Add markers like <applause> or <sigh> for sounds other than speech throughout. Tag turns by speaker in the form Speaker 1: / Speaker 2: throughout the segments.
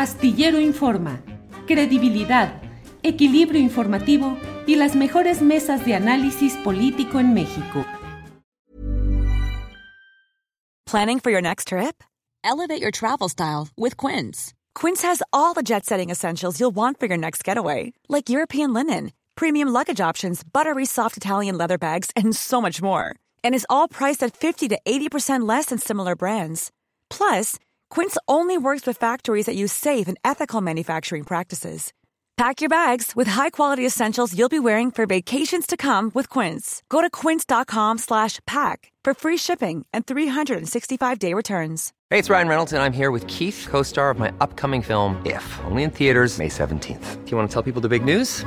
Speaker 1: Astillero Informa, credibilidad, equilibrio informativo y las mejores mesas de análisis político en México.
Speaker 2: Planning for your next trip? Elevate your travel style with Quince. Quince has all the jet setting essentials you'll want for your next getaway, like European linen, premium luggage options, buttery soft Italian leather bags, and so much more. And is all priced at 50 to 80% less than similar brands. Plus, Quince only works with factories that use safe and ethical manufacturing practices. Pack your bags with high-quality essentials you'll be wearing for vacations to come with Quince. Go to quince.com/pack for free shipping and 365-day returns.
Speaker 3: Hey, it's Ryan Reynolds and I'm here with Keith, co-star of my upcoming film If, only in theaters May 17th. Do you want to tell people the big news?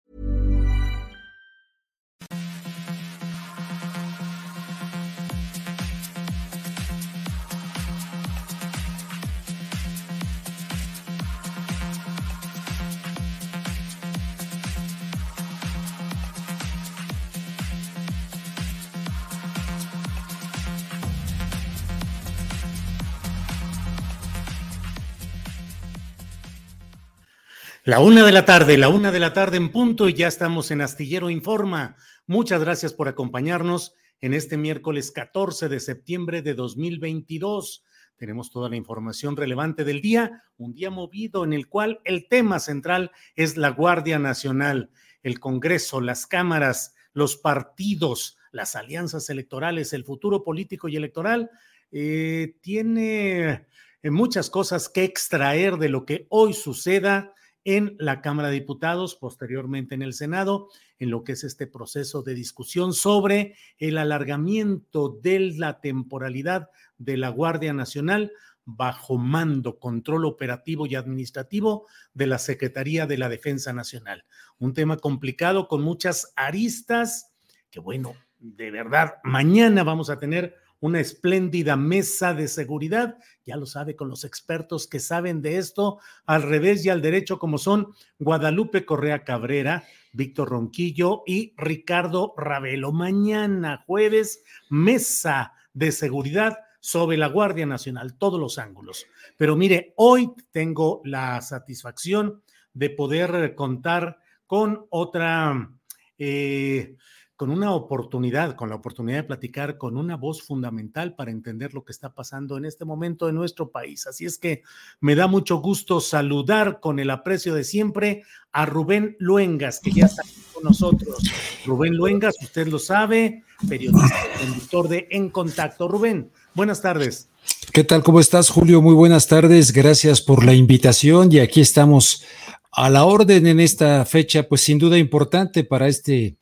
Speaker 4: La una de la tarde, la una de la tarde en punto y ya estamos en Astillero Informa. Muchas gracias por acompañarnos en este miércoles 14 de septiembre de 2022. Tenemos toda la información relevante del día, un día movido en el cual el tema central es la Guardia Nacional, el Congreso, las cámaras, los partidos, las alianzas electorales, el futuro político y electoral. Eh, tiene eh, muchas cosas que extraer de lo que hoy suceda en la Cámara de Diputados, posteriormente en el Senado, en lo que es este proceso de discusión sobre el alargamiento de la temporalidad de la Guardia Nacional bajo mando, control operativo y administrativo de la Secretaría de la Defensa Nacional. Un tema complicado con muchas aristas que, bueno, de verdad, mañana vamos a tener una espléndida mesa de seguridad, ya lo sabe, con los expertos que saben de esto, al revés y al derecho, como son Guadalupe Correa Cabrera, Víctor Ronquillo y Ricardo Ravelo. Mañana, jueves, mesa de seguridad sobre la Guardia Nacional, todos los ángulos. Pero mire, hoy tengo la satisfacción de poder contar con otra... Eh, con una oportunidad, con la oportunidad de platicar con una voz fundamental para entender lo que está pasando en este momento en nuestro país. Así es que me da mucho gusto saludar con el aprecio de siempre a Rubén Luengas, que ya está con nosotros. Rubén Luengas, usted lo sabe, periodista, conductor de En Contacto. Rubén, buenas tardes.
Speaker 5: ¿Qué tal? ¿Cómo estás, Julio? Muy buenas tardes. Gracias por la invitación y aquí estamos a la orden en esta fecha, pues sin duda importante para este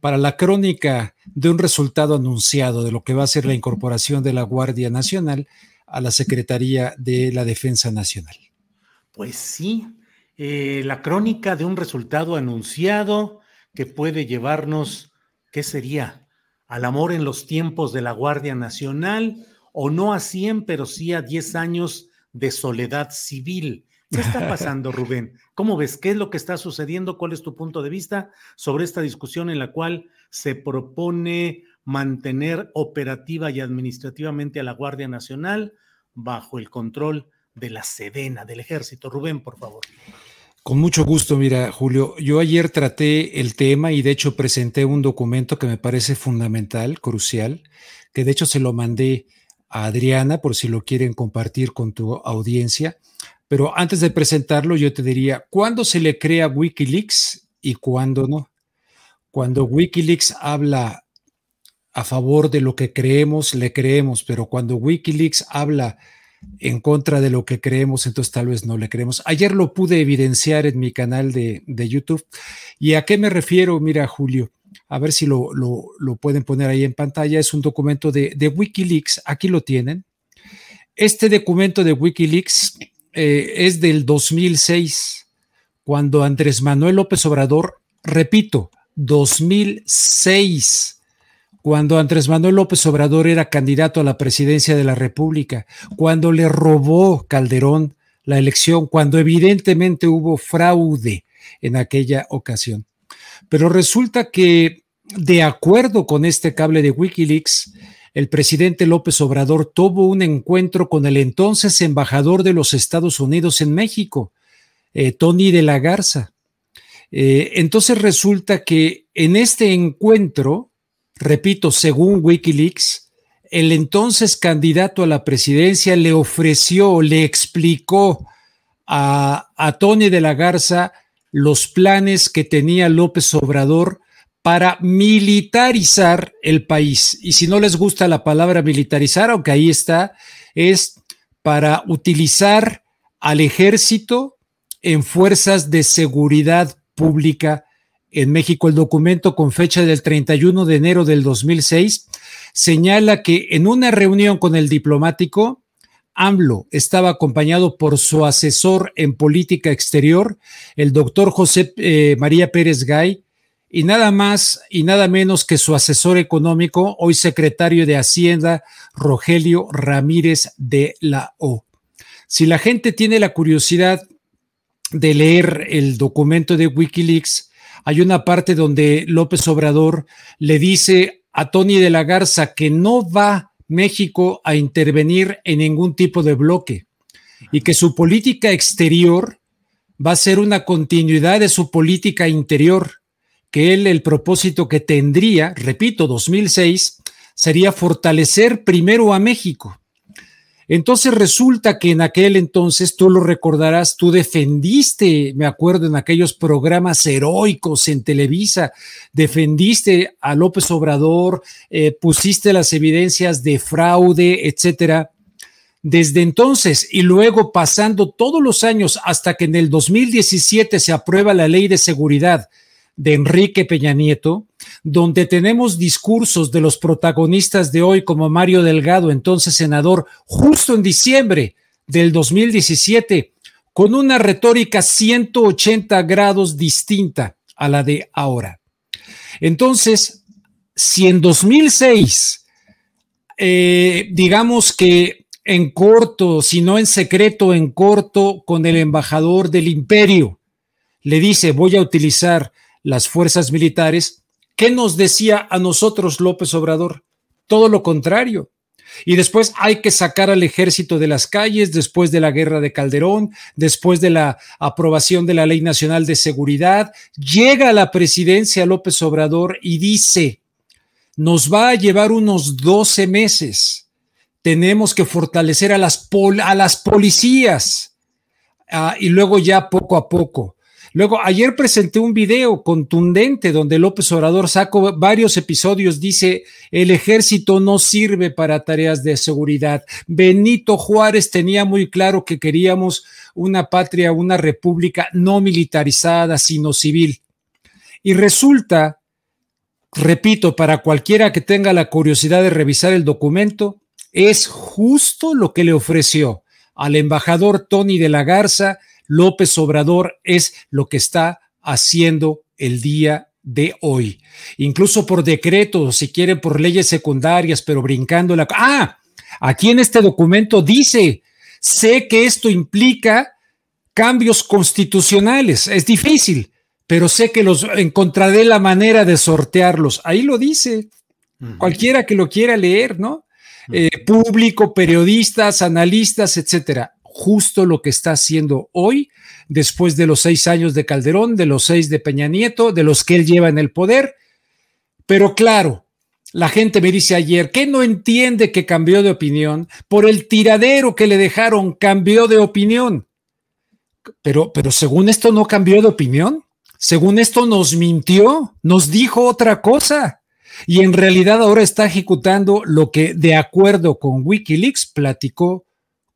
Speaker 5: para la crónica de un resultado anunciado de lo que va a ser la incorporación de la Guardia Nacional a la Secretaría de la Defensa Nacional.
Speaker 4: Pues sí, eh, la crónica de un resultado anunciado que puede llevarnos, ¿qué sería? Al amor en los tiempos de la Guardia Nacional, o no a 100, pero sí a 10 años de soledad civil ¿Qué está <laughs> pasando, Rubén? ¿Cómo ves? ¿Qué es lo que está sucediendo? ¿Cuál es tu punto de vista sobre esta discusión en la cual se propone mantener operativa y administrativamente a la Guardia Nacional bajo el control de la Sedena, del Ejército? Rubén, por favor.
Speaker 5: Con mucho gusto, mira, Julio, yo ayer traté el tema y de hecho presenté un documento que me parece fundamental, crucial, que de hecho se lo mandé a Adriana por si lo quieren compartir con tu audiencia pero antes de presentarlo, yo te diría, ¿cuándo se le crea Wikileaks y cuándo no? Cuando Wikileaks habla a favor de lo que creemos, le creemos, pero cuando Wikileaks habla en contra de lo que creemos, entonces tal vez no le creemos. Ayer lo pude evidenciar en mi canal de, YouTube. ¿Y a qué me refiero? Mira, Julio, a ver si lo, pueden poner ahí en pantalla. Es un documento de, de Wikileaks. Aquí lo tienen. Este documento de Wikileaks eh, es del 2006, cuando Andrés Manuel López Obrador, repito, 2006, cuando Andrés Manuel López Obrador era candidato a la presidencia de la República, cuando le robó Calderón la elección, cuando evidentemente hubo fraude en aquella ocasión. Pero resulta que, de acuerdo con este cable de Wikileaks, el presidente López Obrador tuvo un encuentro con el entonces embajador de los Estados Unidos en México, eh, Tony de la Garza. Eh, entonces resulta que en este encuentro, repito, según Wikileaks, el entonces candidato a la presidencia le ofreció, le explicó a, a Tony de la Garza los planes que tenía López Obrador para militarizar el país. Y si no les gusta la palabra militarizar, aunque ahí está, es para utilizar al ejército en fuerzas de seguridad pública en México. El documento con fecha del 31 de enero del 2006 señala que en una reunión con el diplomático, AMLO estaba acompañado por su asesor en política exterior, el doctor José eh, María Pérez Gay, y nada más y nada menos que su asesor económico, hoy secretario de Hacienda, Rogelio Ramírez de la O. Si la gente tiene la curiosidad de leer el documento de Wikileaks, hay una parte donde López Obrador le dice a Tony de la Garza que no va México a intervenir en ningún tipo de bloque y que su política exterior va a ser una continuidad de su política interior, que él el propósito que tendría, repito, 2006, sería fortalecer primero a México entonces resulta que en aquel entonces, tú lo recordarás, tú defendiste, me acuerdo, en aquellos programas heroicos en Televisa, defendiste a López Obrador, eh, pusiste las evidencias de fraude, etcétera. Desde entonces y luego pasando todos los años hasta que en el 2017 se aprueba la ley de seguridad de Enrique Peña Nieto, donde tenemos discursos de los protagonistas de hoy como Mario Delgado, entonces senador, justo en diciembre del 2017, con una retórica 180 grados distinta a la de ahora. Entonces, si en 2006, eh, digamos que en corto, si no en secreto, en corto, con el embajador del imperio, le dice, voy a utilizar las fuerzas militares, ¿qué nos decía a nosotros López Obrador? Todo lo contrario. Y después hay que sacar al ejército de las calles después de la guerra de Calderón, después de la aprobación de la Ley Nacional de Seguridad. Llega la presidencia López Obrador y dice, nos va a llevar unos 12 meses. Tenemos que fortalecer a las, a las policías. Ah, y luego ya poco a poco. Luego, ayer presenté un video contundente donde López Obrador sacó varios episodios, dice, el ejército no sirve para tareas de seguridad. Benito Juárez tenía muy claro que queríamos una patria, una república no militarizada, sino civil. Y resulta, repito, para cualquiera que tenga la curiosidad de revisar el documento, es justo lo que le ofreció al embajador Tony de la Garza López Obrador es lo que está haciendo el día de hoy. Incluso por decreto, si quieren por leyes secundarias, pero brincando la... Ah, aquí en este documento dice, sé que esto implica cambios constitucionales. Es difícil, pero sé que los encontraré la manera de sortearlos. Ahí lo dice. Cualquiera que lo quiera leer, ¿no? Eh, público, periodistas, analistas, etcétera justo lo que está haciendo hoy, después de los seis años de Calderón, de los seis de Peña Nieto, de los que él lleva en el poder. Pero claro, la gente me dice ayer que no entiende que cambió de opinión por el tiradero que le dejaron, cambió de opinión. Pero, pero según esto no cambió de opinión. Según esto nos mintió, nos dijo otra cosa. Y en realidad ahora está ejecutando lo que, de acuerdo con Wikileaks, platicó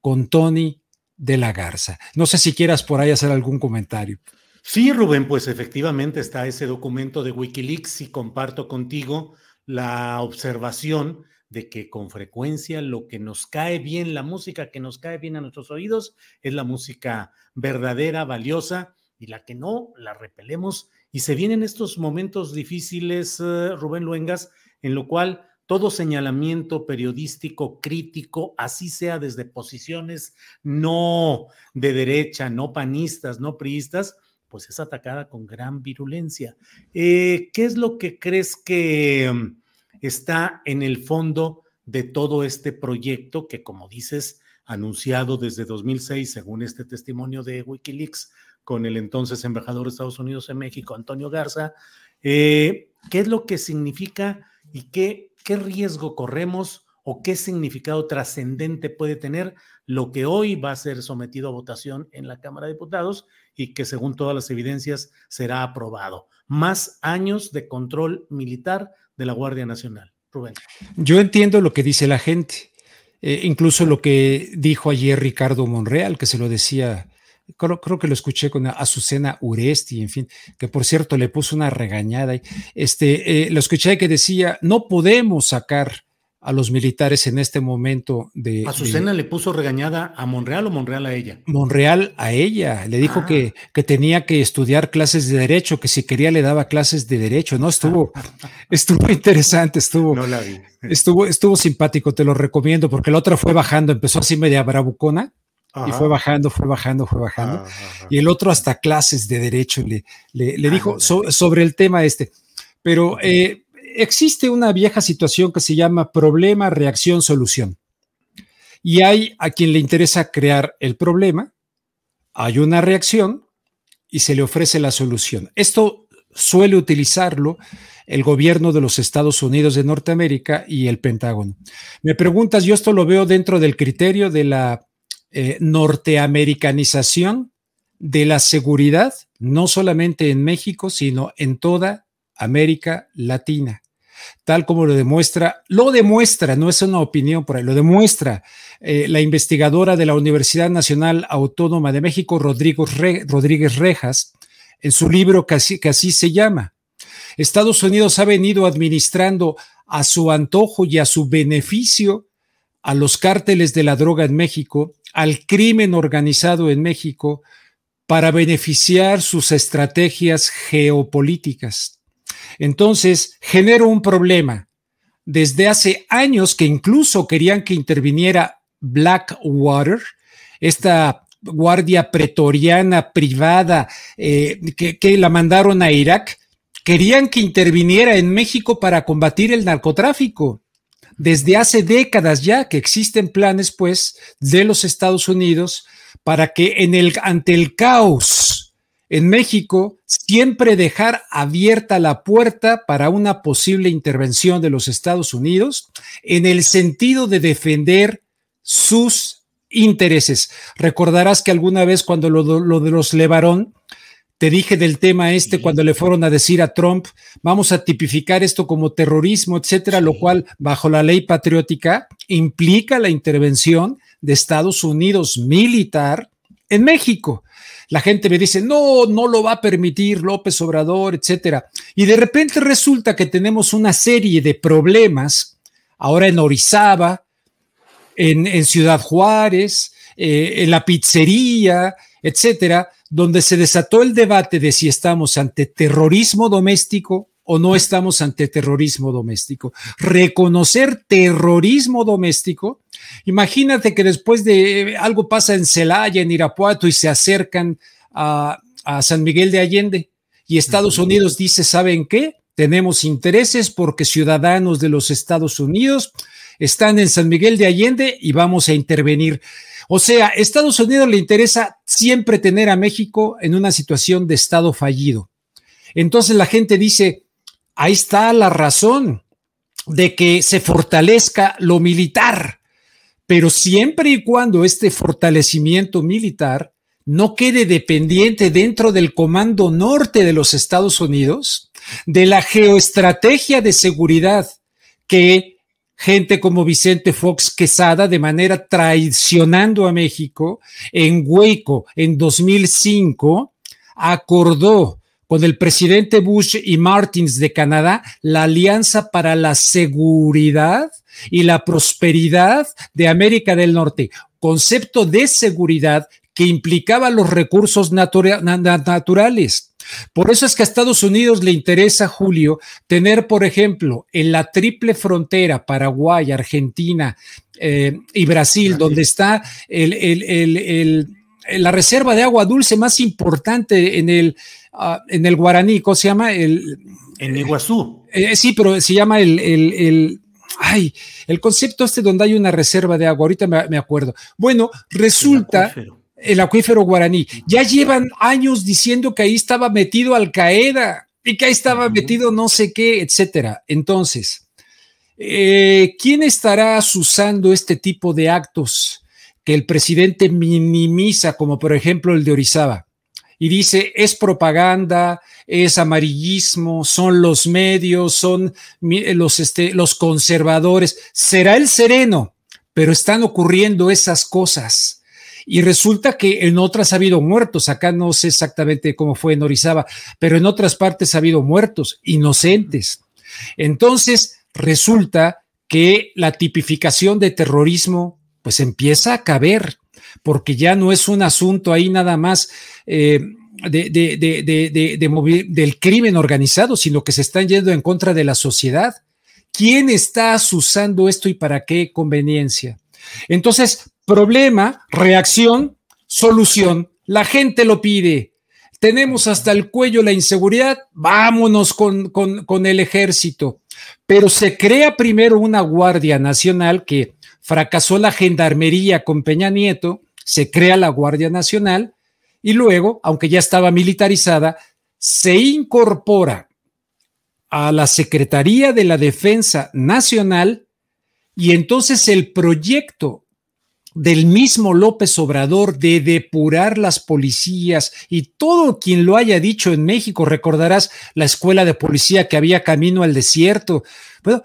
Speaker 5: con Tony de la Garza. No sé si quieras por ahí hacer algún comentario.
Speaker 4: Sí, Rubén, pues efectivamente está ese documento de Wikileaks y comparto contigo la observación de que con frecuencia lo que nos cae bien, la música que nos cae bien a nuestros oídos, es la música verdadera, valiosa, y la que no, la repelemos Y se vienen estos momentos difíciles, eh, Rubén Luengas, en lo cual todo señalamiento periodístico crítico, así sea desde posiciones no de derecha, no panistas, no priistas, pues es atacada con gran virulencia. Eh, ¿Qué es lo que crees que mm, está en el fondo de todo este proyecto que, como dices, anunciado desde 2006, según este testimonio de Wikileaks, con el entonces embajador de Estados Unidos en México, Antonio Garza, eh, ¿qué es lo que significa y qué, qué riesgo corremos o qué significado trascendente puede tener lo que hoy va a ser sometido a votación en la Cámara de Diputados y que según todas las evidencias será aprobado. Más años de control militar de la Guardia Nacional. Rubén.
Speaker 5: Yo entiendo lo que dice la gente, eh, incluso lo que dijo ayer Ricardo Monreal, que se lo decía Creo, que lo escuché con Azucena Uresti, en fin, que por cierto le puso una regañada. Este, eh, lo escuché que decía, no podemos sacar a los militares en este momento de...
Speaker 4: ¿Azucena le puso regañada a Monreal o Monreal a ella?
Speaker 5: Monreal a ella. Le dijo que, ah. que tenía que estudiar clases de derecho, que si quería le daba clases de derecho. No, estuvo, <laughs> estuvo interesante, estuvo... No la vi. Estuvo, estuvo simpático, te lo recomiendo, porque la otra fue bajando, empezó así media bravucona y fue bajando, fue bajando, fue bajando. Y el otro hasta clases de derecho le, le, dijo sobre el tema este. Pero eh, existe una vieja situación que se llama problema, reacción, solución. Y hay a quien le interesa crear el problema, hay una reacción y se le ofrece la solución. Esto suele utilizarlo el gobierno de los Estados Unidos de Norteamérica y el Pentágono. Me preguntas, yo esto lo veo dentro del criterio de la eh, norteamericanización de la seguridad, no solamente en México, sino en toda América Latina, tal como lo demuestra, lo demuestra, no es una opinión por ahí, lo demuestra eh, la investigadora de la Universidad Nacional Autónoma de México, Rodríguez Rejas, en su libro que que así se llama. Estados Unidos ha venido administrando a su antojo y a su beneficio a los cárteles de la droga en México al crimen organizado en México para beneficiar sus estrategias geopolíticas. Entonces, genera un problema. Desde hace años que incluso querían que interviniera Blackwater, esta guardia pretoriana privada eh, que la mandaron a Irak, querían que interviniera en México para combatir el narcotráfico desde hace décadas ya que existen planes, pues, de los Estados Unidos para que en el, ante el caos en México siempre dejar abierta la puerta para una posible intervención de los Estados Unidos en el sentido de defender sus intereses. Recordarás que alguna vez cuando lo, lo de los Levarón, te dije del tema este cuando le fueron a decir a Trump, vamos a tipificar esto como terrorismo, etcétera, lo cual bajo la ley patriótica implica la intervención de Estados Unidos militar en México. La gente me dice, no, no lo va a permitir López Obrador, etcétera. Y de repente resulta que tenemos una serie de problemas ahora en Orizaba, en, Ciudad Juárez, eh, en la pizzería, etcétera, donde se desató el debate de si estamos ante terrorismo doméstico o no estamos ante terrorismo doméstico. Reconocer terrorismo doméstico, imagínate que después de algo pasa en Celaya, en Irapuato, y se acercan a, San Miguel de Allende, y Estados Unidos dice, ¿saben qué? Tenemos intereses porque ciudadanos de los Estados Unidos están en San Miguel de Allende y vamos a intervenir. O sea, Estados Unidos le interesa siempre tener a México en una situación de Estado fallido. Entonces la gente dice, ahí está la razón de que se fortalezca lo militar, pero siempre y cuando este fortalecimiento militar no quede dependiente dentro del Comando Norte de los Estados Unidos, de la geoestrategia de seguridad que gente como Vicente Fox Quesada de manera traicionando a México en Hueco en 2005 acordó con el presidente Bush y Martins de Canadá la Alianza para la Seguridad y la Prosperidad de América del Norte, concepto de seguridad que implicaba los recursos naturales. Por eso es que a Estados Unidos le interesa, Julio, tener, por ejemplo, en la triple frontera, Paraguay, Argentina eh, y Brasil, donde está la reserva de agua dulce más importante en el, ah, en el Guaraní, ¿cómo se llama? El,
Speaker 4: en Iguazú.
Speaker 5: Eh, sí, pero se llama el, el, ay, el concepto este donde hay una reserva de agua, ahorita me, acuerdo. Bueno, resulta el acuífero guaraní. Ya llevan años diciendo que ahí estaba metido Al Qaeda y que ahí estaba metido no sé qué, etcétera. Entonces, eh, ¿quién estará usando este tipo de actos que el presidente minimiza, como por ejemplo el de Orizaba? Y dice, es propaganda, es amarillismo, son los medios, son los, este, los conservadores. Será el sereno, pero están ocurriendo esas cosas y resulta que en otras ha habido muertos. Acá no sé exactamente cómo fue en Orizaba, pero en otras partes ha habido muertos inocentes. Entonces, resulta que la tipificación de terrorismo pues empieza a caber, porque ya no es un asunto ahí nada más eh, de, de, del crimen organizado, sino que se están yendo en contra de la sociedad. ¿Quién está usando esto y para qué conveniencia? Entonces, problema, reacción, solución. La gente lo pide. Tenemos hasta el cuello la inseguridad, vámonos con, con, el ejército. Pero se crea primero una Guardia Nacional que fracasó la gendarmería con Peña Nieto, se crea la Guardia Nacional y luego, aunque ya estaba militarizada, se incorpora a la Secretaría de la Defensa Nacional y entonces el proyecto del mismo López Obrador de depurar las policías y todo quien lo haya dicho en México, recordarás la escuela de policía que había camino al desierto. Bueno,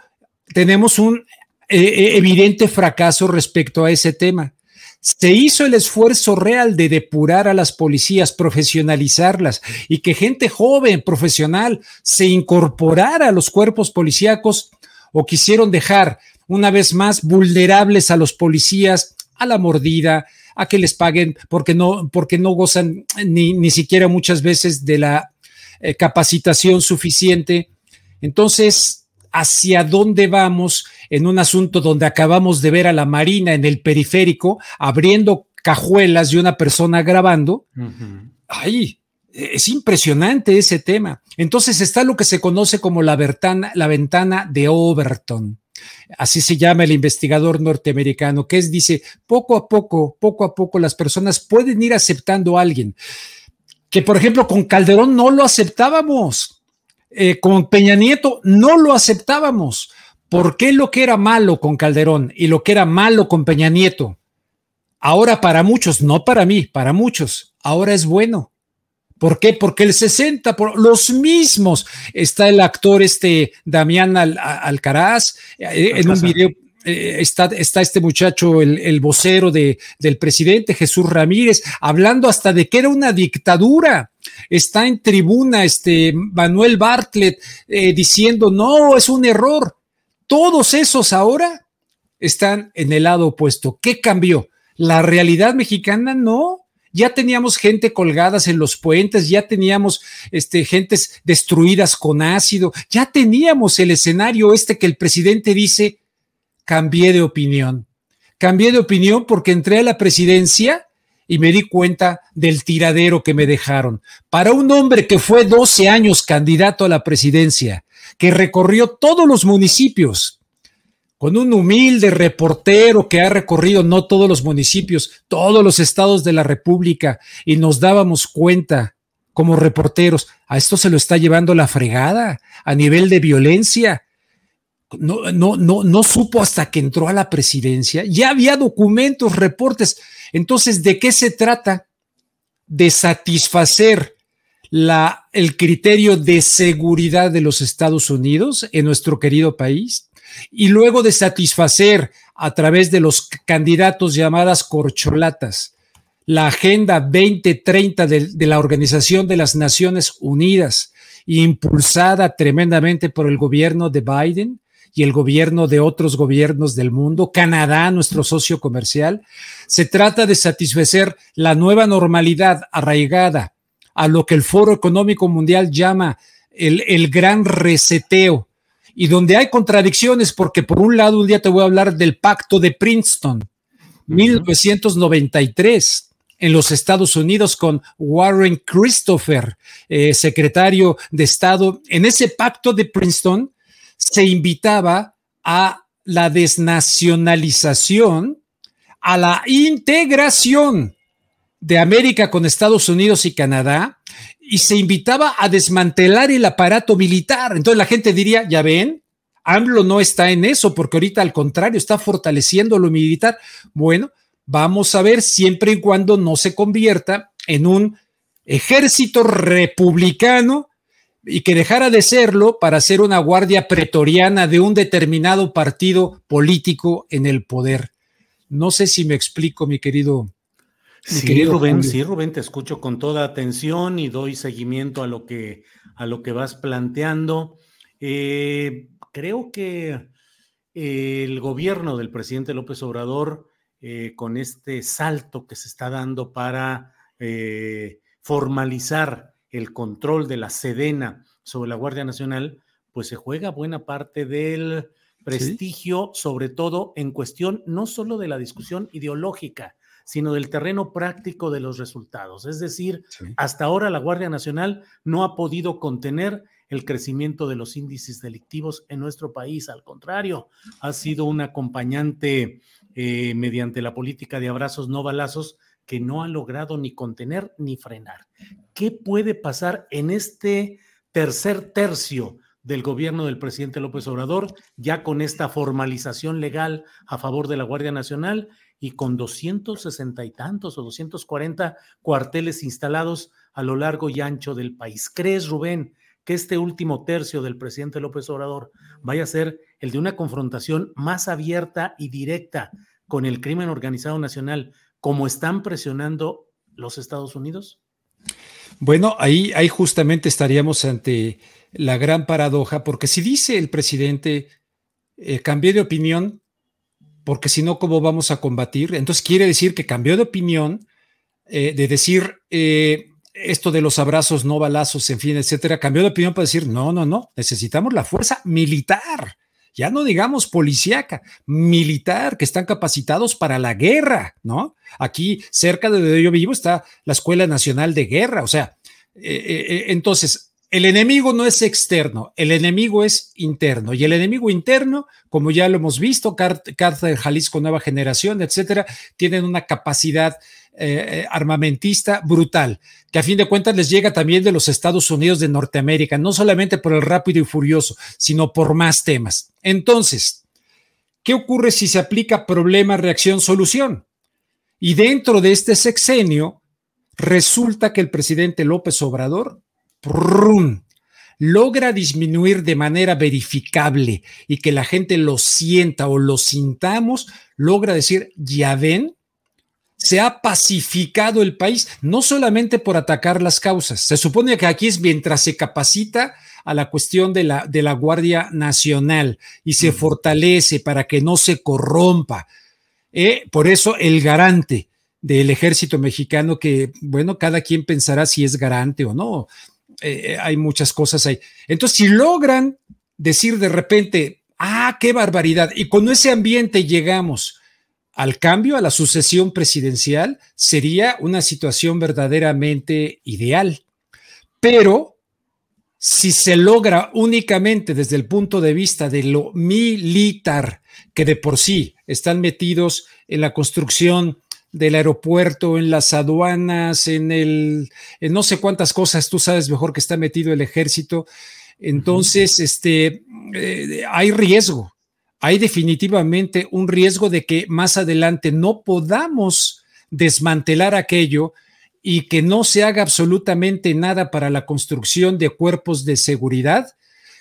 Speaker 5: tenemos un eh, eh, evidente fracaso respecto a ese tema. Se hizo el esfuerzo real de depurar a las policías, profesionalizarlas y que gente joven, profesional, se incorporara a los cuerpos policíacos o quisieron dejar una vez más vulnerables a los policías, a la mordida, a que les paguen porque no, porque no gozan ni, ni siquiera muchas veces de la eh, capacitación suficiente. Entonces, ¿hacia dónde vamos en un asunto donde acabamos de ver a la Marina en el periférico abriendo cajuelas de una persona grabando? Ay, es impresionante ese tema. Entonces está lo que se conoce como la, la ventana de Overton así se llama el investigador norteamericano, que es, dice, poco a poco, poco a poco las personas pueden ir aceptando a alguien, que por ejemplo con Calderón no lo aceptábamos, eh, con Peña Nieto no lo aceptábamos. ¿Por qué lo que era malo con Calderón y lo que era malo con Peña Nieto? Ahora para muchos, no para mí, para muchos, ahora es bueno. ¿Por qué? Porque el 60, por, los mismos, está el actor este Damián Alcaraz, eh, en un video eh, está, está, este muchacho, el, vocero de, del presidente Jesús Ramírez, hablando hasta de que era una dictadura. Está en tribuna este Manuel Bartlett eh, diciendo, no, es un error. Todos esos ahora están en el lado opuesto. ¿Qué cambió? La realidad mexicana no ya teníamos gente colgadas en los puentes, ya teníamos este, gentes destruidas con ácido, ya teníamos el escenario este que el presidente dice, cambié de opinión. Cambié de opinión porque entré a la presidencia y me di cuenta del tiradero que me dejaron. Para un hombre que fue 12 años candidato a la presidencia, que recorrió todos los municipios, con un humilde reportero que ha recorrido no todos los municipios, todos los estados de la República y nos dábamos cuenta como reporteros, a esto se lo está llevando la fregada a nivel de violencia. No, no, no, no supo hasta que entró a la presidencia. Ya había documentos, reportes. Entonces, ¿de qué se trata? De satisfacer la, el criterio de seguridad de los Estados Unidos en nuestro querido país y luego de satisfacer a través de los candidatos llamadas corcholatas la Agenda 2030 de, de la Organización de las Naciones Unidas, impulsada tremendamente por el gobierno de Biden, y el gobierno de otros gobiernos del mundo, Canadá, nuestro socio comercial. Se trata de satisfacer la nueva normalidad arraigada a lo que el Foro Económico Mundial llama el, el gran reseteo y donde hay contradicciones, porque por un lado, un día te voy a hablar del pacto de Princeton, 1993 en los Estados Unidos con Warren Christopher, eh, secretario de Estado. En ese pacto de Princeton se invitaba a la desnacionalización, a la integración de América con Estados Unidos y Canadá, y se invitaba a desmantelar el aparato militar. Entonces la gente diría, ya ven, AMLO no está en eso, porque ahorita al contrario está fortaleciendo lo militar. Bueno, vamos a ver siempre y cuando no se convierta en un ejército republicano y que dejara de serlo para ser una guardia pretoriana de un determinado partido político en el poder. No sé si me explico, mi querido.
Speaker 4: Sí, Rubén, sí, Rubén, te escucho con toda atención y doy seguimiento a lo que, a lo que vas planteando. Eh, creo que el gobierno del presidente López Obrador eh, con este salto que se está dando para eh, formalizar el control de la Sedena sobre la Guardia Nacional, pues se juega buena parte del prestigio, sobre todo en cuestión no solo de la discusión ideológica, sino del terreno práctico de los resultados. Es decir, hasta ahora la Guardia Nacional no ha podido contener el crecimiento de los índices delictivos en nuestro país. Al contrario, ha sido un acompañante eh, mediante la política de abrazos no balazos que no ha logrado ni contener ni frenar. ¿Qué puede pasar en este tercer tercio del gobierno del presidente López Obrador, ya con esta formalización legal a favor de la Guardia Nacional y con 260 y tantos o 240 cuarteles instalados a lo largo y ancho del país? ¿Crees, Rubén, que este último tercio del presidente López Obrador vaya a ser el de una confrontación más abierta y directa con el crimen organizado nacional, como están presionando los Estados Unidos?
Speaker 5: Bueno, ahí, ahí justamente estaríamos ante la gran paradoja, porque si dice el presidente, eh, cambié de opinión, porque si no, ¿cómo vamos a combatir? Entonces quiere decir que cambió de opinión, eh, de decir, eh, esto de los abrazos, no balazos, en fin, etcétera, cambió de opinión para decir, no, no, no, necesitamos la fuerza militar, ya no digamos policíaca, militar, que están capacitados para la guerra, ¿no? Aquí, cerca de donde yo vivo, está la Escuela Nacional de Guerra, o sea, eh, eh, eh, entonces, el enemigo no es externo, el enemigo es interno. Y el enemigo interno, como ya lo hemos visto, Cárcel Jalisco Nueva Generación, etcétera, tienen una capacidad eh, armamentista brutal, que a fin de cuentas les llega también de los Estados Unidos de Norteamérica, no solamente por el rápido y furioso, sino por más temas. Entonces, ¿qué ocurre si se aplica problema, reacción, solución? Y dentro de este sexenio, resulta que el presidente López Obrador logra disminuir de manera verificable y que la gente lo sienta o lo sintamos, logra decir, ya ven, se ha pacificado el país, no solamente por atacar las causas. Se supone que aquí es mientras se capacita a la cuestión de la, de la Guardia Nacional y se fortalece para que no se corrompa. Eh, por eso el garante del ejército mexicano, que bueno, cada quien pensará si es garante o no. Eh, eh, hay muchas cosas ahí. Entonces, si logran decir de repente, ah, qué barbaridad, y con ese ambiente llegamos al cambio, a la sucesión presidencial, sería una situación verdaderamente ideal. Pero si se logra únicamente desde el punto de vista de lo militar, que de por sí están metidos en la construcción del aeropuerto, en las aduanas, en el, en no sé cuántas cosas, tú sabes mejor que está metido el ejército. Entonces, este, eh, hay riesgo, hay definitivamente un riesgo de que más adelante no podamos desmantelar aquello y que no se haga absolutamente nada para la construcción de cuerpos de seguridad,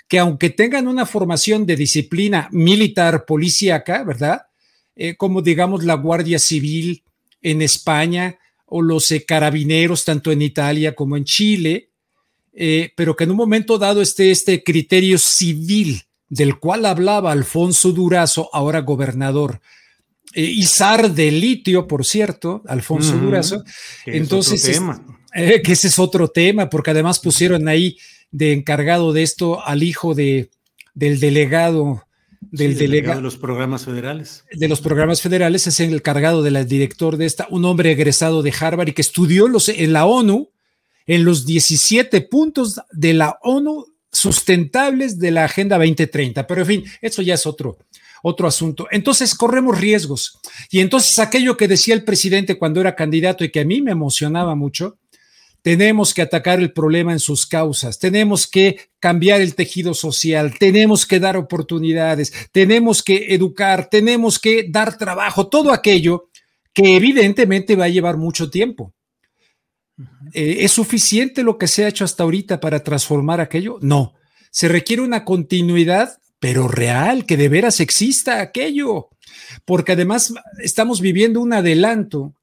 Speaker 5: que aunque tengan una formación de disciplina militar policíaca, ¿verdad? Eh, como digamos la Guardia Civil en España o los eh, carabineros tanto en Italia como en Chile, eh, pero que en un momento dado esté este criterio civil del cual hablaba Alfonso Durazo, ahora gobernador, eh, Izar de litio, por cierto, Alfonso Durazo. Entonces, eh, que ese es otro tema, porque además pusieron ahí de encargado de esto al hijo de, del delegado del delegado
Speaker 4: de los programas federales.
Speaker 5: De los programas federales, es el encargado del director de esta, un hombre egresado de Harvard y que estudió los, en la ONU, en los 17 puntos de la ONU sustentables de la Agenda 2030. Pero en fin, eso ya es otro, otro asunto. Entonces corremos riesgos. Y entonces aquello que decía el presidente cuando era candidato y que a mí me emocionaba mucho, tenemos que atacar el problema en sus causas, tenemos que cambiar el tejido social, tenemos que dar oportunidades, tenemos que educar, tenemos que dar trabajo, todo aquello que evidentemente va a llevar mucho tiempo. Eh, ¿Es suficiente lo que se ha hecho hasta ahorita para transformar aquello? No. Se requiere una continuidad, pero real, que de veras exista aquello. Porque además estamos viviendo un adelanto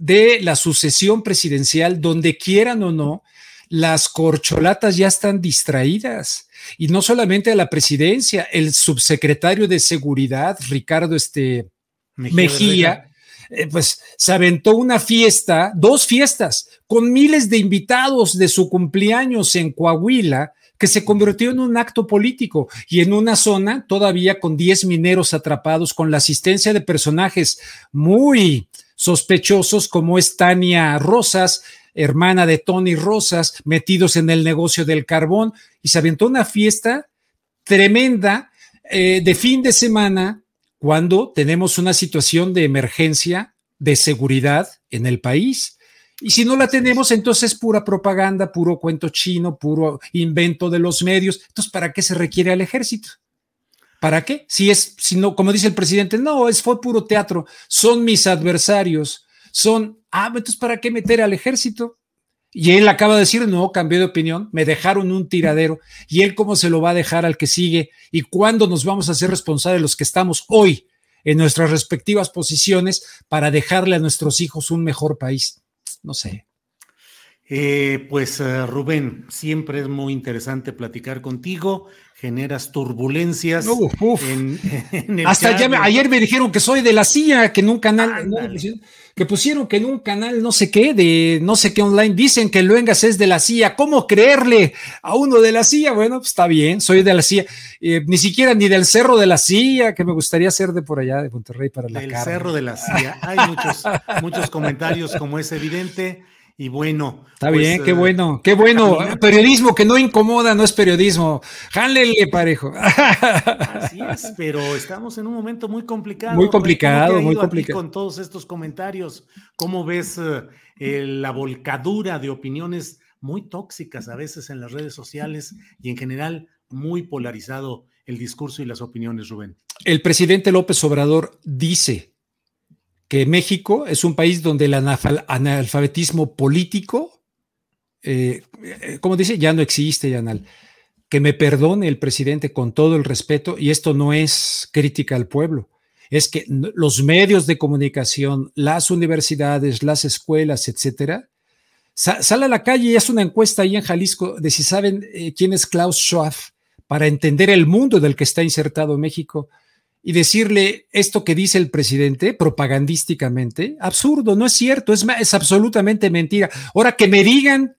Speaker 5: de la sucesión presidencial, donde quieran o no, las corcholatas ya están distraídas. Y no solamente a la presidencia, el subsecretario de Seguridad, Ricardo este, Mejía, eh, pues se aventó una fiesta, dos fiestas, con miles de invitados de su cumpleaños en Coahuila, que se convirtió en un acto político y en una zona todavía con 10 mineros atrapados, con la asistencia de personajes muy sospechosos como es Tania Rosas, hermana de Tony Rosas, metidos en el negocio del carbón, y se aventó una fiesta tremenda eh, de fin de semana cuando tenemos una situación de emergencia de seguridad en el país. Y si no la tenemos, entonces pura propaganda, puro cuento chino, puro invento de los medios. Entonces, ¿para qué se requiere al ejército? ¿Para qué? Si es, si no, como dice el presidente, no, es fue puro teatro, son mis adversarios, son, ah, entonces ¿para qué meter al ejército? Y él acaba de decir, no, cambié de opinión, me dejaron un tiradero. ¿Y él cómo se lo va a dejar al que sigue? ¿Y cuándo nos vamos a hacer responsables los que estamos hoy en nuestras respectivas posiciones para dejarle a nuestros hijos un mejor país? No sé.
Speaker 4: Eh, pues eh, Rubén, siempre es muy interesante platicar contigo generas turbulencias. <laughs>
Speaker 5: Hasta ayer me dijeron que soy de la CIA, que en un canal, que pusieron que en un canal no sé qué, de no sé qué online, dicen que Luengas es de la CIA. ¿Cómo creerle a uno de la CIA? Bueno, pues está bien, soy de la CIA. Eh, ni siquiera ni del cerro de la CIA, que me gustaría ser de por allá, de Monterrey para la
Speaker 4: Del cerro de la CIA. Hay muchos, muchos comentarios, como es evidente. Y bueno.
Speaker 5: Está pues, bien, qué eh, bueno, qué bueno. <laughs> Periodismo que no incomoda, no es periodismo. Jálele, parejo. <laughs>
Speaker 4: Así es, pero estamos en un momento muy complicado.
Speaker 5: Muy complicado, muy complicado.
Speaker 4: Con todos estos comentarios, ¿cómo ves eh, la volcadura de opiniones muy tóxicas a veces en las redes sociales y en general muy polarizado el discurso y las opiniones, Rubén?
Speaker 5: El presidente López Obrador dice que México es un país donde el analfabetismo político, eh, eh, como dice, ya no existe, Yanal. Que me perdone el presidente con todo el respeto, y esto no es crítica al pueblo, es que los medios de comunicación, las universidades, las escuelas, etcétera, sale a la calle y es una encuesta ahí en Jalisco de si saben eh, quién es Klaus Schwab para entender el mundo del que está insertado México y decirle esto que dice el presidente propagandísticamente, absurdo, no es cierto, es, es absolutamente mentira. Ahora que me digan,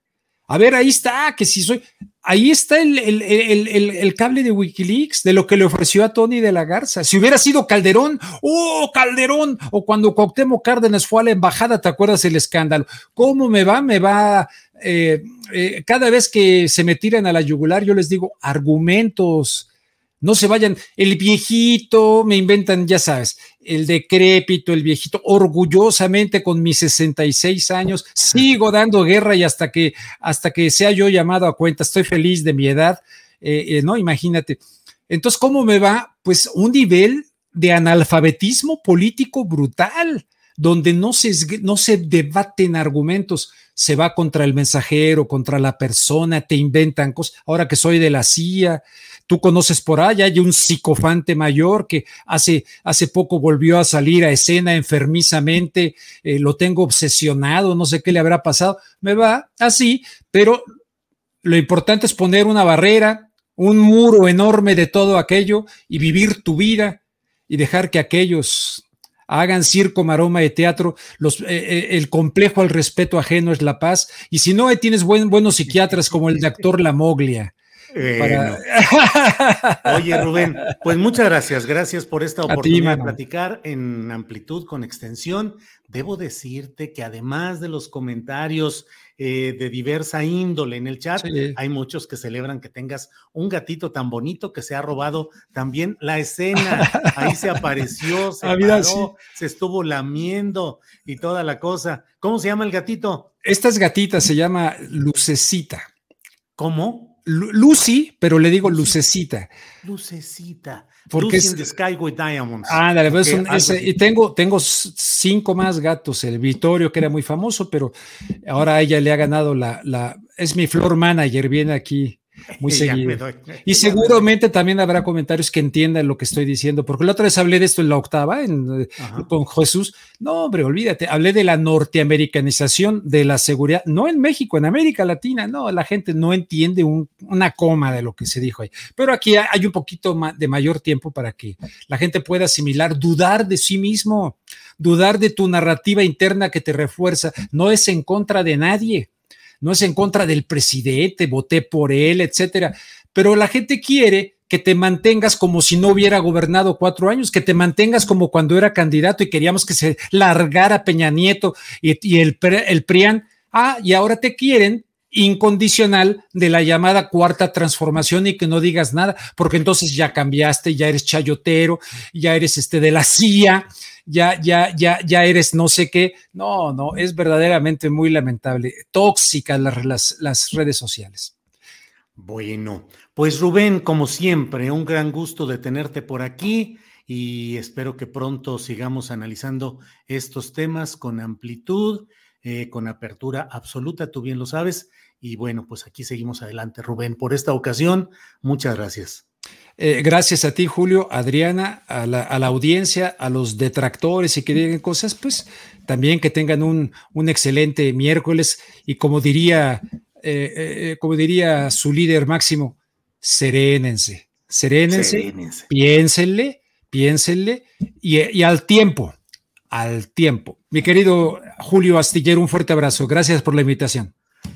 Speaker 5: a ver, ahí está, que si soy, ahí está el, el, cable de Wikileaks de lo que le ofreció a Tony de la Garza. Si hubiera sido Calderón, oh, Calderón, o cuando Cuauhtémoc Cárdenas fue a la embajada, ¿te acuerdas el escándalo? ¿Cómo me va? Me va, eh, eh, cada vez que se me tiran a la yugular, yo les digo argumentos, no se vayan, el viejito, me inventan, ya sabes, el decrépito, el viejito, orgullosamente con mis 66 años, <laughs> sigo dando guerra y hasta que, hasta que sea yo llamado a cuenta, estoy feliz de mi edad, eh, eh, ¿no? Imagínate. Entonces, ¿cómo me va? Pues un nivel de analfabetismo político brutal, donde no se, no se debaten argumentos, se va contra el mensajero, contra la persona, te inventan cosas. Ahora que soy de la CIA, Tú conoces por allá, hay un psicofante mayor que hace, hace poco volvió a salir a escena enfermizamente, eh, lo tengo obsesionado, no sé qué le habrá pasado. Me va así, pero lo importante es poner una barrera, un muro enorme de todo aquello y vivir tu vida y dejar que aquellos hagan circo, maroma de teatro, los, eh, eh, el complejo al respeto ajeno es la paz, y si no, tienes buenos psiquiatras como el <laughs>
Speaker 4: Oye, Rubén, pues muchas gracias. Gracias por esta oportunidad de platicar en amplitud, con extensión. Debo decirte que además de los comentarios eh, de diversa índole en el chat. Hay muchos que celebran que tengas un gatito tan bonito que se ha robado también la escena. Ahí se apareció, <laughs> se, ah, se estuvo lamiendo y toda la cosa. ¿Cómo se llama el gatito?
Speaker 5: Estas gatitas se llama Lucecita.
Speaker 4: ¿Cómo?
Speaker 5: Lucy, pero le digo lucecita.
Speaker 4: Lucecita.
Speaker 5: Porque Lucy
Speaker 4: in the Sky with Diamonds.
Speaker 5: Pues, y tengo, tengo cinco más gatos. El Vittorio, que era muy famoso, pero ahora ella le ha ganado la, la. Es mi floor manager, viene aquí <laughs> muy seguido. y seguramente también habrá comentarios que entiendan lo que estoy diciendo, porque la otra vez hablé de esto en la octava en, con Jesús. No, hombre, olvídate, hablé de la norteamericanización de la seguridad, no en México, en América Latina, no, la gente no entiende una coma de lo que se dijo ahí. Pero aquí hay un poquito de mayor tiempo para que la gente pueda asimilar, dudar de sí mismo, dudar de tu narrativa interna que te refuerza, no es en contra de nadie no es en contra del presidente, voté por él, etcétera. Pero la gente quiere que te mantengas como si no hubiera gobernado cuatro años, que te mantengas como cuando era candidato y queríamos que se largara Peña Nieto y, el, el. Ah, y ahora te quieren incondicional de la llamada cuarta transformación y que no digas nada, porque entonces ya cambiaste, ya eres chayotero, ya eres este de la CIA, ya, ya, ya, ya eres no sé qué. No, no, es verdaderamente muy lamentable. Tóxicas las, redes sociales.
Speaker 4: Bueno, pues Rubén, como siempre, un gran gusto de tenerte por aquí y espero que pronto sigamos analizando estos temas con amplitud, eh, con apertura absoluta, tú bien lo sabes. Y bueno, pues aquí seguimos adelante, Rubén. Por esta ocasión, muchas gracias.
Speaker 5: Eh, gracias a ti, Julio, Adriana, a la, audiencia, a los detractores y que digan cosas, pues también que tengan un, un excelente miércoles y como diría, eh, eh, como diría su líder máximo, serénense, serénense, piénsenle, piénsenle y, y al tiempo, al tiempo. Mi querido Julio Astillero, un fuerte abrazo. Gracias por la invitación.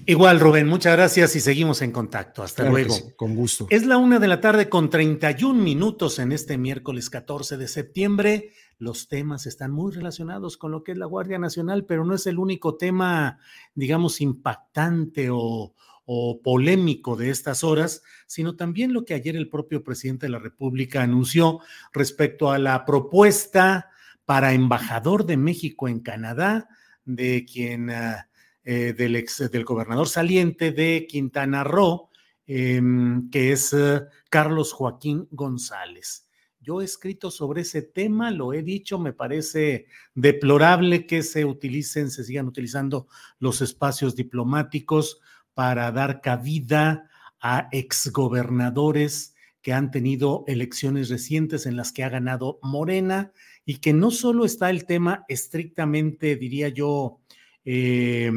Speaker 4: Igual, Rubén, muchas gracias y seguimos en contacto. Hasta luego.
Speaker 5: con gusto.
Speaker 4: Es la una de la tarde con 31 minutos en este miércoles 14 de septiembre. Los temas están muy relacionados con lo que es la Guardia Nacional, pero no es el único tema, digamos, impactante o, o polémico de estas horas, sino también lo que ayer el propio presidente de la República anunció respecto a la propuesta para embajador de México en Canadá, de quien... Ah, eh, del, ex, del gobernador saliente de Quintana Roo, em, que es eh, Carlos Joaquín González. Yo he escrito sobre ese tema, lo he dicho, me parece deplorable que se utilicen, se sigan utilizando los espacios diplomáticos para dar cabida a exgobernadores que han tenido elecciones recientes en las que ha ganado Morena y que no solo está el tema estrictamente, diría yo, eh,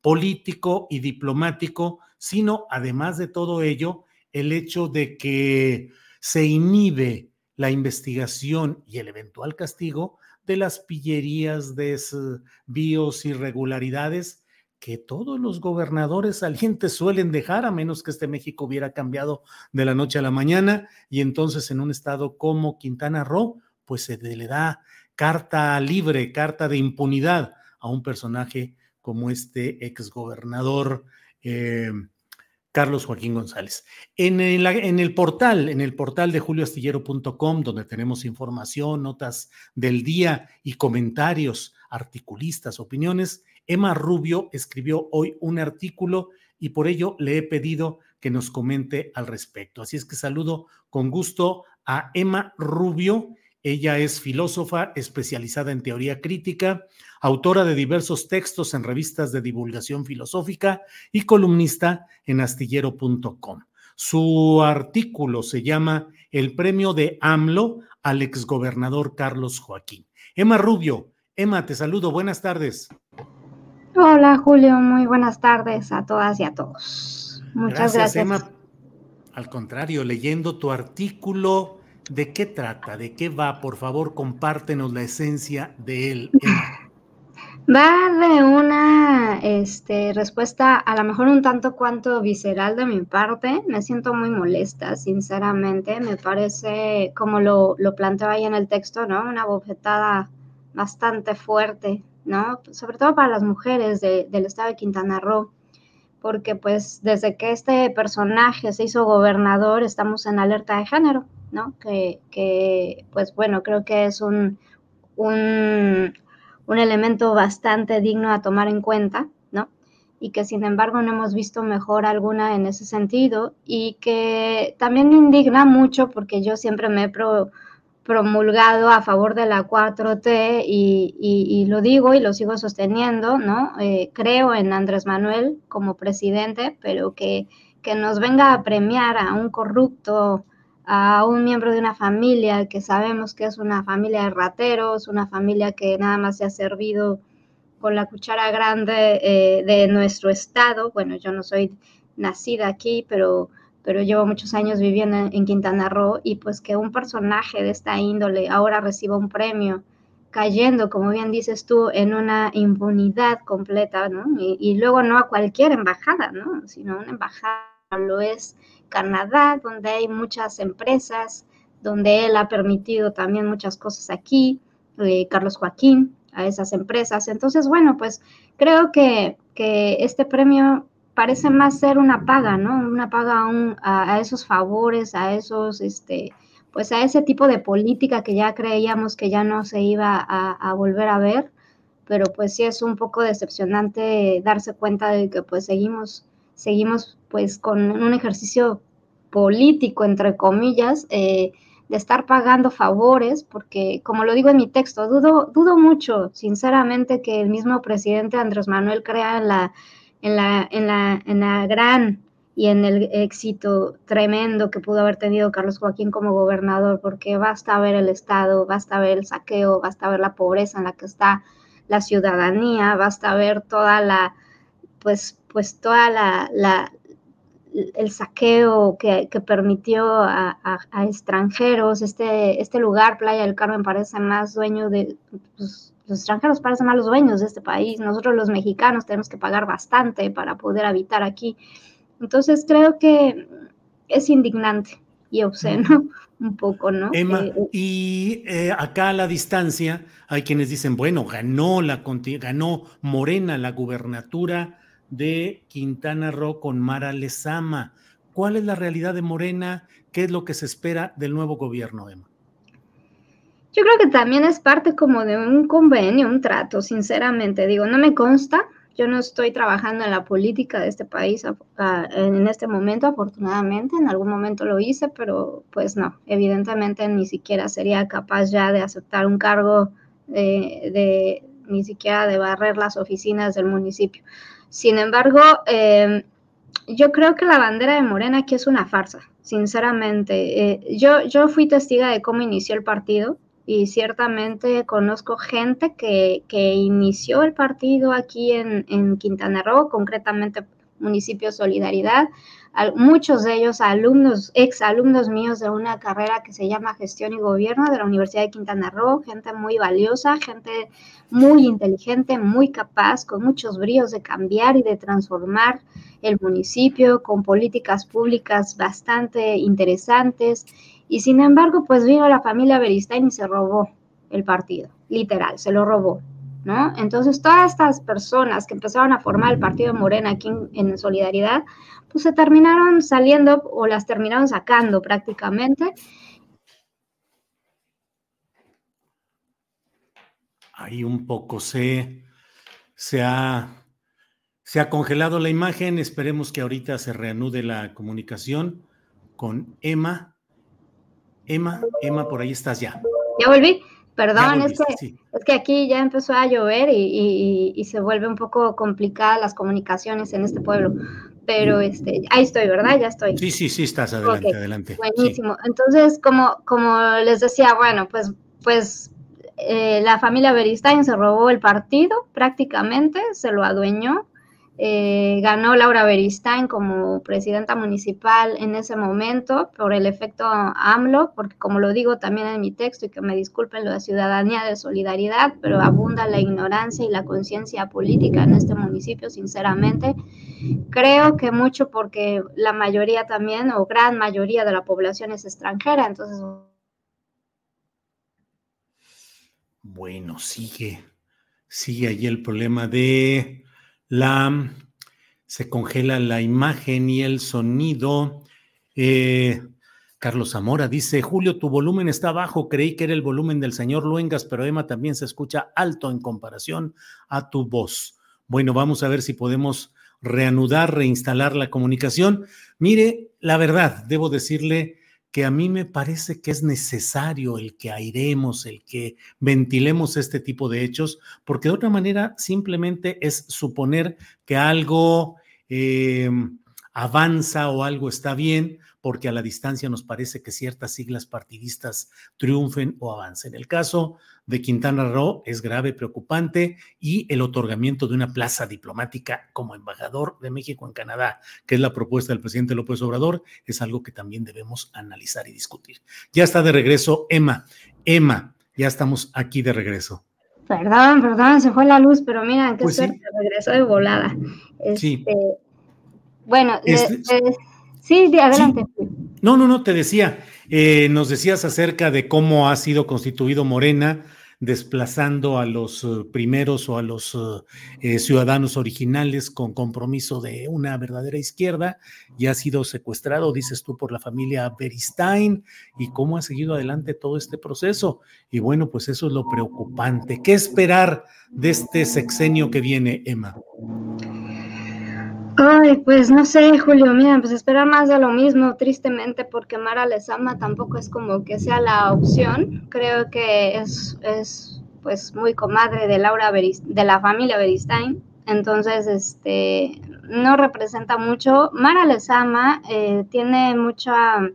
Speaker 4: político y diplomático, sino además de todo ello, el hecho de que se inhibe la investigación y el eventual castigo de las pillerías, desvíos, irregularidades que todos los gobernadores salientes suelen dejar, a menos que este México hubiera cambiado de la noche a la mañana, y entonces en un estado como Quintana Roo, pues se le da carta libre, carta de impunidad a un personaje como este exgobernador eh, Carlos Joaquín González. En el, en el, portal, en el portal de julioastillero.com, donde tenemos información, notas del día y comentarios, articulistas, opiniones, Emma Rubio escribió hoy un artículo y por ello le he pedido que nos comente al respecto. Así es que saludo con gusto a Emma Rubio. Ella es filósofa especializada en teoría crítica, autora de diversos textos en revistas de divulgación filosófica y columnista en astillero.com. Su artículo se llama El premio de AMLO al exgobernador Carlos Joaquín. Emma Rubio, Emma, te saludo, buenas tardes.
Speaker 6: Hola Julio, muy buenas tardes a todas y a todos. Muchas gracias. gracias. Emma.
Speaker 4: Al contrario, leyendo tu artículo, ¿de qué trata? ¿De qué va? Por favor, compártenos la esencia de él. <laughs>
Speaker 6: Va de una este, respuesta a lo mejor un tanto cuanto visceral de mi parte. Me siento muy molesta, sinceramente. Me parece, como lo, lo planteo ahí en el texto, ¿no? Una bofetada bastante fuerte, ¿no? Sobre todo para las mujeres del estado de Quintana Roo, porque pues desde que este personaje se hizo gobernador estamos en alerta de género, ¿no? Que, que pues bueno, creo que es un, un un elemento bastante digno a tomar en cuenta, ¿no? Y que sin embargo no hemos visto mejor alguna en ese sentido y que también indigna mucho porque yo siempre me he promulgado a favor de la 4T y, lo digo y lo sigo sosteniendo, ¿no? Eh, creo en Andrés Manuel como presidente, pero que, que nos venga a premiar a un corrupto a un miembro de una familia que sabemos que es una familia de rateros, una familia que nada más se ha servido con la cuchara grande eh, de nuestro estado. Bueno, yo no soy nacida aquí, pero, pero llevo muchos años viviendo en, Quintana Roo y pues que un personaje de esta índole ahora reciba un premio cayendo, como bien dices tú, en una impunidad completa, ¿no? Y, y luego no a cualquier embajada, ¿no? Sino una embajada lo es Canadá, donde hay muchas empresas, donde él ha permitido también muchas cosas aquí, eh, Carlos Joaquín, a esas empresas. Entonces, bueno, pues creo que, este premio parece más ser una paga, ¿no? Una paga a, a, esos favores, a esos, este, pues a ese tipo de política que ya creíamos que ya no se iba a, a volver a ver, pero pues sí es un poco decepcionante darse cuenta de que pues seguimos seguimos pues con un ejercicio político, entre comillas, eh, de estar pagando favores, porque como lo digo en mi texto, dudo, dudo mucho, sinceramente, que el mismo presidente Andrés Manuel crea en la, en la, en la, en la gran y en el éxito tremendo que pudo haber tenido Carlos Joaquín como gobernador, porque basta ver el Estado, basta ver el saqueo, basta ver la pobreza en la que está la ciudadanía, basta ver toda la, pues pues toda la, el saqueo que, permitió a, extranjeros, este, este lugar, Playa del Carmen, parece más dueño de, pues, los extranjeros parecen más los dueños de este país, nosotros los mexicanos tenemos que pagar bastante para poder habitar aquí. Entonces creo que es indignante y obsceno un poco, ¿no?
Speaker 4: Emma, eh, y eh, acá a la distancia hay quienes dicen, bueno, ganó la ganó Morena la gubernatura de Quintana Roo con Mara Lezama. ¿Cuál es la realidad de Morena? ¿Qué es lo que se espera del nuevo gobierno, Emma?
Speaker 6: Yo creo que también es parte como de un convenio, un trato, sinceramente. Digo, no me consta, yo no estoy trabajando en la política de este país en este momento, afortunadamente, en algún momento lo hice, pero pues no, evidentemente ni siquiera sería capaz ya de aceptar un cargo de ni siquiera de barrer las oficinas del municipio. Sin embargo, em, yo creo que la bandera de Morena aquí es una farsa, sinceramente. Eh, yo, yo fui testiga de cómo inició el partido y ciertamente conozco gente que, que inició el partido aquí en, en Quintana Roo, concretamente municipio Solidaridad, muchos de ellos alumnos, ex alumnos míos de una carrera que se llama Gestión y Gobierno de la Universidad de Quintana Roo, gente muy valiosa, gente muy inteligente, muy capaz, con muchos bríos de cambiar y de transformar el municipio, con políticas públicas bastante interesantes. Y sin embargo, pues vino la familia Beristain y se robó el partido, literal, se lo robó. ¿No? Entonces, todas estas personas que empezaron a formar el partido Morena aquí en Solidaridad, pues se terminaron saliendo o las terminaron sacando prácticamente.
Speaker 4: Ahí un poco se, se, ha, se ha congelado la imagen. Esperemos que ahorita se reanude la comunicación con Emma. Emma, Emma, por ahí estás ya.
Speaker 6: Ya volví. Perdón, es, que, es que aquí ya empezó a llover y, y, se vuelve un poco complicada las comunicaciones en este pueblo pero este, ahí estoy, ¿verdad? Ya estoy.
Speaker 4: Sí, sí, sí, estás adelante, adelante.
Speaker 6: Buenísimo. Entonces, como, como les decía, bueno, pues, pues eh, la familia Beristain se robó el partido prácticamente, se lo adueñó eh, ganó Laura Beristain como presidenta municipal en ese momento por el efecto AMLO, porque como lo digo también en mi texto y que me disculpen la ciudadanía de solidaridad, pero abunda la ignorancia y la conciencia política en este municipio, sinceramente. Creo que mucho porque la mayoría también o gran mayoría de la población es extranjera, entonces...
Speaker 4: Bueno, sigue, sigue ahí el problema de la, se congela la imagen y el sonido. Eh, Carlos Zamora dice, Julio, tu volumen está bajo, creí que era el volumen del señor Luengas, pero Emma también se escucha alto en comparación a tu voz. Bueno, vamos a ver si podemos reanudar, reinstalar la comunicación. Mire, la verdad, debo decirle que a mí me parece que es necesario el que airemos, el que ventilemos este tipo de hechos, porque de otra manera simplemente es suponer que algo eh, avanza o algo está bien, porque a la distancia nos parece que ciertas siglas partidistas triunfen o avancen. El caso de Quintana Roo es grave, preocupante, y el otorgamiento de una plaza diplomática como embajador de México en Canadá, que es la propuesta del presidente López Obrador, es algo que también debemos analizar y discutir. Ya está de regreso Emma. Emma, ya estamos aquí de regreso.
Speaker 6: Perdón, perdón, se fue la luz, pero mira, qué pues suerte, regresó de volada.
Speaker 4: sí.
Speaker 6: Este, bueno, sí, adelante.
Speaker 4: No, no, no, te decía, eh, nos decías acerca de cómo ha sido constituido Morena, desplazando a los eh, primeros o a los eh, eh, ciudadanos originales con compromiso de una verdadera izquierda y ha sido secuestrado, dices tú, por la familia Beristain y cómo ha seguido adelante todo este proceso. Y bueno, pues eso es lo preocupante. ¿Qué esperar de este sexenio que viene, Emma?
Speaker 6: Ay, pues no sé, Julio, mira, pues esperar más de lo mismo, tristemente, porque Mara Lezama tampoco es como que sea la opción. Creo que es, es pues muy comadre de Laura de la familia Beristain, entonces este no representa mucho. Mara Lezama eh, tiene mucha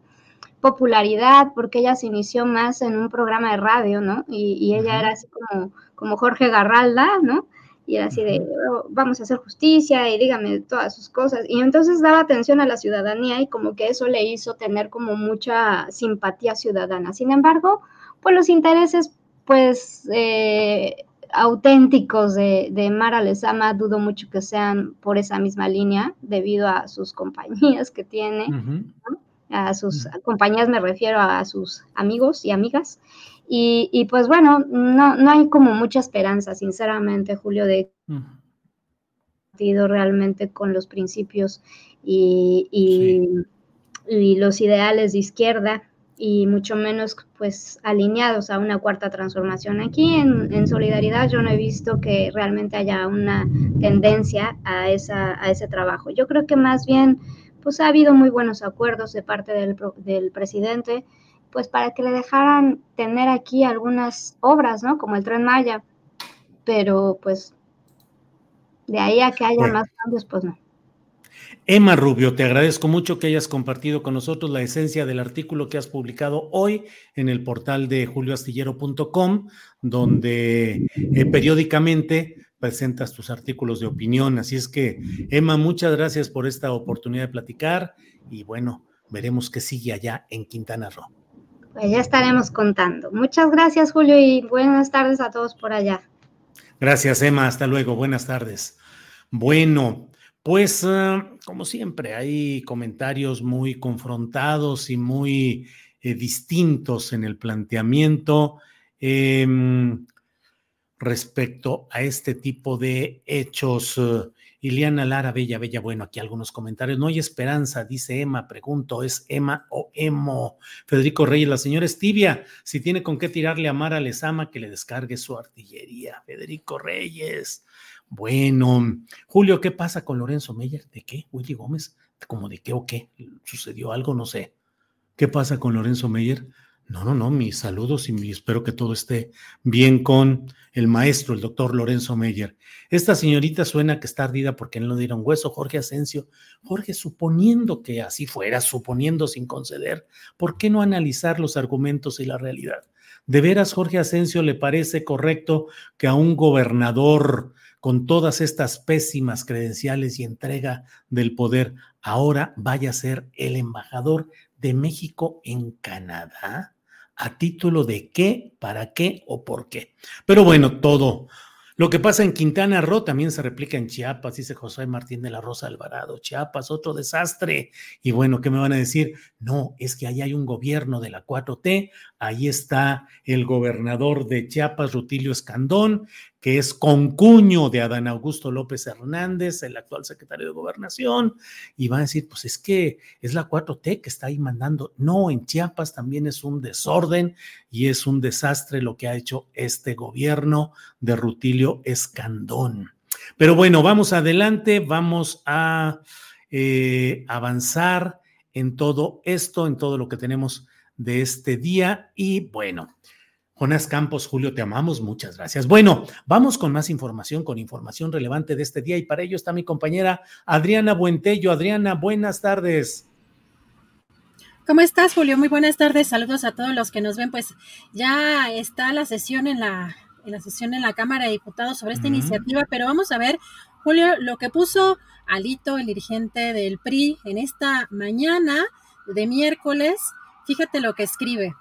Speaker 6: popularidad porque ella se inició más en un programa de radio, ¿no? Y, y ella era así como, como Jorge Garralda, ¿no? Y era así de, oh, vamos a hacer justicia y dígame todas sus cosas. Y entonces daba atención a la ciudadanía y como que eso le hizo tener como mucha simpatía ciudadana. Sin embargo, pues los intereses, pues, eh, auténticos de, de, Mara Lezama, dudo mucho que sean por esa misma línea, debido a sus compañías que tiene, a sus compañías me refiero a sus amigos y amigas, y, pues bueno, no, no hay como mucha esperanza, sinceramente, Julio, de realmente con los principios y, y, los ideales de izquierda y mucho menos pues alineados a una cuarta transformación. Aquí en, en, Solidaridad yo no he visto que realmente haya una tendencia a, esa, a ese trabajo. Yo creo que más bien pues ha habido muy buenos acuerdos de parte del, del presidente pues para que le dejaran tener aquí algunas obras, ¿no? Como el tren Maya, pero pues de ahí a que haya más cambios, pues no.
Speaker 4: Emma Rubio, te agradezco mucho que hayas compartido con nosotros la esencia del artículo que has publicado hoy en el portal de julioastillero.com, donde eh, periódicamente presentas tus artículos de opinión. Así es que, Emma, muchas gracias por esta oportunidad de platicar y bueno, veremos qué sigue allá en Quintana Roo.
Speaker 6: Pues ya estaremos contando. Muchas gracias, Julio, y buenas tardes a todos por allá.
Speaker 4: Gracias, Emma. Hasta luego. Buenas tardes. Bueno, pues ah, como siempre, hay comentarios muy confrontados y muy eh, distintos en el planteamiento em, respecto a este tipo de hechos. Iliana Lara, bella, bella, bueno, aquí algunos comentarios. No hay esperanza, dice Emma, pregunto, ¿es Emma o Emo? Federico Reyes, la señora es tibia, si tiene con qué tirarle a Mara Lezama, que le descargue su artillería. Federico Reyes. Bueno, Julio, ¿qué pasa con Lorenzo Meyer? ¿De qué? Willy Gómez, ¿cómo de qué o qué? ¿Sucedió algo? No sé. ¿Qué pasa con Lorenzo Meyer? No, no, no, mis saludos y espero que todo esté bien con el maestro, el doctor Lorenzo Meyer. Esta señorita suena que está ardida porque no le dieron hueso, Jorge Asensio. Jorge, suponiendo que así fuera, suponiendo sin conceder, ¿por qué no analizar los argumentos y la realidad? ¿De veras Jorge Asensio le parece correcto que a un gobernador con todas estas pésimas credenciales y entrega del poder ahora vaya a ser el embajador de México en Canadá? ¿A título de qué, para qué o por qué? Pero bueno, todo, lo que pasa en Quintana Roo también se replica en Chiapas, dice José Martín de la Rosa Alvarado. Chiapas, otro desastre. Y bueno, ¿qué me van a decir? No, es que ahí hay un gobierno de la 4T, ahí está el gobernador de Chiapas, Rutilio Escandón, que es concuño de Adán Augusto López Hernández, el actual secretario de Gobernación, y van a decir, pues es que es la 4T que está ahí mandando. No, en Chiapas también es un desorden y es un desastre lo que ha hecho este gobierno de Rutilio Escandón. Pero bueno, vamos adelante, vamos a eh, avanzar en todo esto, en todo lo que tenemos de este día y bueno. Jonás Campos, Julio, te amamos, muchas gracias. Bueno, vamos con más información, con información relevante de este día y para ello está mi compañera Adriana Buentello. Adriana, buenas tardes.
Speaker 7: ¿Cómo estás, Julio? Muy buenas tardes. Saludos a todos los que nos ven. Pues ya está la sesión en la, en la sesión en la Cámara de Diputados sobre esta iniciativa, pero vamos a ver, Julio, lo que puso Alito, el dirigente del PRI, en esta mañana de miércoles. Fíjate lo que escribe.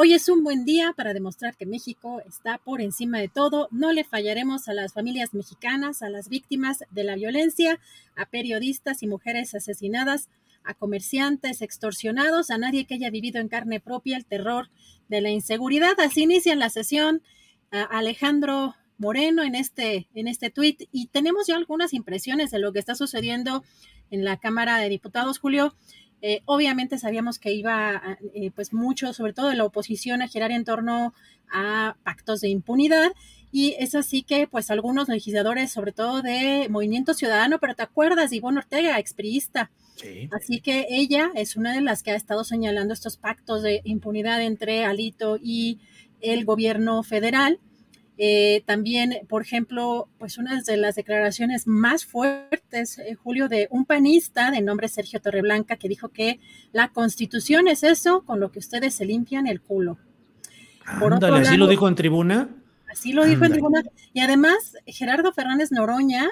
Speaker 7: Hoy es un buen día para demostrar que México está por encima de todo. No le fallaremos a las familias mexicanas, a las víctimas de la violencia, a periodistas y mujeres asesinadas, a comerciantes extorsionados, a nadie que haya vivido en carne propia el terror de la inseguridad. Así inicia la sesión Alejandro Moreno en este, en este tuit y tenemos ya algunas impresiones de lo que está sucediendo en la Cámara de Diputados, Julio. Eh, obviamente sabíamos que iba, eh, pues mucho, sobre todo de la oposición, a girar en torno a pactos de impunidad. Y es así que, pues, algunos legisladores, sobre todo de Movimiento Ciudadano, pero te acuerdas Ivonne Ortega, expriista. Sí. Así que ella es una de las que ha estado señalando estos pactos de impunidad entre Alito y el gobierno federal. Eh, también, por ejemplo, pues una de las declaraciones más fuertes, eh, Julio, de un panista de nombre Sergio Torreblanca, que dijo que la constitución es eso con lo que ustedes se limpian el culo.
Speaker 4: Ándale, ¿así lo dijo en tribuna?
Speaker 7: Así lo dijo en tribuna. Y además, Gerardo Fernández Noroña,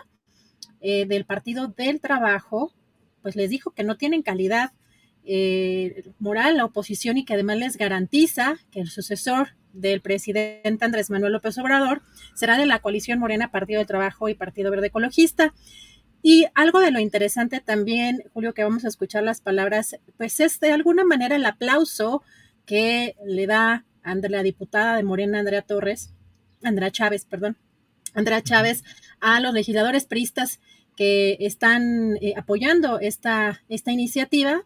Speaker 7: eh, del Partido del Trabajo, pues les dijo que no tienen calidad moral la oposición y que además les garantiza que el sucesor del presidente Andrés Manuel López Obrador será de la coalición Morena, Partido de Trabajo y Partido Verde Ecologista. Y algo de lo interesante también, Julio, que vamos a escuchar las palabras, pues es de alguna manera el aplauso que le da la diputada de Morena, Andrea Torres, Andrea Chávez, perdón, Andrea Chávez, a los legisladores priistas que están eh, apoyando esta, esta iniciativa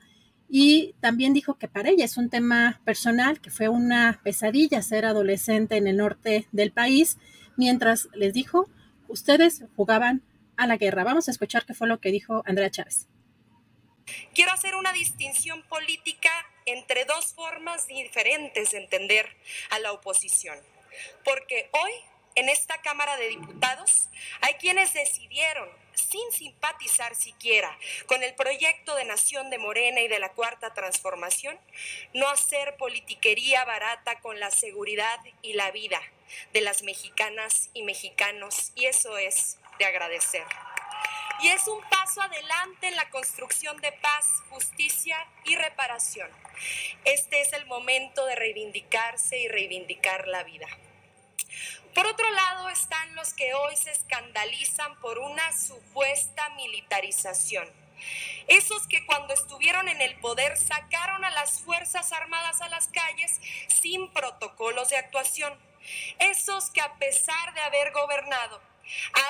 Speaker 7: y también dijo que para ella es un tema personal, que fue una pesadilla ser adolescente en el norte del país, mientras les dijo, ustedes jugaban a la guerra. Vamos a escuchar qué fue lo que dijo Andrea Chávez.
Speaker 8: Quiero hacer una distinción política entre dos formas diferentes de entender a la oposición, porque hoy en esta Cámara de Diputados hay quienes decidieron sin simpatizar siquiera con el proyecto de Nación de Morena y de la Cuarta Transformación, no hacer politiquería barata con la seguridad y la vida de las mexicanas y mexicanos, y eso es de agradecer. Y es un paso adelante en la construcción de paz, justicia y reparación. Este es el momento de reivindicarse y reivindicar la vida. Por otro lado están los que hoy se escandalizan por una supuesta militarización. Esos que cuando estuvieron en el poder sacaron a las Fuerzas Armadas a las calles sin protocolos de actuación. Esos que a pesar de haber gobernado,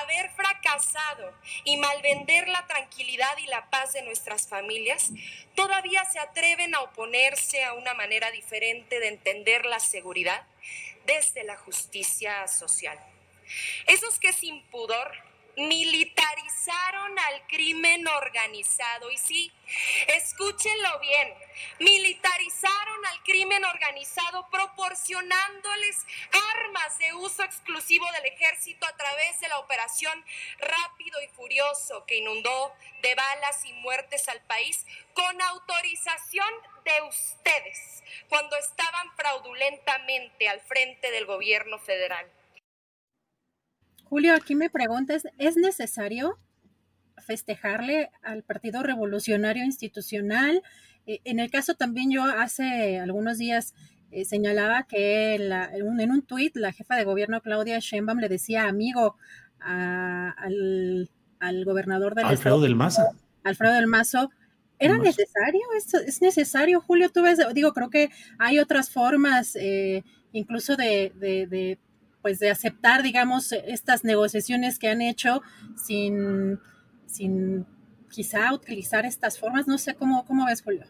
Speaker 8: haber fracasado y malvender la tranquilidad y la paz de nuestras familias, todavía se atreven a oponerse a una manera diferente de entender la seguridad desde la justicia social. Esos que sin pudor militarizaron al crimen organizado. Y sí, escúchenlo bien, militarizaron al crimen organizado proporcionándoles armas de uso exclusivo del ejército a través de la operación Rápido y Furioso que inundó de balas y muertes al país con autorización de ustedes cuando estaban fraudulentamente al frente del gobierno federal.
Speaker 7: Julio, aquí me preguntas, ¿es necesario festejarle al Partido Revolucionario Institucional? Eh, en el caso también yo hace algunos días eh, señalaba que en, un tuit la jefa de gobierno Claudia Sheinbaum le decía amigo al, gobernador del
Speaker 4: Alfredo del Mazo.
Speaker 7: Alfredo del Mazo. ¿Era necesario? ¿Es, necesario, Julio? Tú ves, digo, creo que hay otras formas, eh, incluso de pues de aceptar, digamos, estas negociaciones que han hecho sin, sin quizá utilizar estas formas. No sé cómo, cómo ves, Julio.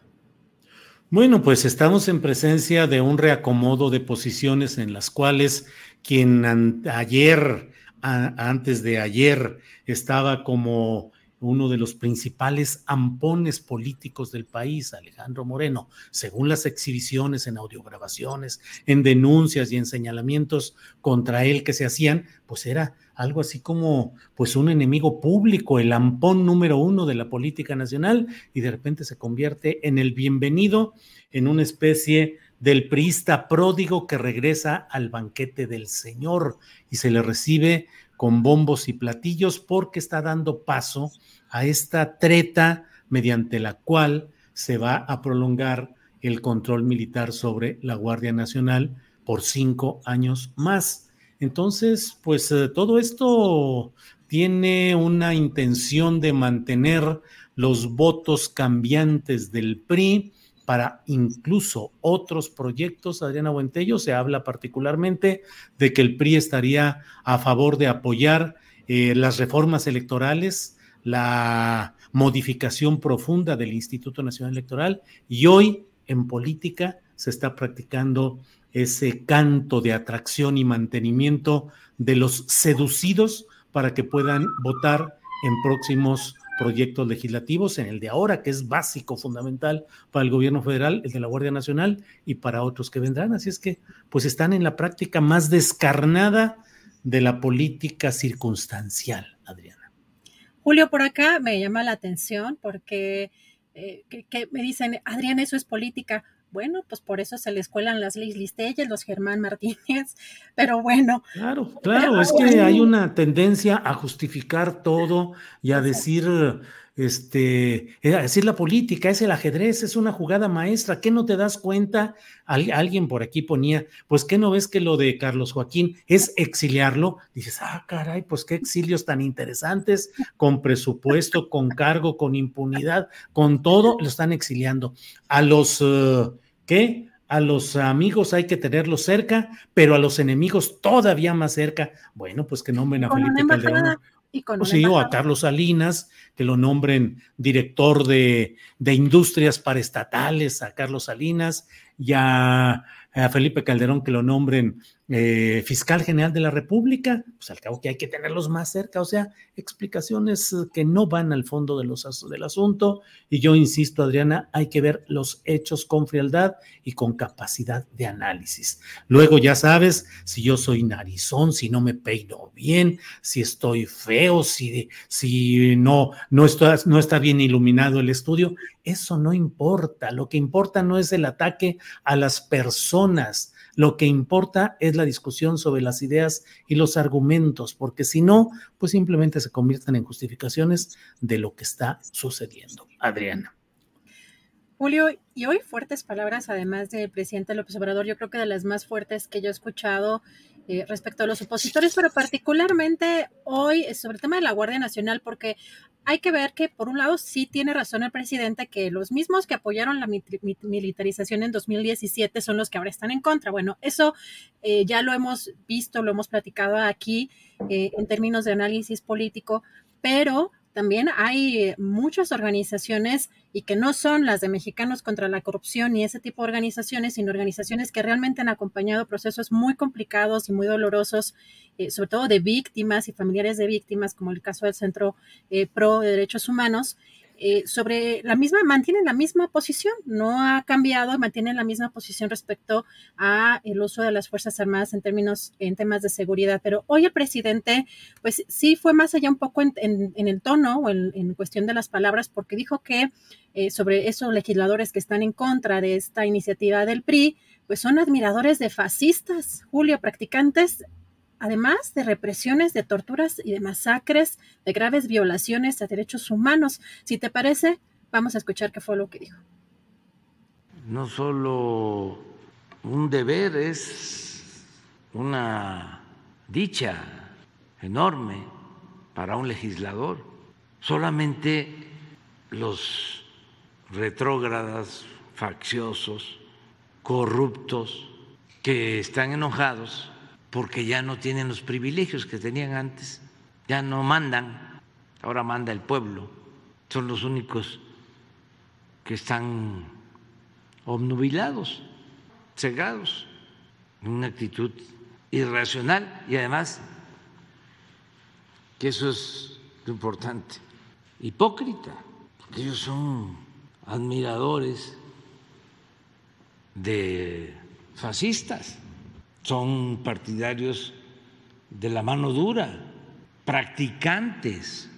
Speaker 4: Bueno, pues estamos en presencia de un reacomodo de posiciones en las cuales quien ayer, antes de ayer, estaba como uno de los principales ampones políticos del país, Alejandro Moreno, según las exhibiciones en audiograbaciones, en denuncias y en señalamientos contra él que se hacían, pues era algo así como pues un enemigo público, el ampón número uno de la política nacional, y de repente se convierte en el bienvenido, en una especie del priista pródigo que regresa al banquete del Señor y se le recibe con bombos y platillos porque está dando paso a esta treta mediante la cual se va a prolongar el control militar sobre la Guardia Nacional por cinco años más. Entonces, pues eh, todo esto tiene una intención de mantener los votos cambiantes del PRI para incluso otros proyectos, Adriana Buentello, se habla particularmente de que el PRI estaría a favor de apoyar eh, las reformas electorales la modificación profunda del Instituto Nacional Electoral y hoy en política se está practicando ese canto de atracción y mantenimiento de los seducidos para que puedan votar en próximos proyectos legislativos, en el de ahora, que es básico, fundamental para el gobierno federal, el de la Guardia Nacional y para otros que vendrán. Así es que, pues están en la práctica más descarnada de la política circunstancial, Adrián.
Speaker 7: Julio, por acá me llama la atención porque eh, que, me dicen, Adrián, eso es política. Bueno, pues por eso se les cuelan las Liz Listelles, los Germán Martínez, <laughs> pero bueno.
Speaker 4: Claro, claro, es que hay una tendencia a justificar todo y a decir este, es decir, la política es el ajedrez, es una jugada maestra. ¿Qué no te das cuenta? alguien por aquí ponía, pues, ¿qué no ves que lo de Carlos Joaquín es exiliarlo? Dices, ah, caray, pues qué exilios tan interesantes, con presupuesto, con cargo, con impunidad, con todo, lo están exiliando. A los, eh, ¿qué? A los amigos hay que tenerlos cerca, pero a los enemigos todavía más cerca. Bueno, pues que nombren a Felipe Calderón y con sí, o a Carlos Salinas, que lo nombren director de, de industrias paraestatales, a Carlos Salinas, y a a Felipe Calderón que lo nombren eh, fiscal general de la República, pues al cabo que hay que tenerlos más cerca, o sea, explicaciones que no van al fondo de los, del asunto. Y yo insisto, Adriana, hay que ver los hechos con frialdad y con capacidad de análisis. Luego, ya sabes, si yo soy narizón, si no me peino bien, si estoy feo, si, si no, no, está, no está bien iluminado el estudio, eso no importa. Lo que importa no es el ataque a las personas. Lo que importa es la discusión sobre las ideas y los argumentos, porque si no, pues simplemente se convierten en justificaciones de lo que está sucediendo. Adriana.
Speaker 7: Julio, y hoy fuertes palabras, además del presidente López Obrador, yo creo que de las más fuertes que yo he escuchado eh, respecto a los opositores, pero particularmente hoy sobre el tema de la Guardia Nacional, porque hay que ver que, por un lado, sí tiene razón el presidente que los mismos que apoyaron la militarización en 2017 son los que ahora están en contra. Bueno, eso eh, ya lo hemos visto, lo hemos platicado aquí eh, en términos de análisis político, pero también hay muchas organizaciones y que no son las de Mexicanos contra la Corrupción y ese tipo de organizaciones, sino organizaciones que realmente han acompañado procesos muy complicados y muy dolorosos, eh, sobre todo de víctimas y familiares de víctimas, como el caso del Centro eh, Pro de Derechos Humanos. Eh, sobre la misma, mantienen la misma posición, no ha cambiado, mantienen la misma posición respecto a el uso de las Fuerzas Armadas en términos, en temas de seguridad. Pero hoy el presidente, pues sí fue más allá un poco en, el tono o en, cuestión de las palabras, porque dijo que eh, sobre esos legisladores que están en contra de esta iniciativa del PRI, pues son admiradores de fascistas, Julio, practicantes además de represiones, de torturas y de masacres, de graves violaciones a derechos humanos. Si te parece, vamos a escuchar qué fue lo que dijo.
Speaker 9: No solo un deber, es una dicha enorme para un legislador. Solamente los retrógradas, facciosos, corruptos, que están enojados porque ya no tienen los privilegios que tenían antes, ya no mandan, ahora manda el pueblo, son los únicos que están obnubilados, cegados, en una actitud irracional y además, que eso es lo importante, hipócrita, porque ellos son admiradores de fascistas son partidarios de la mano dura, practicantes,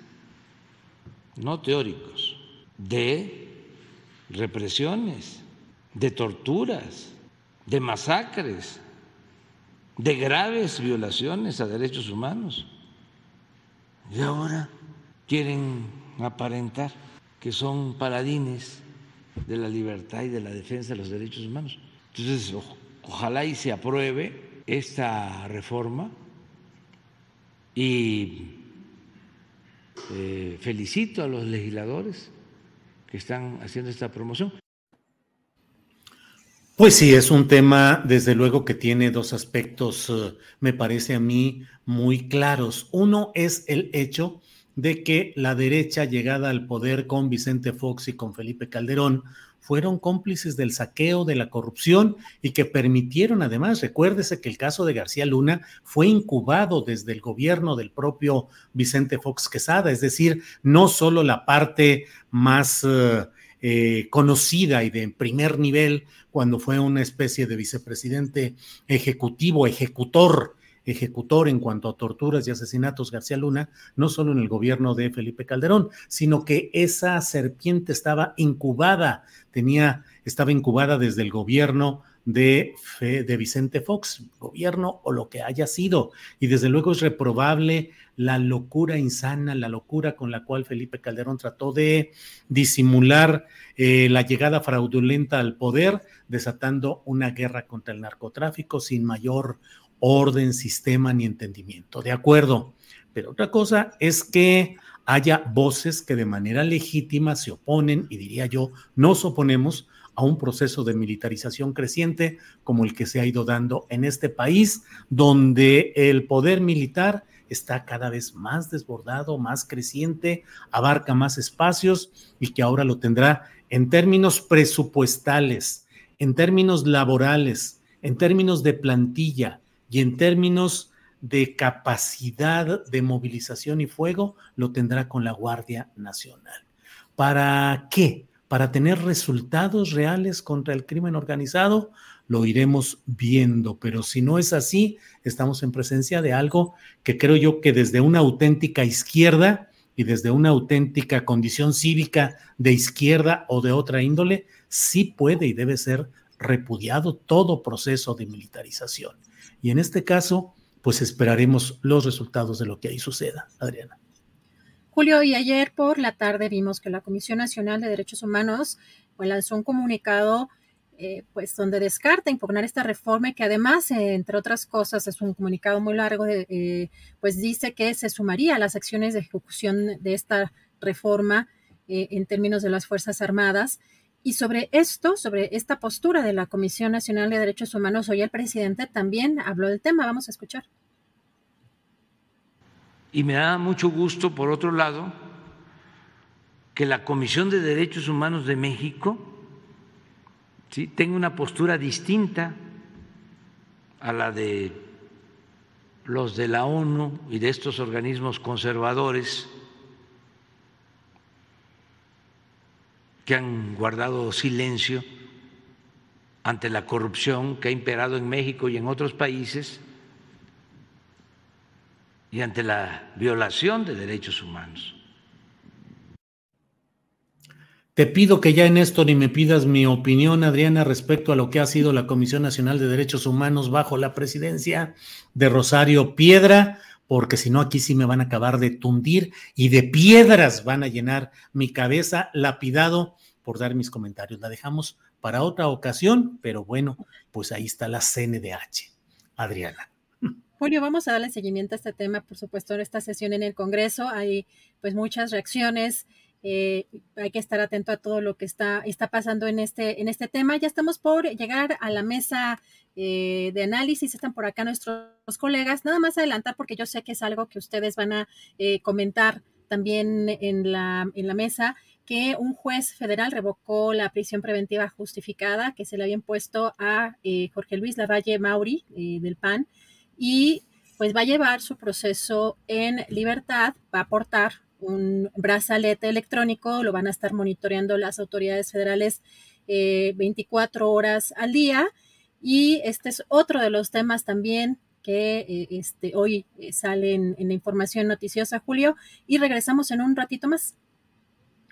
Speaker 9: no teóricos, de represiones, de torturas, de masacres, de graves violaciones a derechos humanos. Y ahora quieren aparentar que son paladines de la libertad y de la defensa de los derechos humanos. Entonces, Ojalá y se apruebe esta reforma y eh, felicito a los legisladores que están haciendo esta promoción.
Speaker 4: Pues sí, es un tema, desde luego, que tiene dos aspectos, eh, me parece a mí, muy claros. Uno es el hecho de que la derecha llegada al poder con Vicente Fox y con Felipe Calderón fueron cómplices del saqueo, de la corrupción y que permitieron además, recuérdese que el caso de García Luna fue incubado desde el gobierno del propio Vicente Fox Quesada, es decir, no solo la parte más eh, eh, conocida y de primer nivel cuando fue una especie de vicepresidente ejecutivo, ejecutor ejecutor en cuanto a torturas y asesinatos García Luna, no solo en el gobierno de Felipe Calderón, sino que esa serpiente estaba incubada, tenía, estaba incubada desde el gobierno de, de Vicente Fox, gobierno o lo que haya sido. Y desde luego es reprobable la locura insana, la locura con la cual Felipe Calderón trató de disimular eh, la llegada fraudulenta al poder, desatando una guerra contra el narcotráfico sin mayor orden, sistema ni entendimiento. De acuerdo. Pero otra cosa es que haya voces que de manera legítima se oponen, y diría yo, nos oponemos a un proceso de militarización creciente como el que se ha ido dando en este país, donde el poder militar está cada vez más desbordado, más creciente, abarca más espacios y que ahora lo tendrá en términos presupuestales, en términos laborales, en términos de plantilla, y en términos de capacidad de movilización y fuego lo tendrá con la Guardia Nacional. ¿Para qué? Para tener resultados reales contra el crimen organizado, lo iremos viendo, pero si no es así, estamos en presencia de algo que creo yo que desde una auténtica izquierda y desde una auténtica condición cívica de izquierda o de otra índole, sí puede y debe ser repudiado todo proceso de militarización. Y en este caso, pues esperaremos los resultados de lo que ahí suceda. Adriana.
Speaker 7: Julio, y ayer por la tarde vimos que la Comisión Nacional de Derechos Humanos pues, lanzó un comunicado eh, pues donde descarta impugnar esta reforma que además, eh, entre otras cosas, es un comunicado muy largo, eh, pues dice que se sumaría a las acciones de ejecución de esta reforma en términos de las Fuerzas Armadas y sobre esto, sobre esta postura de la Comisión Nacional de Derechos Humanos, hoy el presidente también habló del tema. Vamos a escuchar.
Speaker 9: Y me da mucho gusto, por otro lado, que la Comisión de Derechos Humanos de México ¿sí? tenga una postura distinta a la de los de la ONU y de estos organismos conservadores que han guardado silencio ante la corrupción que ha imperado en México y en otros países y ante la violación de derechos humanos.
Speaker 4: Te pido que ya en esto ni me pidas mi opinión, Adriana, respecto a lo que ha sido la Comisión Nacional de Derechos Humanos bajo la presidencia de Rosario Piedra, porque si no aquí sí me van a acabar de tundir y de piedras van a llenar mi cabeza, lapidado por dar mis comentarios. La dejamos para otra ocasión, pero bueno, pues ahí está la CNDH. Adriana.
Speaker 7: Julio, vamos a darle seguimiento a este tema, por supuesto, en esta sesión en el Congreso. Hay pues muchas reacciones. Eh, hay que estar atento a todo lo que está, está pasando en este, en este tema. Ya estamos por llegar a la mesa eh, de análisis. Están por acá nuestros colegas. Nada más adelantar porque yo sé que es algo que ustedes van a eh, comentar también en la, en la mesa que un juez federal revocó la prisión preventiva justificada que se le había impuesto a Jorge Luis Lavalle Mauri del PAN y pues va a llevar su proceso en libertad, va a aportar un brazalete electrónico, lo van a estar monitoreando las autoridades federales 24 eh, horas al día y este es otro de los temas también que este, hoy salen en la información noticiosa, Julio, y regresamos en un ratito más.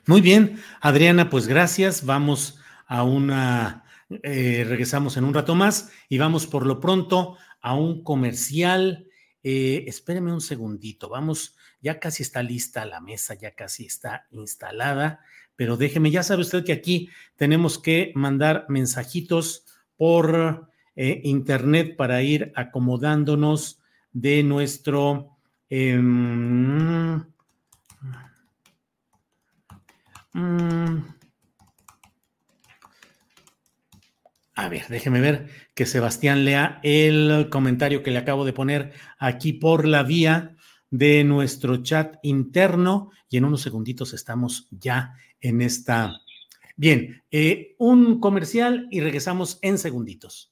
Speaker 4: Muy bien, Adriana, pues gracias. Vamos a una, eh, regresamos en un rato más y vamos por lo pronto a un comercial. Eh, espéreme un segundito, vamos, ya casi está lista la mesa, ya casi está instalada, pero déjeme, ya sabe usted que aquí tenemos que mandar mensajitos por eh, internet para ir acomodándonos de nuestro... Em, Mm. A ver, déjeme ver que Sebastián lea el comentario que le acabo de poner aquí por la vía de nuestro chat interno y en unos segunditos estamos ya en esta. Bien, eh, un comercial y regresamos en segunditos.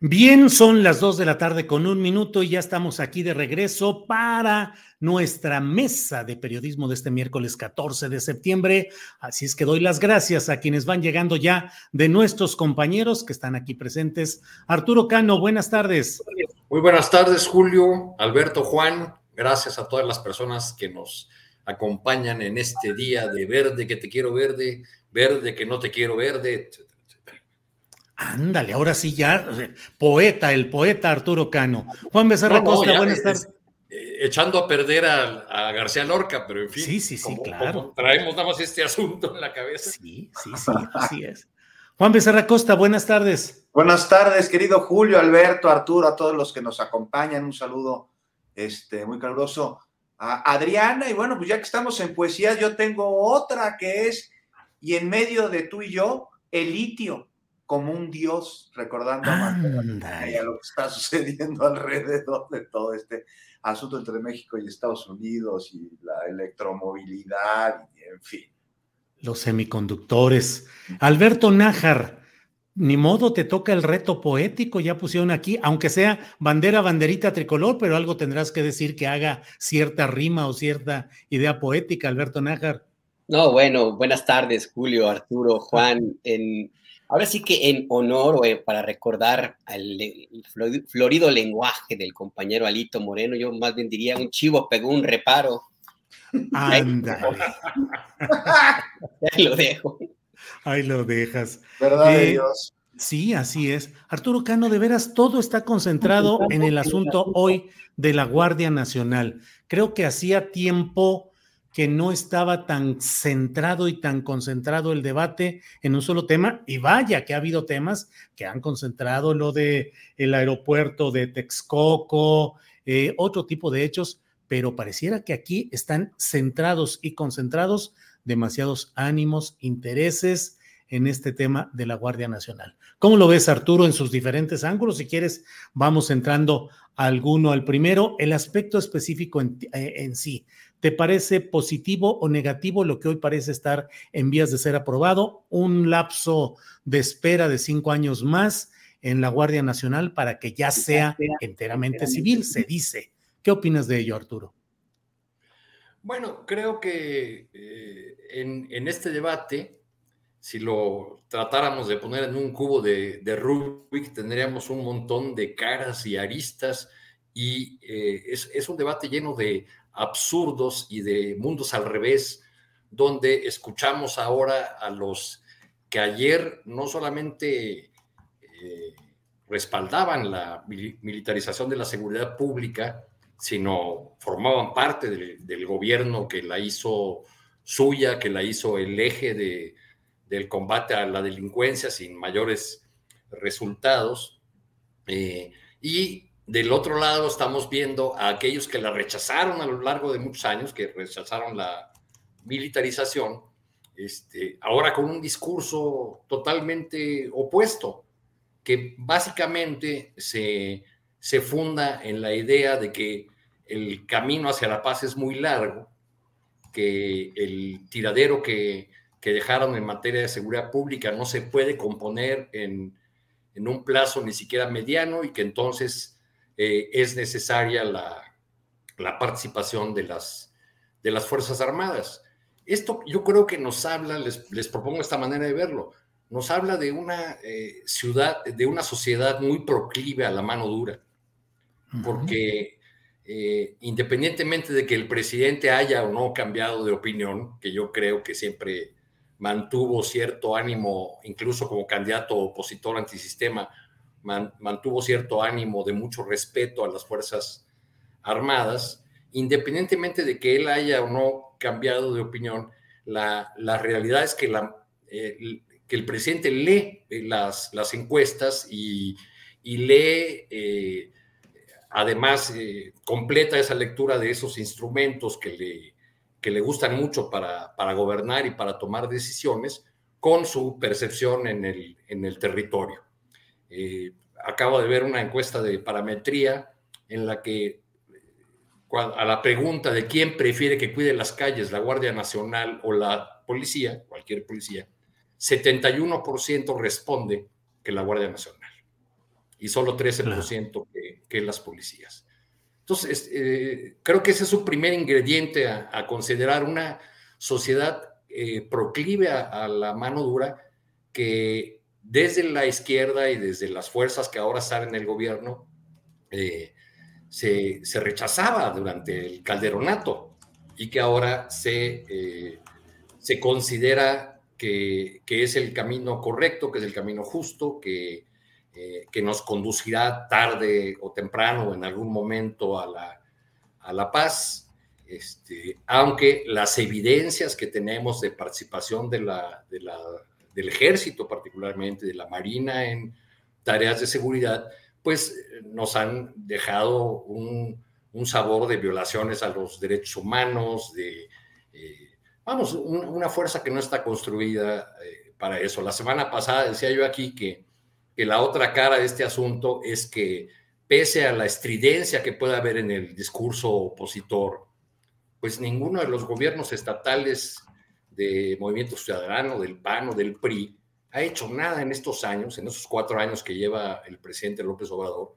Speaker 4: Bien, son las dos de la tarde con un minuto y ya estamos aquí de regreso para nuestra mesa de periodismo de este miércoles 14 de septiembre. Así es que doy las gracias a quienes van llegando ya de nuestros compañeros que están aquí presentes. Arturo Cano, buenas tardes.
Speaker 10: Muy buenas tardes, Julio, Alberto, Juan. Gracias a todas las personas que nos acompañan en este día de verde que te quiero verde, verde que no te quiero verde,
Speaker 4: Ándale, ahora sí ya, poeta, el poeta Arturo Cano. Juan Becerra Costa, buenas tardes.
Speaker 10: Eh, echando a perder a, García Lorca, pero en fin.
Speaker 4: Sí, sí, sí, claro.
Speaker 10: traemos nada más este asunto en la cabeza.
Speaker 4: Sí, sí, sí, así es. Juan Becerra Costa, buenas tardes.
Speaker 11: Buenas tardes, querido Julio, Alberto, Arturo, a todos los que nos acompañan. Un saludo este, muy caluroso a Adriana. Y bueno, pues ya que estamos en poesía, yo tengo otra que es, y en medio de tú y yo, el litio como un dios, recordando a, lo que está <laughs> sucediendo alrededor de todo este asunto entre México y Estados Unidos y la electromovilidad, y en fin.
Speaker 4: Los semiconductores. Alberto Nájar, ni modo te toca el reto poético, ya pusieron aquí, aunque sea bandera, banderita tricolor, pero algo tendrás que decir que haga cierta rima o cierta idea poética, Alberto Nájar.
Speaker 12: No, bueno, buenas tardes, Julio, Arturo, Juan. En, <laughs> Ahora sí que en honor o eh, para recordar al florido lenguaje del compañero Alito Moreno, yo más bien diría un chivo pegó un reparo.
Speaker 4: Ándale.
Speaker 12: Ahí lo dejo.
Speaker 4: Ahí lo dejas.
Speaker 11: ¿Verdad eh, Dios?
Speaker 4: Sí, así es. Arturo Cano, de veras, todo está concentrado en el asunto hoy de la Guardia Nacional. Creo que hacía tiempo que no estaba tan centrado y tan concentrado el debate en un solo tema y vaya que ha habido temas que han concentrado lo de el aeropuerto de Texcoco, eh, otro tipo de hechos, pero pareciera que aquí están centrados y concentrados demasiados ánimos, intereses en este tema de la Guardia Nacional. ¿Cómo lo ves, Arturo, en sus diferentes ángulos? Si quieres, vamos entrando alguno al primero, el aspecto específico en, eh, en sí. ¿Te parece positivo o negativo lo que hoy parece estar en vías de ser aprobado? Un lapso de espera de cinco años más en la Guardia Nacional para que ya sea enteramente civil, se dice. ¿Qué opinas de ello, Arturo?
Speaker 10: Bueno, creo que eh, en, este debate, si lo tratáramos de poner en un cubo de, Rubik, tendríamos un montón de caras y aristas y eh, es, un debate lleno de absurdos y de mundos al revés, donde escuchamos ahora a los que ayer no solamente eh, respaldaban la militarización de la seguridad pública, sino formaban parte del, gobierno que la hizo suya, que la hizo el eje de, del combate a la delincuencia sin mayores resultados. Eh, y del otro lado estamos viendo a aquellos que la rechazaron a lo largo de muchos años, que rechazaron la militarización, este, ahora con un discurso totalmente opuesto, que básicamente se, se funda en la idea de que el camino hacia la paz es muy largo, que el tiradero que, que dejaron en materia de seguridad pública no se puede componer en, en un plazo ni siquiera mediano y que entonces eh, es necesaria la, participación de las, de las Fuerzas Armadas. Esto yo creo que nos habla, les, propongo esta manera de verlo, nos habla de una eh, ciudad, de una sociedad muy proclive a la mano dura, porque eh, independientemente de que el presidente haya o no cambiado de opinión, que yo creo que siempre mantuvo cierto ánimo, incluso como candidato opositor antisistema, mantuvo cierto ánimo de mucho respeto a las Fuerzas Armadas, independientemente de que él haya o no cambiado de opinión, la, realidad es que, la, eh, que el presidente lee eh, las, las encuestas y, lee, eh, además, completa esa lectura de esos instrumentos que le, que le gustan mucho para, para gobernar y para tomar decisiones con su percepción en el, en el territorio. Eh, acabo de ver una encuesta de parametría en la que a la pregunta de quién prefiere que cuide las calles, la Guardia Nacional o la policía, cualquier policía, 71% responde que la Guardia Nacional. Y solo 13% que, que, las policías. Entonces, eh, creo que ese es su primer ingrediente a, considerar una sociedad eh, proclive a, la mano dura que desde la izquierda y desde las fuerzas que ahora están en el gobierno eh, se, rechazaba durante el calderonato y que ahora se, se considera que, que, es el camino correcto, que es el camino justo, que, eh, que nos conducirá tarde o temprano en algún momento a la, a la paz. Este, aunque las evidencias que tenemos de participación de la, de la, del ejército, particularmente de la Marina en tareas de seguridad, pues nos han dejado un, un sabor de violaciones a los derechos humanos, de, eh, vamos, una fuerza que no está construida eh, para eso. La semana pasada decía yo aquí que que la otra cara de este asunto es que pese a la estridencia que pueda haber en el discurso opositor, pues ninguno de los gobiernos estatales de Movimiento Ciudadano, del PAN o del PRI, ha hecho nada en estos años, en esos cuatro años que lleva el presidente López Obrador,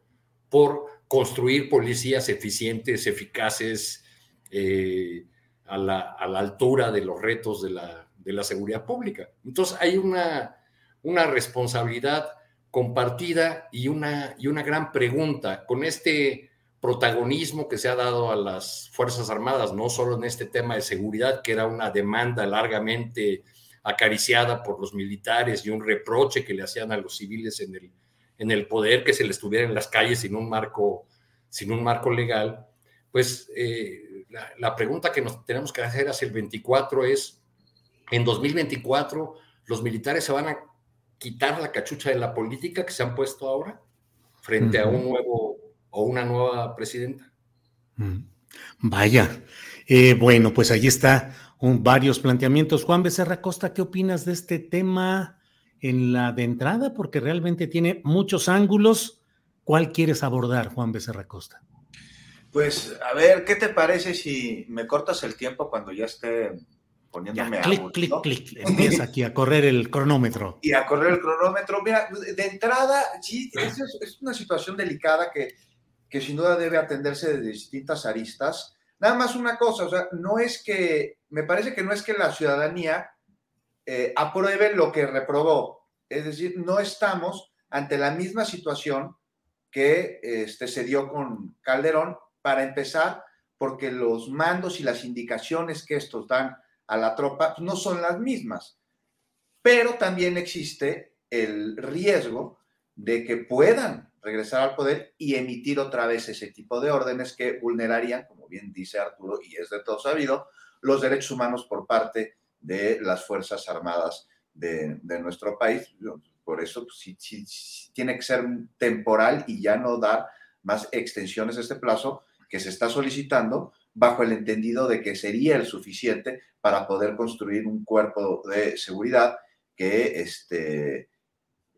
Speaker 10: por construir policías eficientes, eficaces, eh, a, la, altura de los retos de la, de la seguridad pública. Entonces hay una, una responsabilidad compartida y una, y una gran pregunta con este protagonismo que se ha dado a las Fuerzas Armadas, no solo en este tema de seguridad, que era una demanda largamente acariciada por los militares y un reproche que le hacían a los civiles en el, en el poder que se les tuviera en las calles sin un marco, sin un marco legal, pues eh, la, la, pregunta que nos tenemos que hacer hacia el 24 es, en 2024 los militares se van a quitar la cachucha de la política que se han puesto ahora frente a un nuevo o una nueva presidenta.
Speaker 4: Mm. Vaya, eh, bueno, pues ahí está un, varios planteamientos. Juan Becerra Costa, ¿qué opinas de este tema en la de entrada? Porque realmente tiene muchos ángulos. ¿Cuál quieres abordar, Juan Becerra Costa?
Speaker 11: Pues a ver, ¿qué te parece si me cortas el tiempo cuando ya esté poniéndome
Speaker 4: ya, clic, clic, clic, empieza aquí a correr el cronómetro.
Speaker 11: Y a correr el cronómetro. Mira, de entrada, sí, es, es una situación delicada que, que sin duda debe atenderse de distintas aristas. Nada más una cosa, o sea, no es que, me parece que no es que la ciudadanía eh, apruebe lo que reprobó. Es decir, no estamos ante la misma situación que este, se dio con Calderón, para empezar, porque los mandos y las indicaciones que estos dan a la tropa no son las mismas. Pero también existe el riesgo de que puedan regresar al poder y emitir otra vez ese tipo de órdenes que vulnerarían, como bien dice Arturo, y es de todo sabido, los derechos humanos por parte de las Fuerzas Armadas de, nuestro país. Por eso sí, tiene que ser temporal y ya no dar más extensiones a este plazo que se está solicitando bajo el entendido de que sería el suficiente para poder construir un cuerpo de seguridad que esté, eh,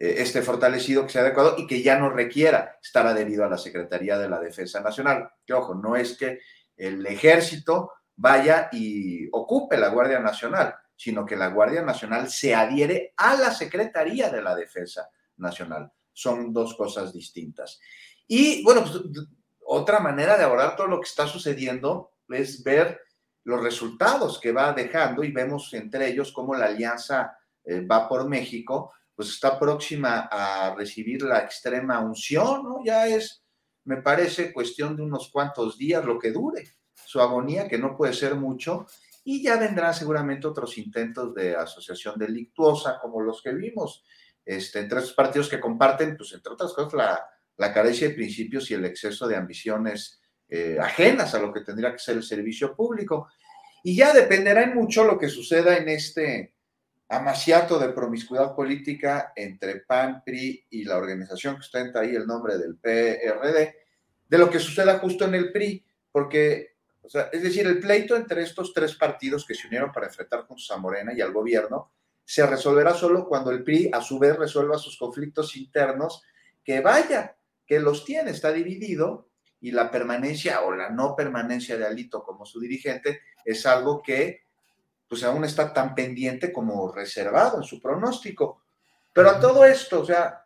Speaker 11: esté fortalecido, que sea adecuado y que ya no requiera estar adherido a la Secretaría de la Defensa Nacional. Que ojo, no es que el ejército vaya y ocupe la Guardia Nacional, sino que la Guardia Nacional se adhiere a la Secretaría de la Defensa Nacional. Son dos cosas distintas. Y bueno, pues, otra manera de abordar todo lo que está sucediendo es ver los resultados que va dejando y vemos entre ellos cómo la alianza eh, va por México, pues está próxima a recibir la extrema unción, ¿no? Ya es, me parece, cuestión de unos cuantos días lo que dure su agonía, que no puede ser mucho, y ya vendrán seguramente otros intentos de asociación delictuosa como los que vimos este, entre esos partidos que comparten, pues entre otras cosas, la, la carencia de principios y el exceso de ambiciones eh, ajenas a lo que tendría que ser el servicio público. Y ya dependerá en mucho lo que suceda en este amaciato de promiscuidad política entre PAN, PRI y la organización que ostenta ahí el nombre del PRD, de lo que suceda justo en el PRI, porque, o sea, es decir, el pleito entre estos tres partidos que se unieron para enfrentar juntos a Morena y al gobierno se resolverá solo cuando el PRI a su vez resuelva sus conflictos internos, que vaya, que los tiene, está dividido y la permanencia o la no permanencia de Alito como su dirigente es algo que pues aún está tan pendiente como reservado en su pronóstico. Pero a todo esto, o sea,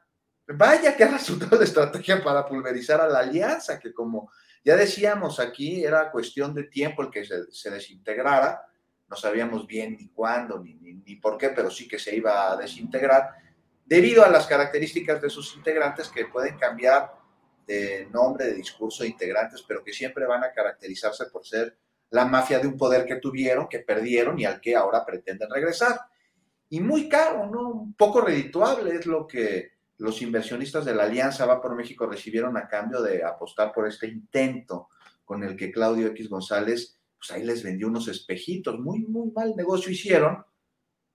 Speaker 11: vaya que ha resultado de estrategia para pulverizar a la alianza, que como ya decíamos aquí, era cuestión de tiempo el que se, desintegrara, no sabíamos bien ni cuándo ni, ni, por qué, pero sí que se iba a desintegrar, debido a las características de sus integrantes que pueden cambiar de nombre, de discurso de integrantes, pero que siempre van a caracterizarse por ser la mafia de un poder que tuvieron, que perdieron y al que ahora pretenden regresar. Y muy caro, ¿no? Un poco redituable es lo que los inversionistas de la Alianza Va por México recibieron a cambio de apostar por este intento con el que Claudio X González, pues ahí les vendió unos espejitos, muy, muy mal negocio hicieron.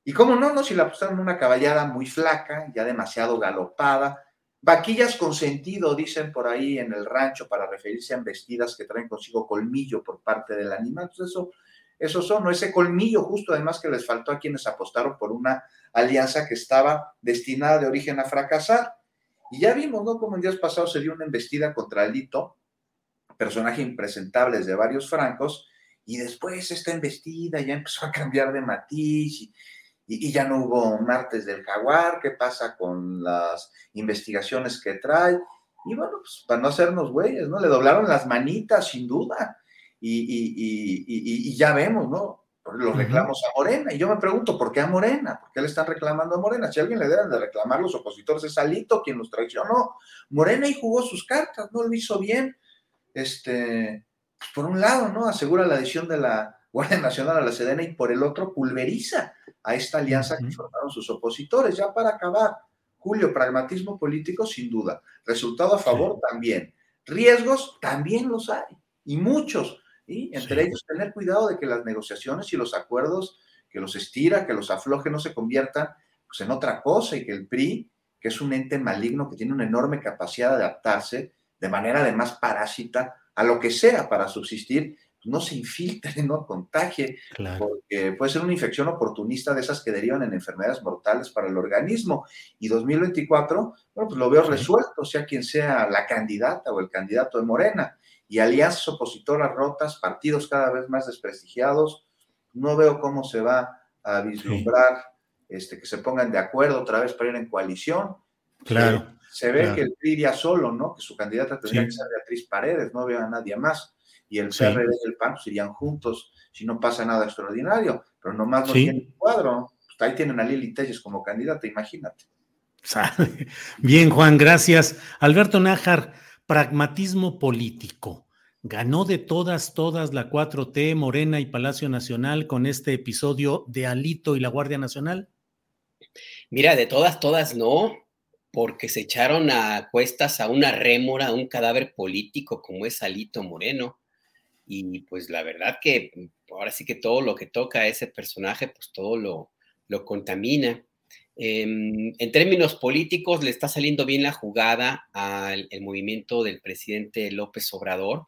Speaker 11: Y cómo no, no, si la apostaron una caballada muy flaca, ya demasiado galopada, Vaquillas con sentido, dicen por ahí en el rancho, para referirse a embestidas que traen consigo colmillo por parte del animal. Entonces, eso, son, ¿no? ese colmillo justo además que les faltó a quienes apostaron por una alianza que estaba destinada de origen a fracasar. Y ya vimos, ¿no? Como en días pasados se dio una embestida contra Alito, personaje impresentable de varios francos, y después esta embestida ya empezó a cambiar de matiz y, y, ya no hubo martes del jaguar, qué pasa con las investigaciones que trae. Y bueno, pues para no hacernos güeyes, ¿no? Le doblaron las manitas, sin duda. Y, ya vemos, ¿no? Los reclamos a Morena. Y yo me pregunto, ¿por qué a Morena? ¿Por qué le están reclamando a Morena? Si alguien le deben de reclamar los opositores, es Alito quien los traicionó. Morena y jugó sus cartas, no lo hizo bien. Este, pues por un lado, ¿no? Asegura la adición de la Guardia Nacional a la Sedena y por el otro pulveriza a esta alianza que formaron sus opositores. Ya para acabar, Julio, pragmatismo político sin duda, resultado a favor también, riesgos también los hay, y muchos, y entre ellos tener cuidado de que las negociaciones y los acuerdos que los estira, que los afloje, no se conviertan pues, en otra cosa y que el PRI, que es un ente maligno que tiene una enorme capacidad de adaptarse de manera además parásita a lo que sea para subsistir, no se infiltre, <laughs> no contagie, porque puede ser una infección oportunista de esas que derivan en enfermedades mortales para el organismo. Y 2024, bueno, pues lo veo resuelto, sea quien sea la candidata o el candidato de Morena. Y alianzas opositoras rotas, partidos cada vez más desprestigiados. No veo cómo se va a vislumbrar este, que se pongan de acuerdo otra vez para ir en coalición.
Speaker 4: Claro.
Speaker 11: Se, ve que el PRI iría solo, ¿no? Que su candidata tendría que ser Beatriz Paredes, no veo a nadie más y el PRD y el PAN pues, irían juntos si no pasa nada extraordinario, pero nomás no tienen cuadro. Pues, ahí tienen a Lili Telles como candidata, imagínate.
Speaker 4: Bien, Juan, gracias. Alberto Nájar, pragmatismo político. ¿Ganó de todas, todas la 4T, Morena y Palacio Nacional con este episodio de Alito y la Guardia Nacional?
Speaker 12: Mira, de todas, todas no, porque se echaron a cuestas a una rémora, a un cadáver político como es Alito Moreno y pues la verdad que mm, ahora sí que todo lo que toca a ese personaje, pues todo lo, lo contamina. Em, en términos políticos, le está saliendo bien la jugada al movimiento del presidente López Obrador.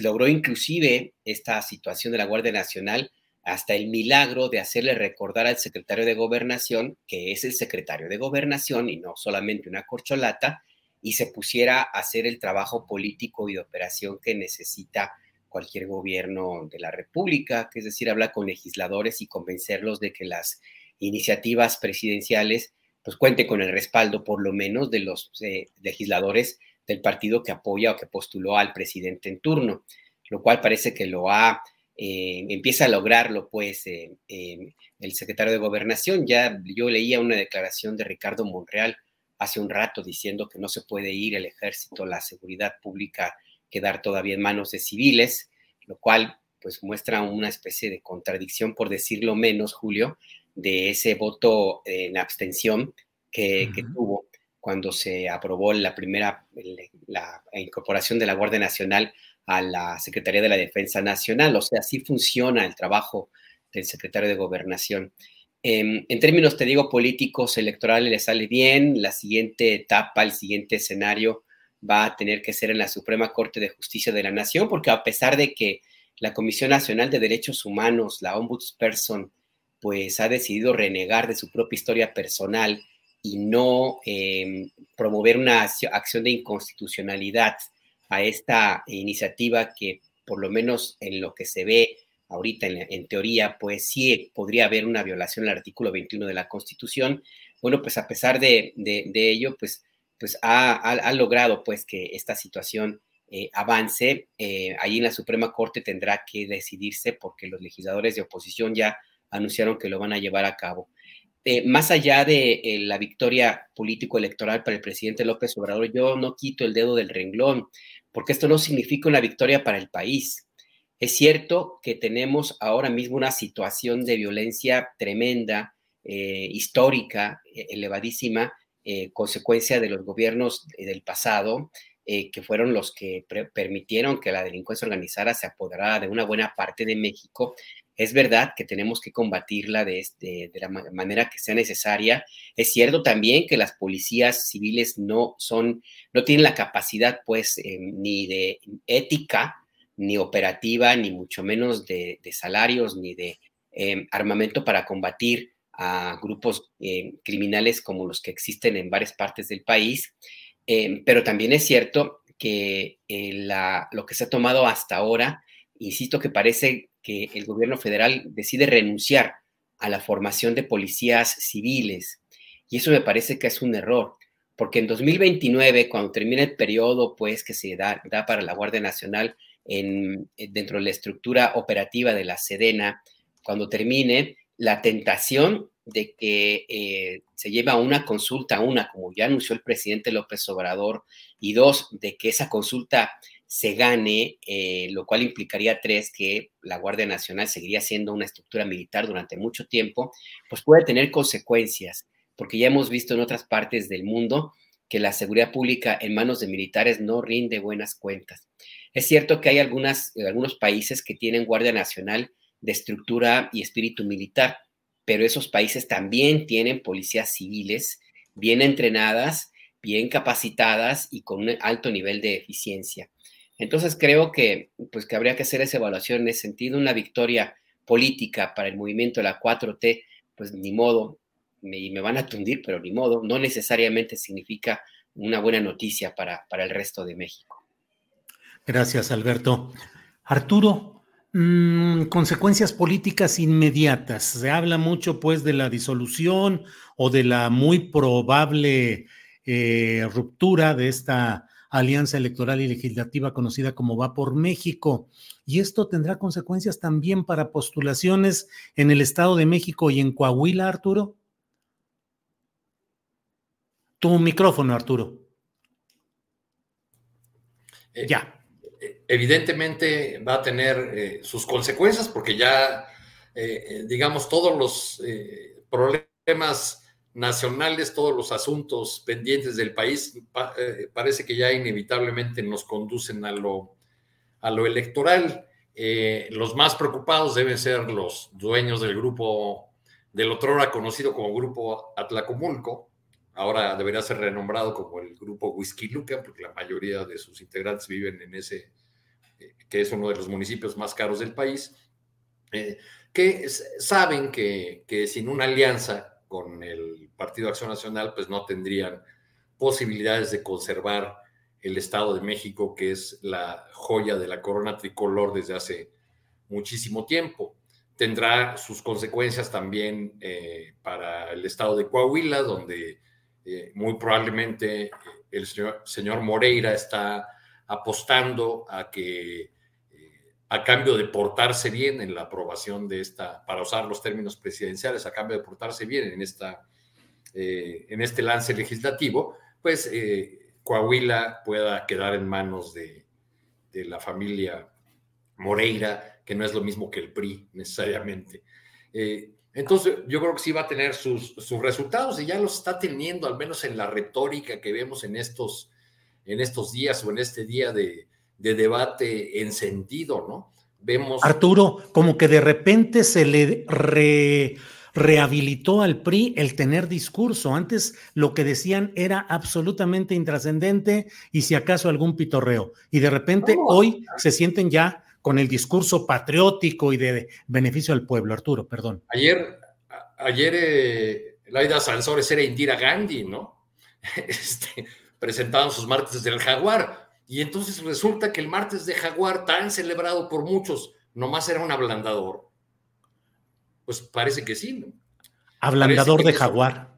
Speaker 12: Logró inclusive esta situación de la Guardia Nacional hasta el milagro de hacerle recordar al secretario de Gobernación que es el secretario de Gobernación y no solamente una corcholata, y se pusiera a hacer el trabajo político y de operación que necesita cualquier gobierno de la República, que es decir, habla con legisladores y convencerlos de que las iniciativas presidenciales pues cuente con el respaldo por lo menos de los eh, legisladores del partido que apoya o que postuló al presidente en turno, lo cual parece que lo ha, eh, empieza a lograrlo pues eh, el secretario de gobernación. Ya yo leía una declaración de Ricardo Monreal hace un rato diciendo que no se puede ir el ejército, la seguridad pública quedar todavía en manos de civiles, lo cual pues muestra una especie de contradicción, por decirlo menos, Julio, de ese voto en abstención que, tuvo cuando se aprobó la primera la incorporación de la Guardia Nacional a la Secretaría de la Defensa Nacional. O sea, así funciona el trabajo del secretario de Gobernación. Em, en términos, te digo, políticos, electorales, le sale bien. La siguiente etapa, el siguiente escenario va a tener que ser en la Suprema Corte de Justicia de la Nación, porque a pesar de que la Comisión Nacional de Derechos Humanos, la Ombudsperson, pues ha decidido renegar de su propia historia personal y no em, promover una acción de inconstitucionalidad a esta iniciativa que por lo menos en lo que se ve ahorita en, teoría, pues sí podría haber una violación al artículo 21 de la Constitución. Bueno, pues a pesar de, de ello, pues pues ha, logrado pues que esta situación eh, avance. Eh, ahí en la Suprema Corte tendrá que decidirse porque los legisladores de oposición ya anunciaron que lo van a llevar a cabo. Eh, más allá de la victoria político-electoral para el presidente López Obrador, yo no quito el dedo del renglón, porque esto no significa una victoria para el país. Es cierto que tenemos ahora mismo una situación de violencia tremenda, histórica, elevadísima, consecuencia de los gobiernos del pasado, eh, que fueron los que permitieron que la delincuencia organizada se apoderara de una buena parte de México. Es verdad que tenemos que combatirla de, este, de la manera que sea necesaria. Es cierto también que las policías civiles no son, no tienen la capacidad, pues, eh, ni de ética, ni operativa, ni mucho menos de, salarios, ni de eh, armamento para combatir a grupos criminales como los que existen en varias partes del país. Em, pero también es cierto que eh, lo que se ha tomado hasta ahora, insisto que parece que el gobierno federal decide renunciar a la formación de policías civiles. Y eso me parece que es un error, porque en 2029, cuando termine el periodo pues, que se da, da para la Guardia Nacional en, dentro de la estructura operativa de la Sedena, cuando termine, la tentación de que eh, se lleve a una consulta, una, como ya anunció el presidente López Obrador, y dos, de que esa consulta se gane, eh, lo cual implicaría tres, que la Guardia Nacional seguiría siendo una estructura militar durante mucho tiempo, pues puede tener consecuencias, porque ya hemos visto en otras partes del mundo que la seguridad pública en manos de militares no rinde buenas cuentas. Es cierto que hay algunas, algunos países que tienen Guardia Nacional de estructura y espíritu militar, pero esos países también tienen policías civiles bien entrenadas, bien capacitadas y con un alto nivel de eficiencia. Entonces creo que, pues, que habría que hacer esa evaluación en ese sentido. Una victoria política para el movimiento de la 4T, pues ni modo, y me van a tundir, pero ni modo, no necesariamente significa una buena noticia para, para el resto de México.
Speaker 4: Gracias, Alberto. Arturo, Mm, consecuencias políticas inmediatas. Se habla mucho pues de la disolución o de la muy probable eh, ruptura de esta alianza electoral y legislativa conocida como Va por México. Y esto tendrá consecuencias también para postulaciones en el Estado de México y en Coahuila, Arturo. Tu micrófono, Arturo.
Speaker 10: Eh, ya evidentemente va a tener eh, sus consecuencias porque ya, eh, eh, digamos, todos los problemas nacionales, todos los asuntos pendientes del país, parece que ya inevitablemente nos conducen a lo, a lo electoral. los más preocupados deben ser los dueños del grupo del otro hora conocido como Grupo Atlacomulco, ahora debería ser renombrado como el Grupo Whisky Luca, porque la mayoría de sus integrantes viven en ese que es uno de los municipios más caros del país, eh, que saben que, sin una alianza con el Partido Acción Nacional, pues no tendrían posibilidades de conservar el Estado de México, que es la joya de la corona tricolor desde hace muchísimo tiempo. Tendrá sus consecuencias también eh, para el Estado de Coahuila, donde eh, muy probablemente el señor Moreira está apostando a que a cambio de portarse bien en la aprobación de esta, para usar los términos presidenciales, a cambio de portarse bien en, esta, eh, en este lance legislativo, pues eh, Coahuila pueda quedar en manos de, la familia Moreira, que no es lo mismo que el PRI necesariamente. Eh, entonces, yo creo que sí va a tener sus, sus, resultados y ya los está teniendo, al menos en la retórica que vemos en estos, en estos días o en este día de, de debate en sentido, ¿no?
Speaker 4: Vemos. Arturo, como que de repente se le rehabilitó al PRI el tener discurso. Antes lo que decían era absolutamente intrascendente y si acaso algún pitorreo. Y de repente hoy se sienten ya con el discurso patriótico y de beneficio al pueblo. Arturo, perdón.
Speaker 10: Ayer, ayer eh, Laida Sansores era Indira Gandhi, ¿no? <laughs> Este, presentaban sus martes del jaguar y entonces resulta que el martes de Jaguar, tan celebrado por muchos, nomás era un ablandador. Pues parece que sí, ¿no?
Speaker 4: Ablandador de Jaguar.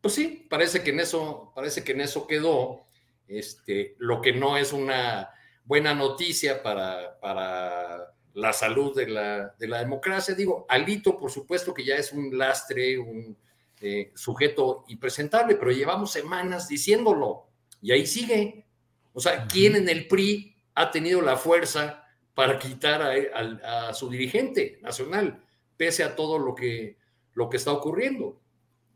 Speaker 10: pues sí, parece que en eso, parece que en eso quedó. Este, lo que no es una buena noticia para, para la salud de la, de la, democracia. Digo, Alito, por supuesto que ya es un lastre, un eh, sujeto impresentable, pero llevamos semanas diciéndolo y ahí sigue. O sea, ¿quién en el PRI ha tenido la fuerza para quitar a, su dirigente nacional, pese a todo lo que, lo que está ocurriendo?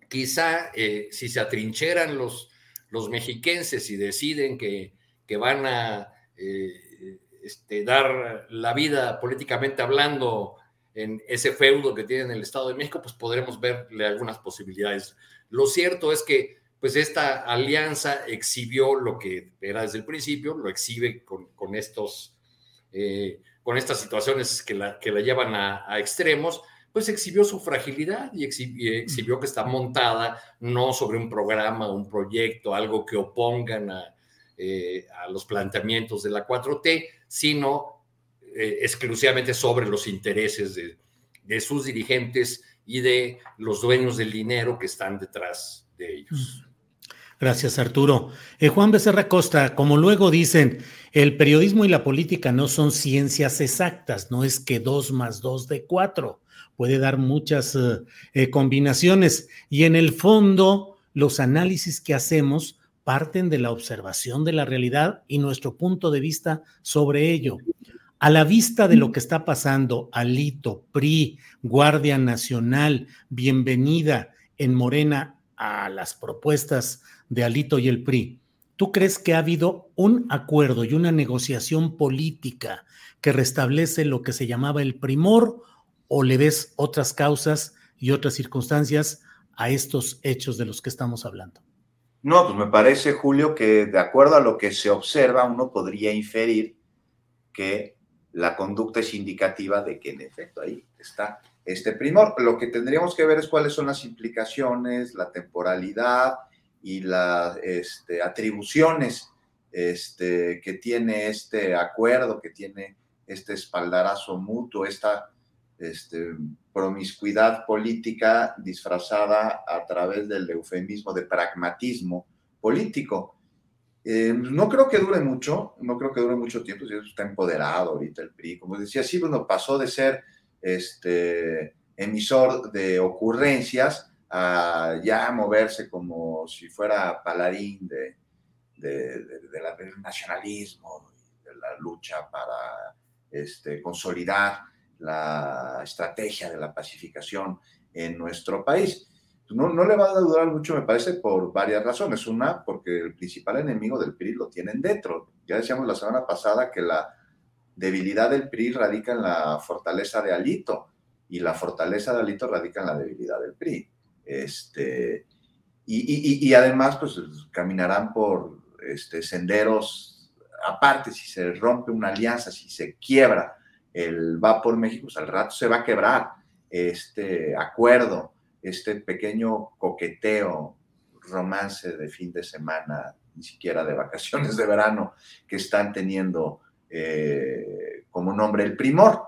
Speaker 10: Quizá eh, si se atrincheran los, los mexiquenses y deciden que, que van a eh, este, dar la vida políticamente hablando en ese feudo que tiene el Estado de México, pues podremos verle algunas posibilidades. Lo cierto es que pues esta alianza exhibió lo que era desde el principio, lo exhibe con, con estos, eh, con estas situaciones que la, que la llevan a, extremos, pues exhibió su fragilidad y exhibió, que está montada no sobre un programa, un proyecto, algo que opongan a, eh, a los planteamientos de la 4T, sino eh, exclusivamente sobre los intereses de, de sus dirigentes y de los dueños del dinero que están detrás de ellos.
Speaker 4: Gracias, Arturo. Eh, Juan Becerra Costa, como luego dicen, el periodismo y la política no son ciencias exactas, no es que dos más dos de cuatro, puede dar muchas eh, eh, combinaciones y en el fondo los análisis que hacemos parten de la observación de la realidad y nuestro punto de vista sobre ello. A la vista de lo que está pasando, Alito, PRI, Guardia Nacional, bienvenida en Morena a las propuestas de Alito y el PRI, ¿tú crees que ha habido un acuerdo y una negociación política que restablece lo que se llamaba el primor o le ves otras causas y otras circunstancias a estos hechos de los que estamos hablando?
Speaker 11: No, pues me parece, Julio, que de acuerdo a lo que se observa, uno podría inferir que la conducta es indicativa de que en efecto ahí está este primor. Lo que tendríamos que ver es cuáles son las implicaciones, la temporalidad, y las este, atribuciones este, que tiene este acuerdo, que tiene este espaldarazo mutuo, esta este, promiscuidad política disfrazada a través del eufemismo de pragmatismo político. Eh, no creo que dure mucho, no creo que dure mucho tiempo, si está empoderado ahorita el PRI. Como decía, sí, bueno, pasó de ser este, emisor de ocurrencias a ya moverse como si fuera paladín de, del nacionalismo, de la lucha para este, consolidar la estrategia de la pacificación en nuestro país. No, no, le va a durar mucho, me parece, por varias razones. Una, porque el principal enemigo del PRI lo tienen dentro. Ya decíamos la semana pasada que la debilidad del PRI radica en la fortaleza de Alito y la fortaleza de Alito radica en la debilidad del PRI. Este, y, además, pues caminarán por este, senderos aparte, si se rompe una alianza, si se quiebra el va por México, pues al rato se va a quebrar este acuerdo, este pequeño coqueteo, romance de fin de semana, ni siquiera de vacaciones de verano, que están teniendo eh, como nombre el primor,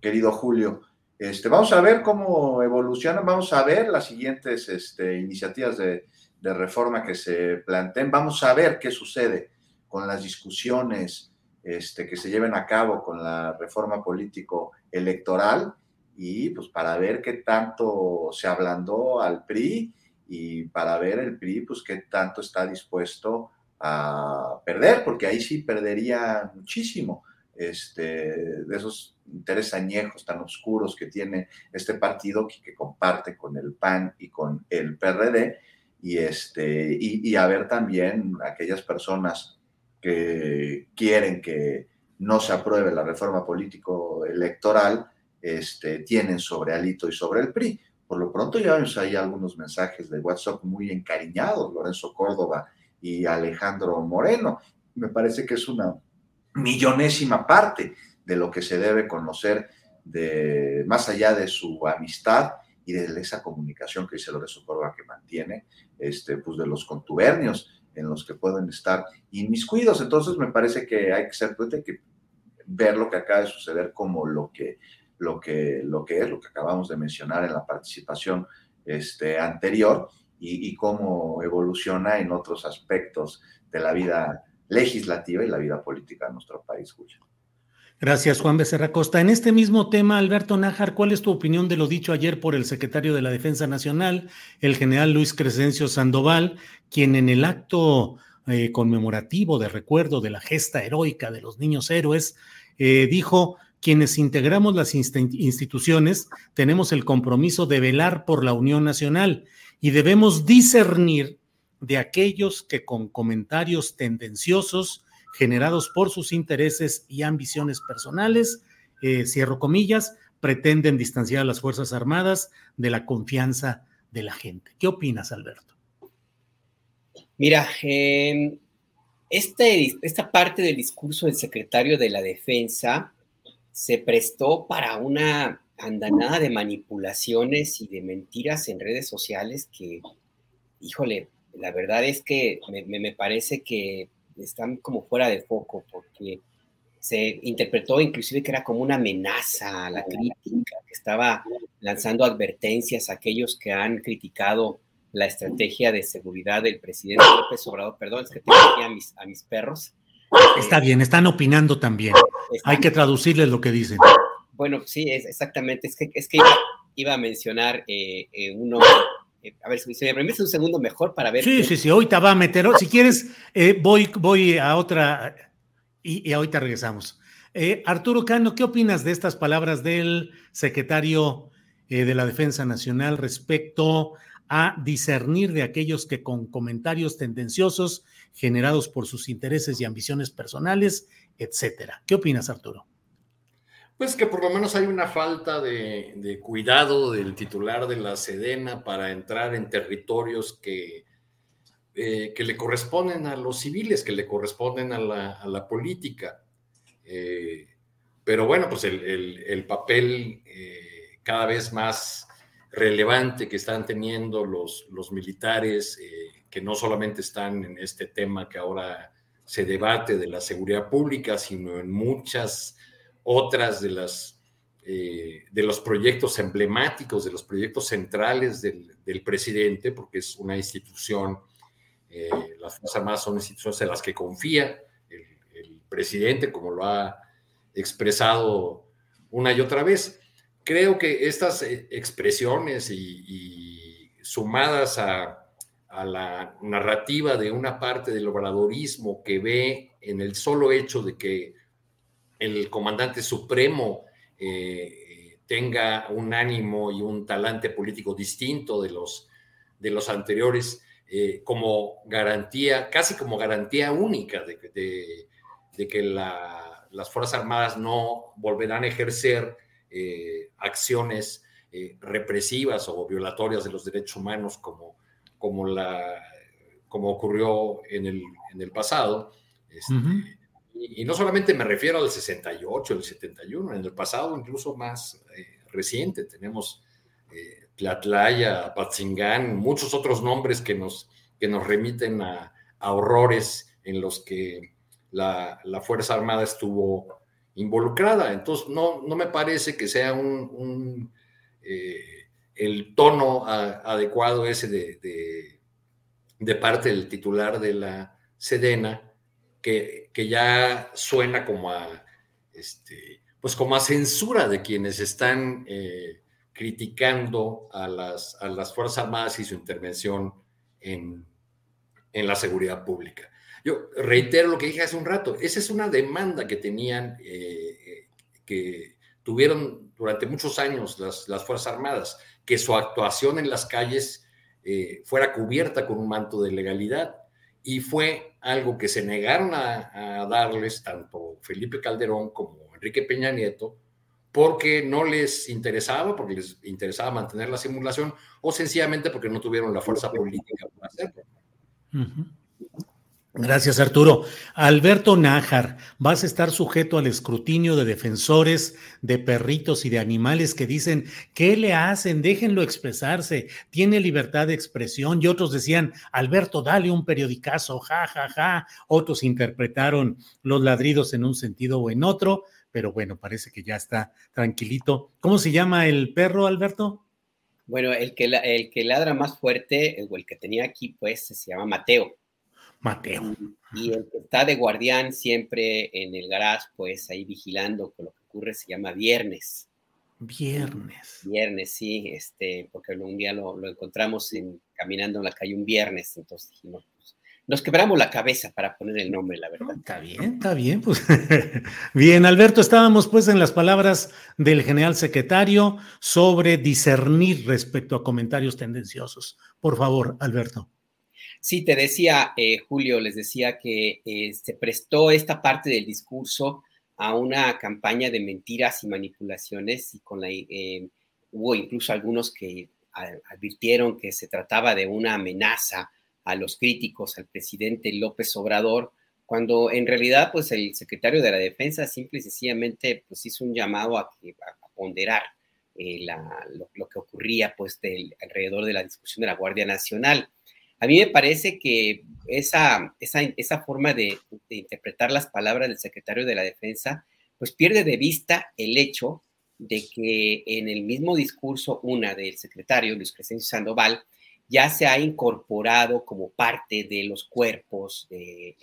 Speaker 11: querido Julio. Este, vamos a ver cómo evolucionan, vamos a ver las siguientes este, iniciativas de, reforma que se planteen, vamos a ver qué sucede con las discusiones este, que se lleven a cabo con la reforma político-electoral y pues para ver qué tanto se ablandó al PRI y para ver el PRI pues qué tanto está dispuesto a perder, porque ahí sí perdería muchísimo este, de esos intereses añejos tan oscuros que tiene este partido que, comparte con el PAN y con el PRD, y, este, y, a ver también aquellas personas que quieren que no se apruebe la reforma político-electoral, este, tienen sobre Alito y sobre el PRI. Por lo pronto ya vemos ahí algunos mensajes de WhatsApp muy encariñados, Lorenzo Córdoba y Alejandro Moreno. Me parece que es una millonésima parte de lo que se debe conocer de más allá de su amistad y de esa comunicación que dice Lorenzo Córdoba que mantiene, este, pues de los contubernios en los que pueden estar inmiscuidos. Entonces me parece que hay que ser hay que ver lo que acaba de suceder como lo que, lo que, lo que es, lo que acabamos de mencionar en la participación este, anterior, y, cómo evoluciona en otros aspectos de la vida legislativa y la vida política de nuestro país, Julio.
Speaker 4: Gracias, Juan Becerra Costa. En este mismo tema, Alberto Nájar, ¿cuál es tu opinión de lo dicho ayer por el secretario de la Defensa Nacional, el general Luis Crescencio Sandoval, quien en el acto eh, conmemorativo de recuerdo de la gesta heroica de los niños héroes, eh, dijo, quienes integramos las instituciones tenemos el compromiso de velar por la unión nacional y debemos discernir de aquellos que con comentarios tendenciosos generados por sus intereses y ambiciones personales, eh, cierro comillas, pretenden distanciar a las Fuerzas Armadas de la confianza de la gente. ¿Qué opinas, Alberto?
Speaker 12: Mira, este, esta parte del discurso del secretario de la Defensa se prestó para una andanada de manipulaciones y de mentiras en redes sociales que, híjole, la verdad es que me parece que están como fuera de foco porque se interpretó inclusive que era como una amenaza a la crítica, que estaba lanzando advertencias a aquellos que han criticado la estrategia de seguridad del presidente López Obrador. Perdón, es que tengo aquí a mis, a mis perros.
Speaker 4: Está bien, están opinando también. Hay que traducirles lo que dicen.
Speaker 12: Bueno, sí, es, exactamente. Es que, es que iba, a mencionar eh, eh, uno eh, a ver, si me permite un segundo mejor para ver.
Speaker 4: Sí, sí, sí, ahorita va a meter, si quieres, eh, voy, voy a otra y, ahorita regresamos. Eh, Arturo Cano, ¿qué opinas de estas palabras del secretario de la Defensa Nacional respecto a discernir de aquellos que con comentarios tendenciosos generados por sus intereses y ambiciones personales, etcétera? ¿Qué opinas, Arturo?
Speaker 10: Pues que por lo menos hay una falta de, cuidado del titular de la Sedena para entrar en territorios que, eh, que le corresponden a los civiles, que le corresponden a la, política. Eh, pero bueno, pues el, papel eh, cada vez más relevante que están teniendo los, los militares, que no solamente están en este tema que ahora se debate de la seguridad pública, sino en muchas otras de las eh, de los proyectos emblemáticos, de los proyectos centrales del, presidente, porque es una institución, eh, las Fuerzas Armadas son instituciones en las que confía el, presidente, como lo ha expresado una y otra vez. Creo que estas eh, expresiones y, sumadas a, a la narrativa de una parte del obradorismo que ve en el solo hecho de que el comandante supremo eh, tenga un ánimo y un talante político distinto de los, de los anteriores, eh, como garantía, casi como garantía única de, que las Fuerzas Armadas no volverán a ejercer eh, acciones represivas o violatorias de los derechos humanos como, como, la, como ocurrió en el, en el pasado. Este, y, no solamente me refiero al 68, el 71, en el pasado incluso más eh, reciente tenemos eh, Tlatlaya, Patzingán, muchos otros nombres que nos, que nos remiten a, horrores en los que la, Fuerza Armada estuvo involucrada. Entonces, no, no me parece que sea un, eh, el tono adecuado ese de, de, parte del titular de la Sedena que, ya suena como a, este, pues como a censura de quienes están eh, criticando a las, a las Fuerzas Armadas y su intervención en, en, la seguridad pública. Yo reitero lo que dije hace un rato, esa es una demanda que tenían, eh, que tuvieron durante muchos años las, las, Fuerzas Armadas, que su actuación en las calles eh, fuera cubierta con un manto de legalidad y fue algo que se negaron a, darles tanto Felipe Calderón como Enrique Peña Nieto, porque no les interesaba, porque les interesaba mantener la simulación, o sencillamente porque no tuvieron la fuerza política para hacerlo.
Speaker 4: Gracias, Arturo. Alberto Nájar, vas a estar sujeto al escrutinio de defensores de perritos y de animales que dicen, ¿qué le hacen? Déjenlo expresarse, tiene libertad de expresión. Y otros decían, Alberto, dale un periodicazo, ja, ja, ja. Otros interpretaron los ladridos en un sentido o en otro, pero bueno, parece que ya está tranquilito. ¿Cómo se llama el perro, Alberto?
Speaker 12: Bueno, el que, el que ladra más fuerte, o el que tenía aquí, pues, se llama Mateo.
Speaker 4: Mateo.
Speaker 12: Y el que está de guardián siempre en el garage, pues ahí vigilando con lo que ocurre, se llama Viernes.
Speaker 4: Viernes.
Speaker 12: Viernes, sí, este, porque un día lo, encontramos en, caminando en la calle un viernes, entonces dijimos, pues, nos quebramos la cabeza para poner el nombre, la verdad.
Speaker 4: Está bien, está bien, pues. <laughs> bien, Alberto, estábamos pues en las palabras del general secretario sobre discernir respecto a comentarios tendenciosos. Por favor, Alberto.
Speaker 12: Sí, te decía, eh, Julio, les decía que eh, se prestó esta parte del discurso a una campaña de mentiras y manipulaciones y con la, eh, hubo incluso algunos que advirtieron que se trataba de una amenaza a los críticos, al presidente López Obrador, cuando en realidad pues el secretario de la Defensa simple y sencillamente pues hizo un llamado a, ponderar lo, que ocurría pues alrededor de la discusión de la Guardia Nacional. A mí me parece que esa, esa, forma de, interpretar las palabras del secretario de la Defensa, pues pierde de vista el hecho de que en el mismo discurso, una del secretario, Luis Crescencio Sandoval, ya se ha incorporado como parte de los cuerpos de,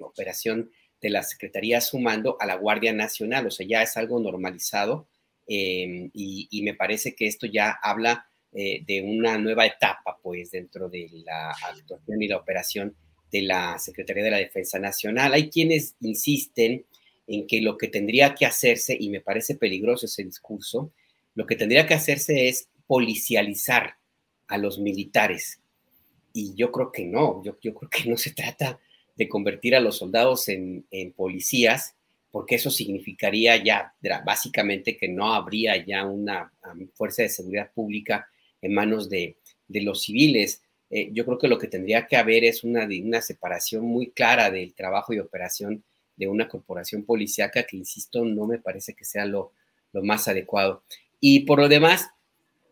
Speaker 12: operación de la Secretaría sumando a la Guardia Nacional, o sea, ya es algo normalizado eh, y, me parece que esto ya habla eh, de una nueva etapa, pues, dentro de la actuación y la operación de la Secretaría de la Defensa Nacional. Hay quienes insisten en que lo que tendría que hacerse, y me parece peligroso ese discurso, lo que tendría que hacerse es policializar a los militares. Y yo creo que no, yo, yo creo que no se trata de convertir a los soldados en, en policías, porque eso significaría ya básicamente que no habría ya una fuerza de seguridad pública en manos de, los civiles. Eh, yo creo que lo que tendría que haber es una, una separación muy clara del trabajo y operación de una corporación policíaca que, insisto, no me parece que sea lo, más adecuado. Y por lo demás,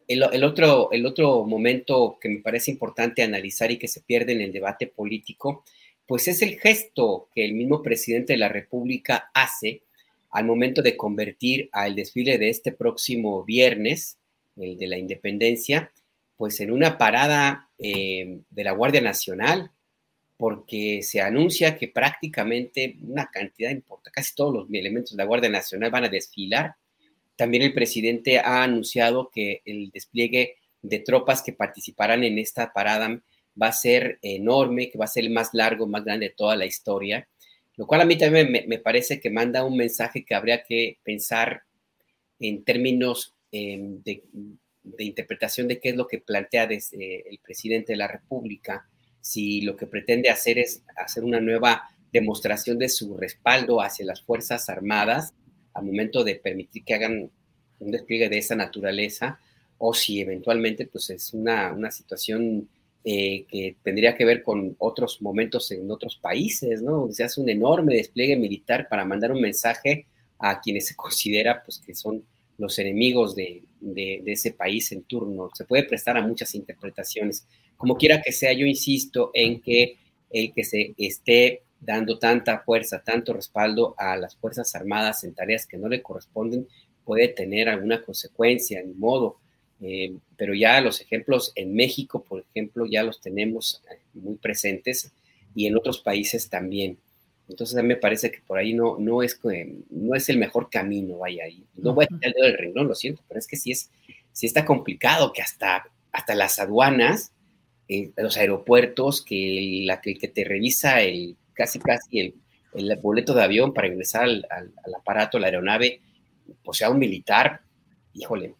Speaker 12: el, otro, el otro momento que me parece importante analizar y que se pierde en el debate político, pues es el gesto que el mismo presidente de la República hace al momento de convertir al desfile de este próximo viernes el de la independencia, pues en una parada eh, de la Guardia Nacional, porque se anuncia que prácticamente una cantidad importante, casi todos los elementos de la Guardia Nacional van a desfilar. También el presidente ha anunciado que el despliegue de tropas que participarán en esta parada va a ser enorme, que va a ser el más largo, más grande de toda la historia, lo cual a mí también me, me parece que manda un mensaje que habría que pensar en términos Em, de, interpretación de qué es lo que plantea desde el presidente de la República, si lo que pretende hacer es hacer una nueva demostración de su respaldo hacia las Fuerzas Armadas al momento de permitir que hagan un despliegue de esa naturaleza, o si eventualmente pues es una, una situación eh, que tendría que ver con otros momentos en otros países, ¿no? se hace un enorme despliegue militar para mandar un mensaje a quienes se <laughs> considera pues que son los enemigos de, ese país en turno. Se puede prestar a muchas interpretaciones. Como quiera que sea, yo insisto en que el que se esté dando tanta fuerza, tanto respaldo a las Fuerzas Armadas en tareas que no le corresponden, puede tener alguna consecuencia, ni modo. Eh, pero ya los ejemplos en México, por ejemplo, ya los tenemos eh, muy presentes y en otros países también. Entonces a mí me parece que por ahí no, no, es, no es el mejor camino, vaya ahí. No voy a tirar el dedo del renglón, lo siento, pero es que sí, es, sí está complicado que hasta, hasta las aduanas, eh, los aeropuertos, que, la, que te revisa el, casi casi el, el boleto de avión para ingresar al, al, aparato, la aeronave, pues sea un militar, híjole,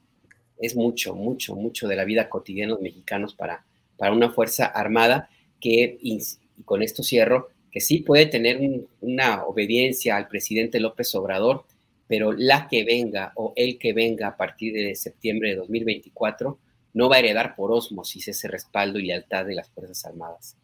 Speaker 12: es mucho, mucho, mucho de la vida cotidiana de los mexicanos para, para una fuerza armada que, y con esto cierro, que sí puede tener una obediencia al presidente López Obrador, pero la que venga o el que venga a partir de septiembre de 2024 no va a heredar por osmosis ese respaldo y lealtad de las Fuerzas Armadas.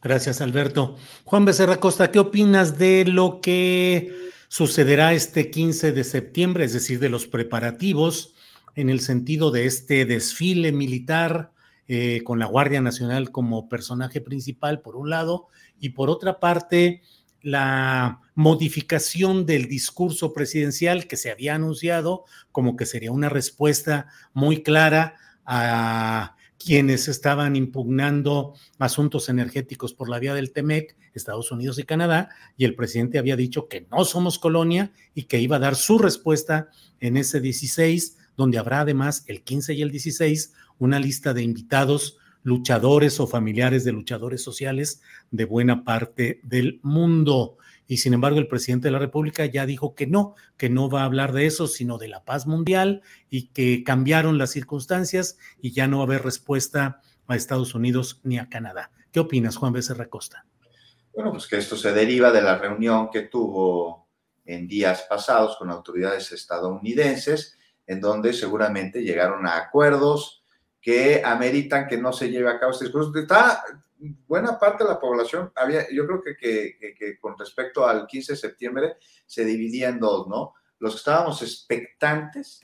Speaker 4: Gracias, Alberto. Juan Becerra Costa, ¿qué opinas de lo que sucederá este 15 de septiembre, es decir, de los preparativos en el sentido de este desfile militar eh, con la Guardia Nacional como personaje principal, por un lado, y por otra parte, la modificación del discurso presidencial que se había anunciado como que sería una respuesta muy clara a quienes estaban impugnando asuntos energéticos por la vía del TEMEC, Estados Unidos y Canadá, y el presidente había dicho que no somos colonia y que iba a dar su respuesta en ese 16, donde habrá además el 15 y el 16 una lista de invitados luchadores o familiares de luchadores sociales de buena parte del mundo. Y sin embargo, el presidente de la República ya dijo que no, que no va a hablar de eso, sino de la paz mundial y que cambiaron las circunstancias y ya no va a haber respuesta a Estados Unidos ni a Canadá. ¿Qué opinas, Juan Becerra Costa?
Speaker 11: Bueno, pues que esto se deriva de la reunión que tuvo en días pasados con autoridades estadounidenses, en donde seguramente llegaron a acuerdos que ameritan que no se lleve a cabo este discurso. Está buena parte de la población, había, yo creo que, que, con respecto al 15 de septiembre se dividía en dos, ¿no? Los que estábamos expectantes,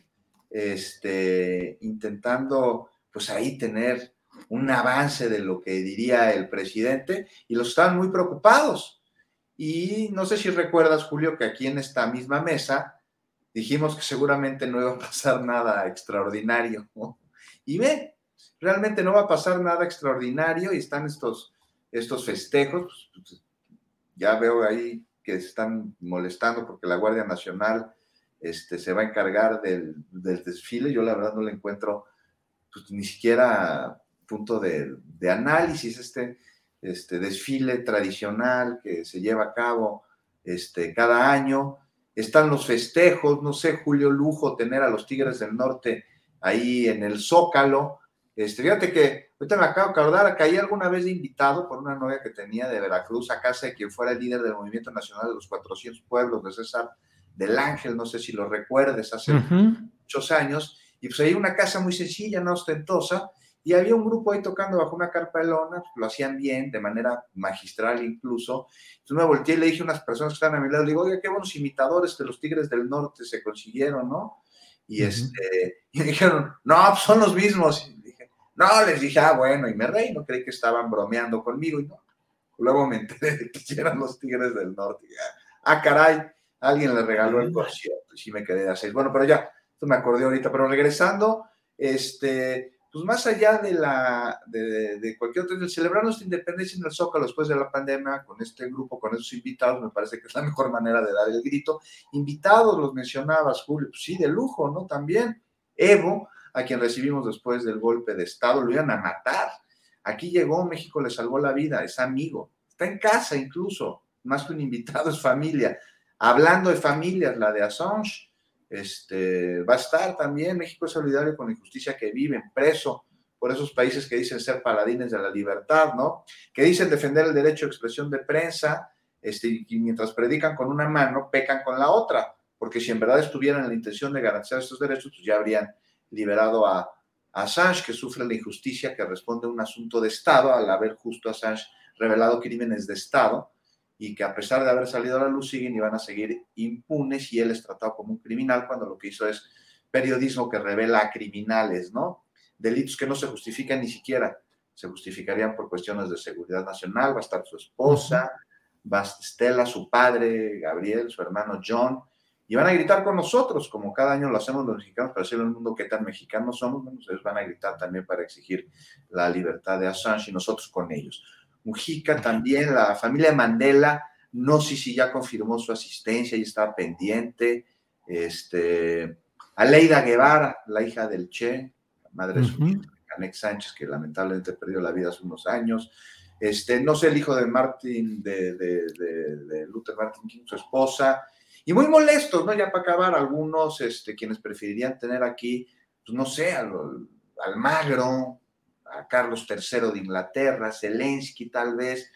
Speaker 11: este, intentando pues ahí tener un avance de lo que diría el presidente y los estaban muy preocupados. Y no sé si recuerdas, Julio, que aquí en esta misma mesa dijimos que seguramente no iba a pasar nada extraordinario. ¿no? Y ve, realmente no va a pasar nada extraordinario y están estos, estos festejos. Pues, pues, ya veo ahí que están molestando porque la Guardia Nacional este, se va a encargar del, desfile. Yo la verdad no le encuentro pues, ni siquiera punto de, análisis este, este desfile tradicional que se lleva a cabo este, cada año. Están los festejos, no sé, Julio Lujo, tener a los Tigres del Norte ahí en el Zócalo. Este, fíjate que ahorita me acabo de acordar, caí alguna vez de invitado por una novia que tenía de Veracruz a casa de quien fuera el líder del Movimiento Nacional de los 400 Pueblos de César del Ángel, no sé si lo recuerdes, hace muchos años, y pues ahí una casa muy sencilla, no ostentosa, y había un grupo ahí tocando bajo una carpa de lona, lo hacían bien, de manera magistral incluso. Entonces me volteé y le dije a unas personas que estaban a mi lado, le digo, oye, qué buenos imitadores de los Tigres del Norte se consiguieron, ¿no? Y, este, <laughs> y dijeron, no, pues son los mismos. Y dije, no, les dije, ah, bueno, y me reí, no creí que estaban bromeando conmigo. Y no, luego me enteré de que <laughs> eran los Tigres del Norte. ah, caray, alguien le regaló el concierto. Y sí me quedé así. Bueno, pero ya, esto me acordé ahorita. Pero regresando, este, pues más allá de la de, cualquier otro, celebrar nuestra independencia en el Zócalo después de la pandemia, con este grupo, con esos invitados, me parece que es la <laughs> mejor manera de dar el grito. Invitados, los mencionabas, Julio, pues sí, de lujo, ¿no? También Evo, a quien recibimos después del golpe de Estado, lo iban a matar. Aquí llegó, México le salvó la vida, es amigo, está en casa incluso, más que un invitado, es familia. Hablando de familias, la de Assange, este, va a estar también. México es solidario con la injusticia que viven, preso por esos países que dicen ser paladines de la libertad, ¿no? Que dicen defender el derecho de expresión de prensa, este, y mientras predican con una mano, pecan con la otra, porque si en verdad estuvieran en la intención de garantizar estos derechos, pues ya habrían liberado a, a Assange, que sufre la injusticia que responde a un asunto de Estado, al haber justo Assange revelado crímenes de Estado, y que a pesar de haber salido a la luz siguen y van a seguir impunes y él es tratado como un criminal cuando lo que hizo es periodismo que revela a criminales, ¿no? Delitos que no se justifican ni siquiera, se justificarían por cuestiones de seguridad nacional, va a estar su esposa, va a Estela, su padre, Gabriel, su hermano John, y van a gritar con nosotros, como cada año lo hacemos los mexicanos para decirle al mundo qué tan mexicanos somos, bueno, ellos van a gritar también para exigir la libertad de Assange y nosotros con ellos. Mujica también, la familia Mandela, no sé si ya confirmó su asistencia y estaba pendiente. Este, Aleida Guevara, la hija del Che, madre de su Canex Sánchez, que lamentablemente perdió la vida hace unos años. Este, no sé, el hijo de Martin, de, de, Luther Martin King, su esposa, y muy molestos, ¿no? Ya para acabar, algunos, este, quienes preferirían tener aquí, pues no sé, al, al Magro, a Carlos III de Inglaterra, Zelensky tal vez,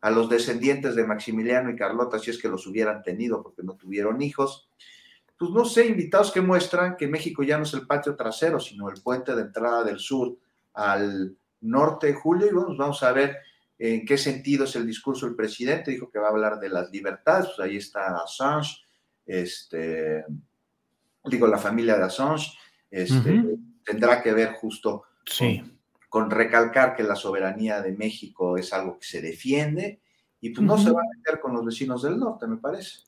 Speaker 11: a los descendientes de Maximiliano y Carlota, si es que los hubieran tenido porque no tuvieron hijos. Pues no sé, invitados que muestran que México ya no es el patio trasero, sino el puente de entrada del sur al norte de Julio. Y bueno, vamos a ver en qué sentido es el discurso del presidente. Dijo que va a hablar de las libertades, pues ahí está Assange, este, digo, la familia de Assange, este, tendrá que ver justo
Speaker 4: sí
Speaker 11: con recalcar que la soberanía de México es algo que se defiende y pues no se va a meter con los vecinos del norte, me parece.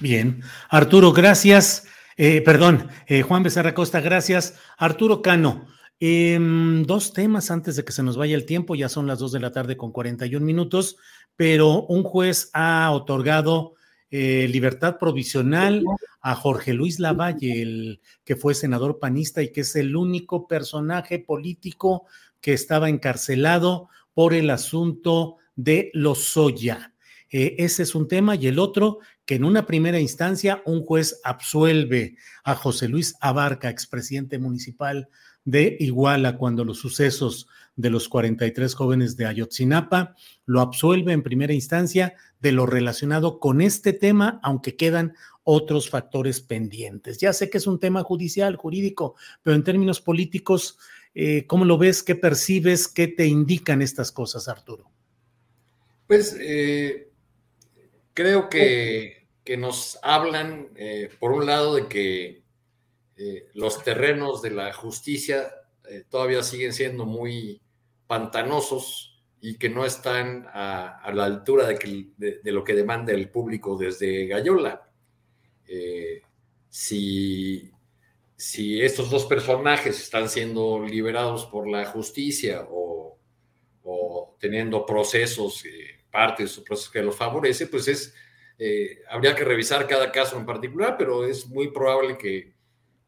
Speaker 4: Bien. Arturo, gracias. Eh, perdón, eh, Juan Becerra Costa, gracias. Arturo Cano, em, dos temas antes de que se nos vaya el tiempo, ya son las dos de la tarde con 41 minutos, pero un juez ha otorgado eh, libertad provisional a Jorge Luis Lavalle, el que fue senador panista y que es el único personaje político que estaba encarcelado por el asunto de los Soya. ese es un tema y el otro que en una primera instancia un juez absuelve a José Luis Abarca, expresidente municipal de Iguala, cuando los sucesos de los 43 jóvenes de Ayotzinapa lo absuelve en primera instancia de lo relacionado con este tema, aunque quedan otros factores pendientes. Ya sé que es un tema judicial, jurídico, pero en términos políticos, eh, ¿cómo lo ves? ¿Qué percibes? ¿Qué te indican estas cosas, Arturo?
Speaker 10: Pues eh, creo que, nos hablan, eh, por un lado, de que eh, los terrenos de la justicia eh, todavía siguen siendo muy pantanosos y que no están a, la altura de, lo que demanda el público desde Gallola. si, si estos dos personajes están siendo liberados por la justicia o, o teniendo procesos parte de su proceso que lo favorece, pues es, eh, habría que revisar cada caso en particular, pero es muy probable que,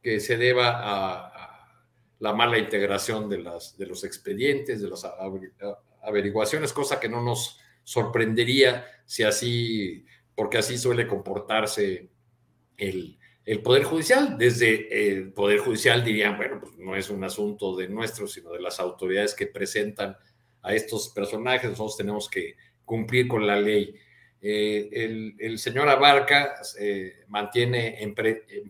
Speaker 10: que se deba a, la mala integración de, las, de los expedientes, de las averiguaciones, cosa que no nos sorprendería si así, porque así suele comportarse el, el Poder Judicial. Desde el Poder Judicial dirían, bueno, pues no es un asunto de nuestros, sino de las autoridades que presentan a estos personajes, nosotros tenemos que cumplir con la ley. Eh, el, señor Abarca eh, mantiene en,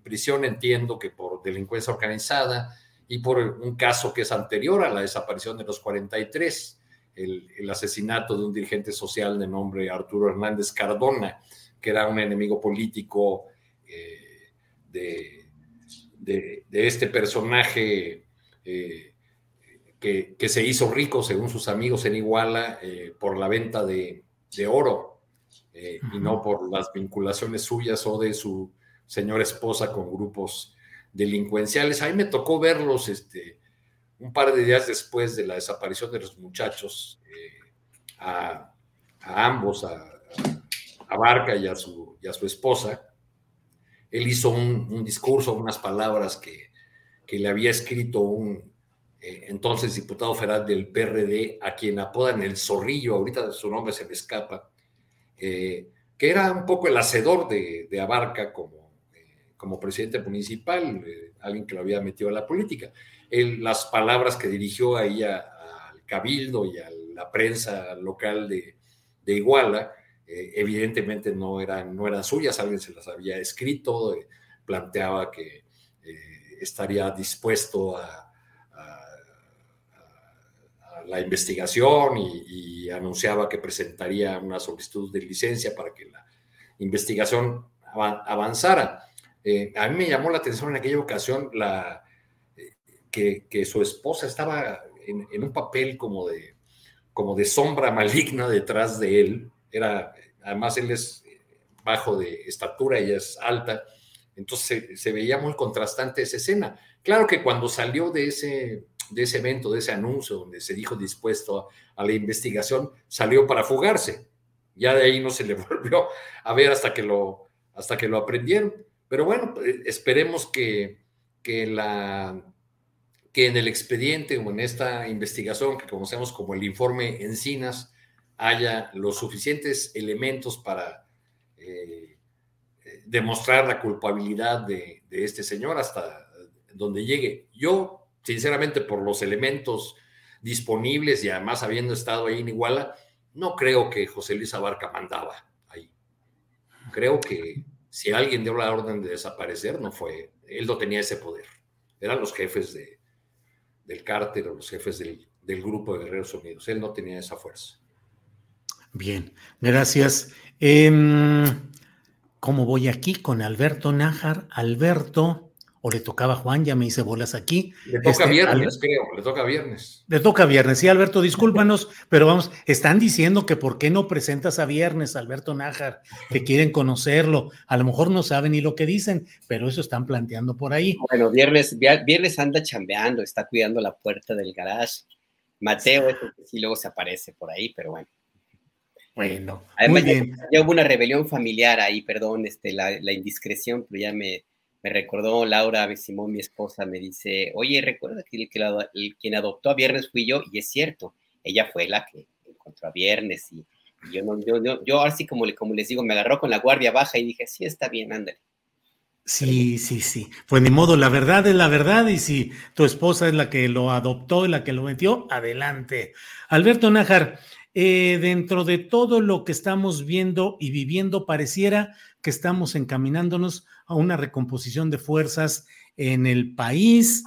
Speaker 10: prisión, entiendo que por delincuencia organizada y por un caso que es anterior a la desaparición de los 43, el, el asesinato de un dirigente social de nombre Arturo Hernández Cardona, que era un enemigo político eh, de, de, este personaje que, se hizo rico, según sus amigos en Iguala, eh, por la venta de, oro eh, y no por las vinculaciones suyas o de su señora esposa con grupos delincuenciales. A mí me tocó verlos este, un par de días después de la desaparición de los muchachos, eh, a, ambos, a, Barca y a, su, y a su esposa. Él hizo un, discurso, unas palabras que, que le había escrito un, eh, entonces diputado federal del PRD, a quien apodan el zorrillo, ahorita su nombre se me escapa, eh, que era un poco el hacedor de, Abarca como, eh, como presidente municipal, alguien que lo había metido a la política. las palabras que dirigió ahí al cabildo y a la prensa local de, Iguala, evidentemente no eran, no eran suyas, alguien se las había escrito, planteaba que estaría dispuesto a la investigación y, anunciaba que presentaría una solicitud de licencia para que la investigación avanzara. Eh, a mí me llamó la atención en aquella ocasión la, eh, que, su esposa estaba en, un papel como de, como de sombra maligna detrás de él. Era, además, él es bajo de estatura, ella es alta, entonces se, veía muy contrastante esa escena. Claro que cuando salió de ese de ese evento, de ese anuncio donde se dijo dispuesto a, la investigación, salió para fugarse. Ya de ahí no se le <laughs> volvió a ver hasta que lo, hasta que lo aprendieron. Pero bueno, eh, esperemos que, que, la, que en el expediente o en esta investigación que conocemos como el informe Encinas haya los suficientes elementos para eh, demostrar la culpabilidad de, este señor hasta donde llegue. Yo sinceramente por los elementos disponibles y además habiendo estado ahí en Iguala, no creo que José Luis Abarca mandaba ahí. Creo que si alguien dio la orden de desaparecer, no fue, él no tenía ese poder. Eran los jefes de, del cártel o los jefes del, grupo de Guerreros Unidos. Él no tenía esa fuerza.
Speaker 4: Bien, gracias. Em, ¿Cómo voy aquí con Alberto Nájar? Alberto, o le tocaba a Juan, ya me hice bolas aquí.
Speaker 10: Le toca este, viernes, creo, le toca viernes.
Speaker 4: Le toca viernes, sí, Alberto, discúlpanos, pero vamos, están diciendo que por qué no presentas a viernes, Alberto Nájar, que quieren conocerlo. A lo mejor no saben ni lo que dicen, pero eso están planteando por ahí.
Speaker 12: Bueno, viernes, viernes anda chambeando, está cuidando la puerta del garage. Mateo, sí, luego se aparece por ahí, pero bueno.
Speaker 4: Bueno,
Speaker 12: muy bien. Ya, hubo una rebelión familiar ahí, perdón, este, la, la indiscreción, pero ya me, me recordó Laura Simón, mi esposa, me dice, oye, recuerda que, el, quien adoptó a Viernes fui yo, y es cierto, ella fue la que encontró a Viernes, y, yo, no, yo, yo, yo ahora sí, como, como les digo, me agarró con la guardia baja y dije, sí, está bien, ándale.
Speaker 4: Sí, sí, sí. Pues ni modo, la verdad es la verdad y si tu esposa es la que lo adoptó y la que lo metió, adelante. Alberto Nájar, eh, dentro de todo lo que estamos viendo y viviendo, pareciera que estamos encaminándonos a una recomposición de fuerzas en el país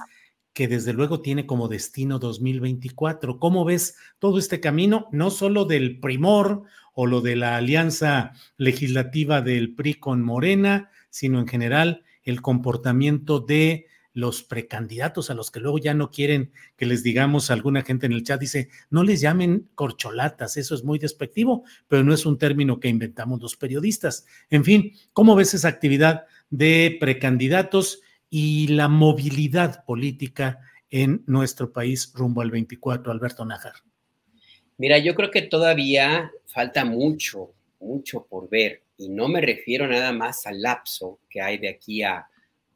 Speaker 4: que desde luego tiene como destino 2024. ¿Cómo ves todo este camino, no solo del primor o lo de la alianza legislativa del PRI con Morena, sino en general el comportamiento de los precandidatos a los que luego ya no quieren que les digamos, alguna gente en el chat dice, no les llamen corcholatas, eso es muy despectivo, pero no es un término que inventamos los periodistas. En fin, ¿cómo ves esa actividad de precandidatos y la movilidad política en nuestro país rumbo al 24, Alberto Nájar?
Speaker 12: Mira, yo creo que todavía falta mucho, mucho por ver, y no me refiero nada más al lapso que hay de aquí a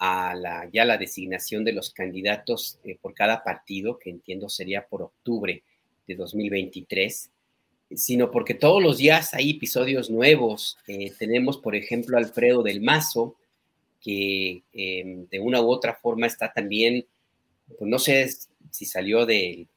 Speaker 12: a la, ya la designación de los candidatos eh, por cada partido, que entiendo sería por octubre de 2023, sino porque todos los días hay episodios nuevos. Eh, tenemos, por ejemplo, Alfredo del Mazo, que em, de una u otra forma está también, pues no sé si salió de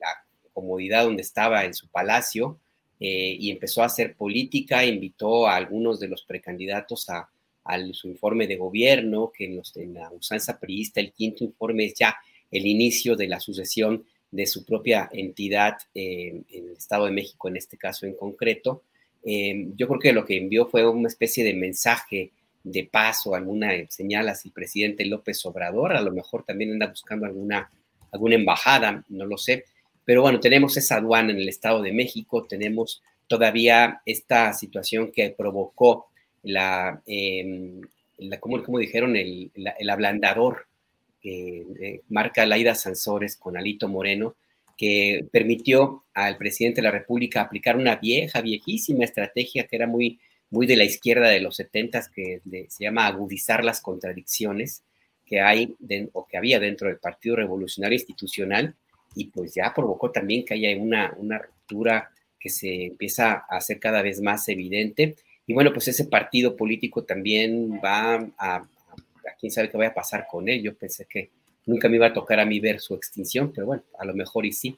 Speaker 12: la comodidad donde estaba en su palacio eh, y empezó a hacer política, invitó a algunos de los precandidatos a, al su informe de gobierno, que en, los, la usanza priista el quinto informe es ya el inicio de la sucesión de su propia entidad eh, en el Estado de México, en este caso en concreto. Eh, yo creo que lo que envió fue una especie de mensaje de paso, alguna señal el presidente López Obrador, a lo mejor también anda buscando alguna, alguna embajada, no lo sé, pero bueno, tenemos esa aduana en el Estado de México, tenemos todavía esta situación que provocó la, eh, la como, dijeron, el, el ablandador que eh, marca Laida Sansores con Alito Moreno, que permitió al presidente de la República aplicar una vieja, viejísima estrategia que era muy, muy de la izquierda de los setentas, que se llama agudizar las contradicciones que hay o que había dentro del Partido Revolucionario Institucional y pues ya provocó también que haya una, una ruptura que se empieza a hacer cada vez más evidente y bueno, pues ese partido político también va a, a, quién sabe qué vaya a pasar con él. Yo pensé que nunca me iba a tocar a mí ver su extinción, pero bueno, a lo mejor y sí.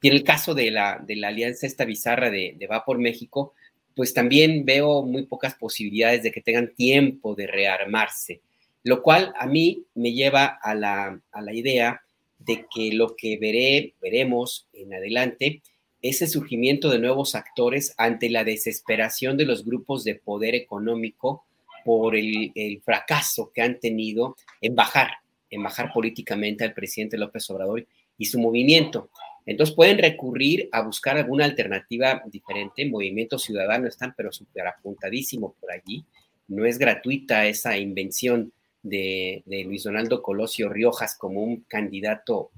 Speaker 12: Y en el caso de la, de la alianza esta bizarra de, de Va por México, pues también veo muy pocas posibilidades de que tengan tiempo de rearmarse, lo cual a mí me lleva a la, a la idea de que lo que veré, veremos en adelante ese surgimiento de nuevos actores ante la desesperación de los grupos de poder económico por el, fracaso que han tenido en bajar, en bajar políticamente al presidente López Obrador y su movimiento. Entonces pueden recurrir a buscar alguna alternativa diferente. Movimiento Ciudadano están, pero súper apuntadísimo por allí. No es gratuita esa invención de, de Luis Donaldo Colosio Riojas como un candidato,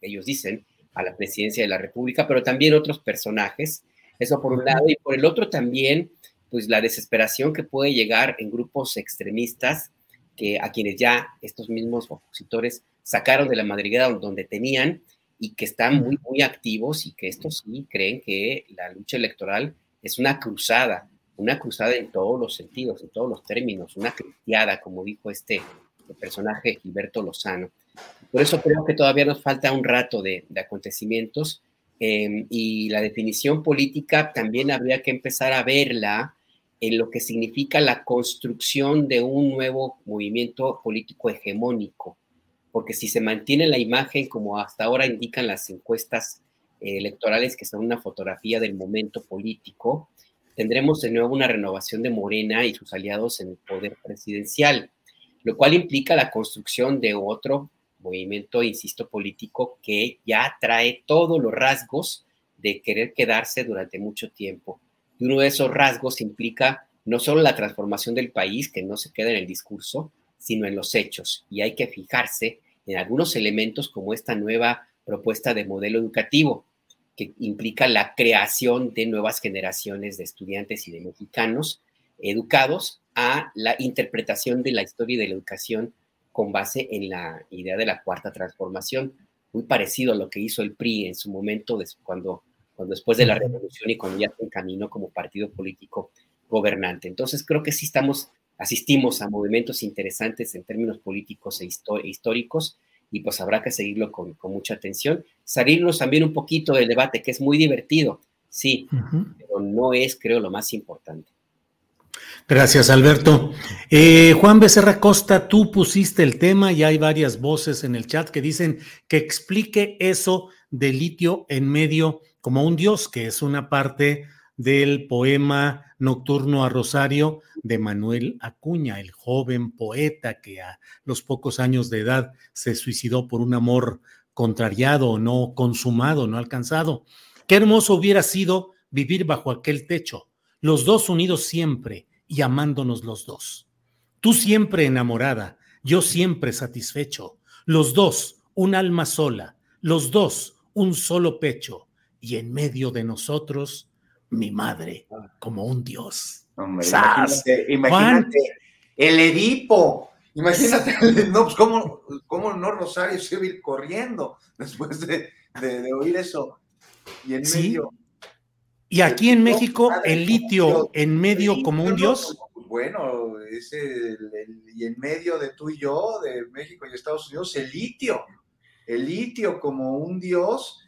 Speaker 12: ellos dicen, a la presidencia de la República, pero también otros personajes. Eso por un lado. Y por el otro también, pues la desesperación que puede llegar en grupos extremistas que a quienes ya estos mismos opositores sacaron de la madriguera donde tenían y que están muy, muy activos y que estos sí creen que la lucha electoral es una cruzada, una cruzada en todos los sentidos, en todos los términos, una cristiada, como dijo este personaje Gilberto Lozano. Por eso creo que todavía nos falta un rato de, acontecimientos em, y la definición política también habría que empezar a verla en lo que significa la construcción de un nuevo movimiento político hegemónico, porque si se mantiene la imagen como hasta ahora indican las encuestas eh, electorales, que son una fotografía del momento político, tendremos de nuevo una renovación de Morena y sus aliados en el poder presidencial lo cual implica la construcción de otro movimiento, insisto, político que ya trae todos los rasgos de querer quedarse durante mucho tiempo. Y uno de esos rasgos implica no solo la transformación del país, que no se queda en el discurso, sino en los hechos. Y hay que fijarse en algunos elementos como esta nueva propuesta de modelo educativo, que implica la creación de nuevas generaciones de estudiantes y de mexicanos educados a la interpretación de la historia y de la educación con base en la idea de la cuarta transformación, muy parecido a lo que hizo el PRI en su momento, cuando, cuando después de la revolución y cuando ya se encaminó como partido político gobernante. Entonces creo que sí estamos, asistimos a movimientos interesantes en términos políticos e, e históricos y pues habrá que seguirlo con, mucha atención. Salirnos también un poquito del debate, que es muy divertido, sí, pero no es, creo, lo más importante.
Speaker 4: Gracias, Alberto. Eh, Juan Becerra Costa, tú pusiste el tema y hay varias voces en el chat que dicen que explique eso de litio en medio como un dios, que es una parte del poema Nocturno a Rosario de Manuel Acuña, el joven poeta que a los pocos años de edad se suicidó por un amor contrariado, no consumado, no alcanzado. Qué hermoso hubiera sido vivir bajo aquel techo, los dos unidos siempre, y amándonos los dos. Tú siempre enamorada, yo siempre satisfecho, los dos un alma sola, los dos un solo pecho, y en medio de nosotros mi madre como un dios.
Speaker 11: imagínate, el Edipo. Imagínate, <laughs> no, pues, ¿cómo, ¿cómo, no Rosario se va a ir corriendo después de, de, oír eso? Y en medio
Speaker 4: y aquí en México, el litio en medio como un dios.
Speaker 11: Bueno, es y en medio de tú y yo, de México y Estados Unidos, el litio. El litio como un dios.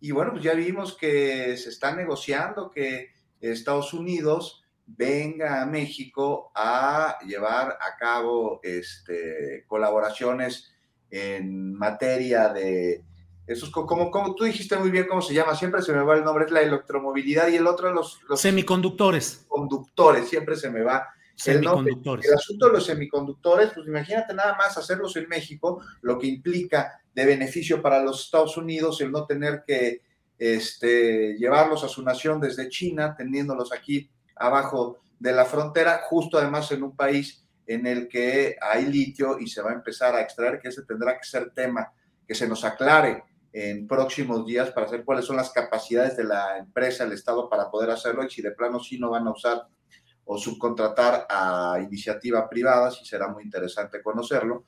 Speaker 11: Y bueno, pues ya vimos que se está negociando que Estados Unidos venga a México a llevar a cabo este, colaboraciones en materia de eso es como, como tú dijiste muy bien cómo se llama, siempre se me va el nombre, es la electromovilidad y el otro los, los
Speaker 4: semiconductores.
Speaker 11: Conductores, siempre se me va. El, el asunto de los semiconductores, pues imagínate nada más hacerlos en México, lo que implica de beneficio para los Estados Unidos el no tener que este, llevarlos a su nación desde China, teniéndolos aquí abajo de la frontera, justo además en un país en el que hay litio y se va a empezar a extraer, que ese tendrá que ser tema que se nos aclare en próximos días para saber cuáles son las capacidades de la empresa, el Estado para poder hacerlo y si de plano sí no van a usar o subcontratar a iniciativa privada, sí será muy interesante conocerlo.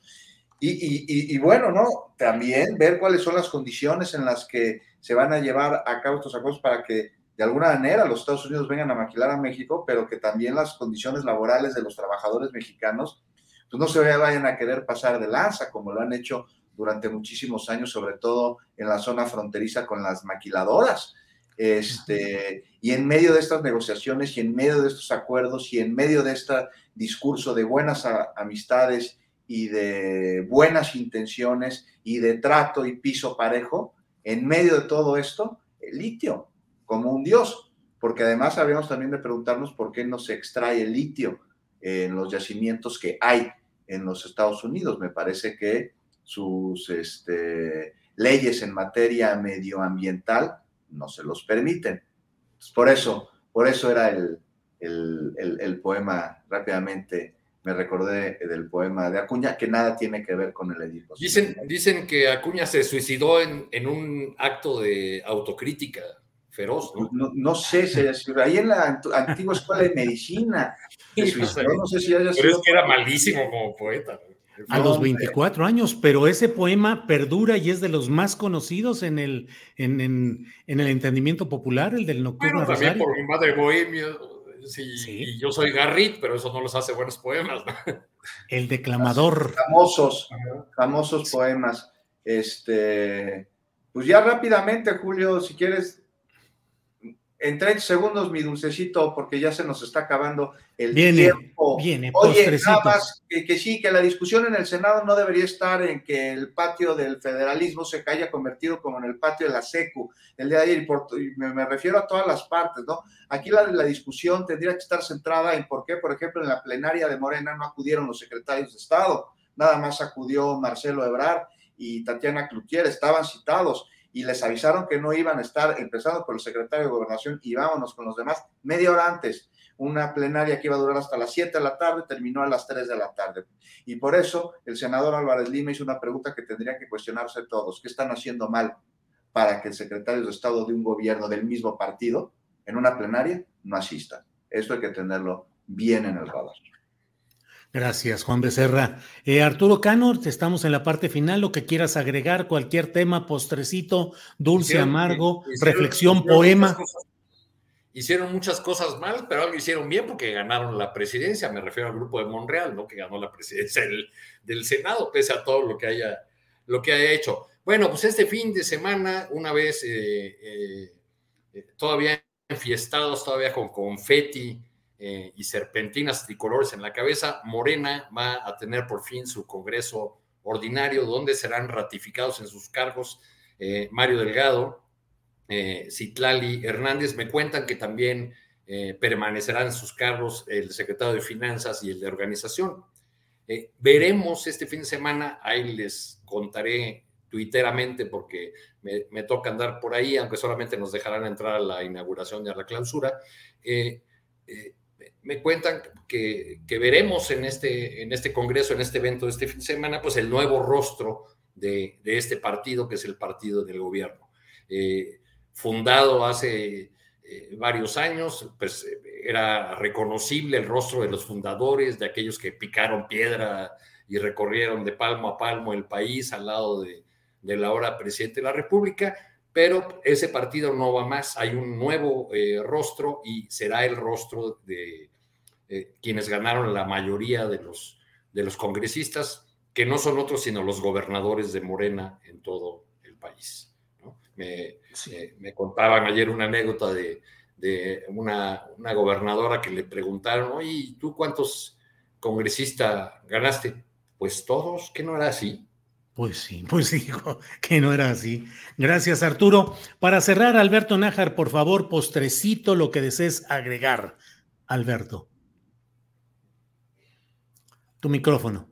Speaker 11: Y, bueno, ¿no? También ver cuáles son las condiciones en las que se van a llevar a cabo estos acuerdos para que de alguna manera los Estados Unidos vengan a maquilar a México, pero que también las condiciones laborales de los trabajadores mexicanos pues no se vayan a querer pasar de lanza como lo han hecho durante muchísimos años, sobre todo en la zona fronteriza con las maquiladoras. Este, y en medio de estas negociaciones y en medio de estos acuerdos y en medio de este discurso de buenas amistades y de buenas intenciones y de trato y piso parejo, en medio de todo esto, el litio como un dios, porque además habríamos también de preguntarnos por qué no se extrae el litio en los yacimientos que hay en los Estados Unidos. Me parece que sus este, leyes en materia medioambiental no se los permiten. por eso, por eso era el, el, poema rápidamente me recordé del poema de Acuña, que nada tiene que ver con el Edipo.
Speaker 10: Dicen, dicen que Acuña se suicidó en, en un acto de autocrítica feroz,
Speaker 11: ¿no? No, sé, se, ahí en la antigua escuela de medicina suicidó, no sé si haya
Speaker 10: Pero es que era malísimo como poeta. ¿No?
Speaker 4: A los 24 años, pero ese poema perdura y es de los más conocidos en el, en, en, el entendimiento popular, el del Nocturno
Speaker 10: bueno, también por mi madre bohemio, sí, y yo soy Garrit, pero eso no los hace buenos poemas.
Speaker 4: El declamador.
Speaker 11: Famosos, famosos poemas. Este, pues ya rápidamente, Julio, si quieres, en 30 segundos, mi dulcecito, porque ya se nos está acabando el tiempo.
Speaker 4: Viene,
Speaker 11: Oye, nada más que, sí, que la discusión en el Senado no debería estar en que el patio del federalismo se haya convertido como en el patio de la SECU el día de ayer, y me, refiero a todas las partes, ¿no? Aquí la, la discusión tendría que estar centrada en por qué, por ejemplo, en la plenaria de Morena no acudieron los secretarios de Estado nada más acudió Marcelo Ebrard y Tatiana Cloutier, estaban citados y les avisaron que no iban a estar, empezando por el secretario de Gobernación y vámonos con los demás, media hora antes. Una plenaria que iba a durar hasta las 7 de la tarde terminó a las 3 de la tarde. Y por eso el senador Álvarez Lima hizo una pregunta que tendrían que cuestionarse todos. ¿Qué están haciendo mal para que el secretario de Estado de un gobierno del mismo partido en una plenaria no asista? Eso hay que tenerlo bien en el radar.
Speaker 4: Gracias, Juan Becerra. Eh, Arturo Cano, estamos en la parte final. Lo que quieras agregar, cualquier tema, postrecito, dulce, amargo, reflexión, poema.
Speaker 10: hicieron muchas cosas mal, pero algo hicieron bien porque ganaron la presidencia. Me refiero al grupo de Monreal, ¿no? Que ganó la presidencia del, Senado, pese a todo lo que haya, lo que haya hecho. Bueno, pues este fin de semana, una vez eh, eh, todavía enfiestados, todavía con confeti eh, y serpentinas tricolores en la cabeza, Morena va a tener por fin su Congreso ordinario, donde serán ratificados en sus cargos eh, Mario Delgado, eh, Citlali Hernández. Me cuentan que también permanecerán en sus cargos el secretario de Finanzas y el de Organización. veremos este fin de semana, ahí les contaré tuiteramente porque me, me, toca andar por ahí, aunque solamente nos dejarán entrar a la inauguración y a la clausura me cuentan que, veremos en este, en este congreso, en este evento de este fin de semana, pues el nuevo rostro de, este partido, que es el partido del gobierno. Eh, fundado hace eh, varios años, pues era reconocible el rostro de los fundadores, de aquellos que picaron piedra y recorrieron de palmo a palmo el país al lado de, de la ahora presidente de la República, pero ese partido no va más, hay un nuevo eh, rostro y será el rostro de eh, quienes ganaron la mayoría de los, de los congresistas, que no son otros sino los gobernadores de Morena en todo el país. Me, me, contaban ayer una anécdota de, de una, una, gobernadora que le preguntaron, oye, ¿tú cuántos congresistas ganaste? Pues todos, que no era así.
Speaker 4: Pues sí, pues dijo <laughs> que no era así. Gracias, Arturo. Para cerrar, Alberto Nájar, por favor, postrecito lo que desees agregar. Alberto. Tu micrófono.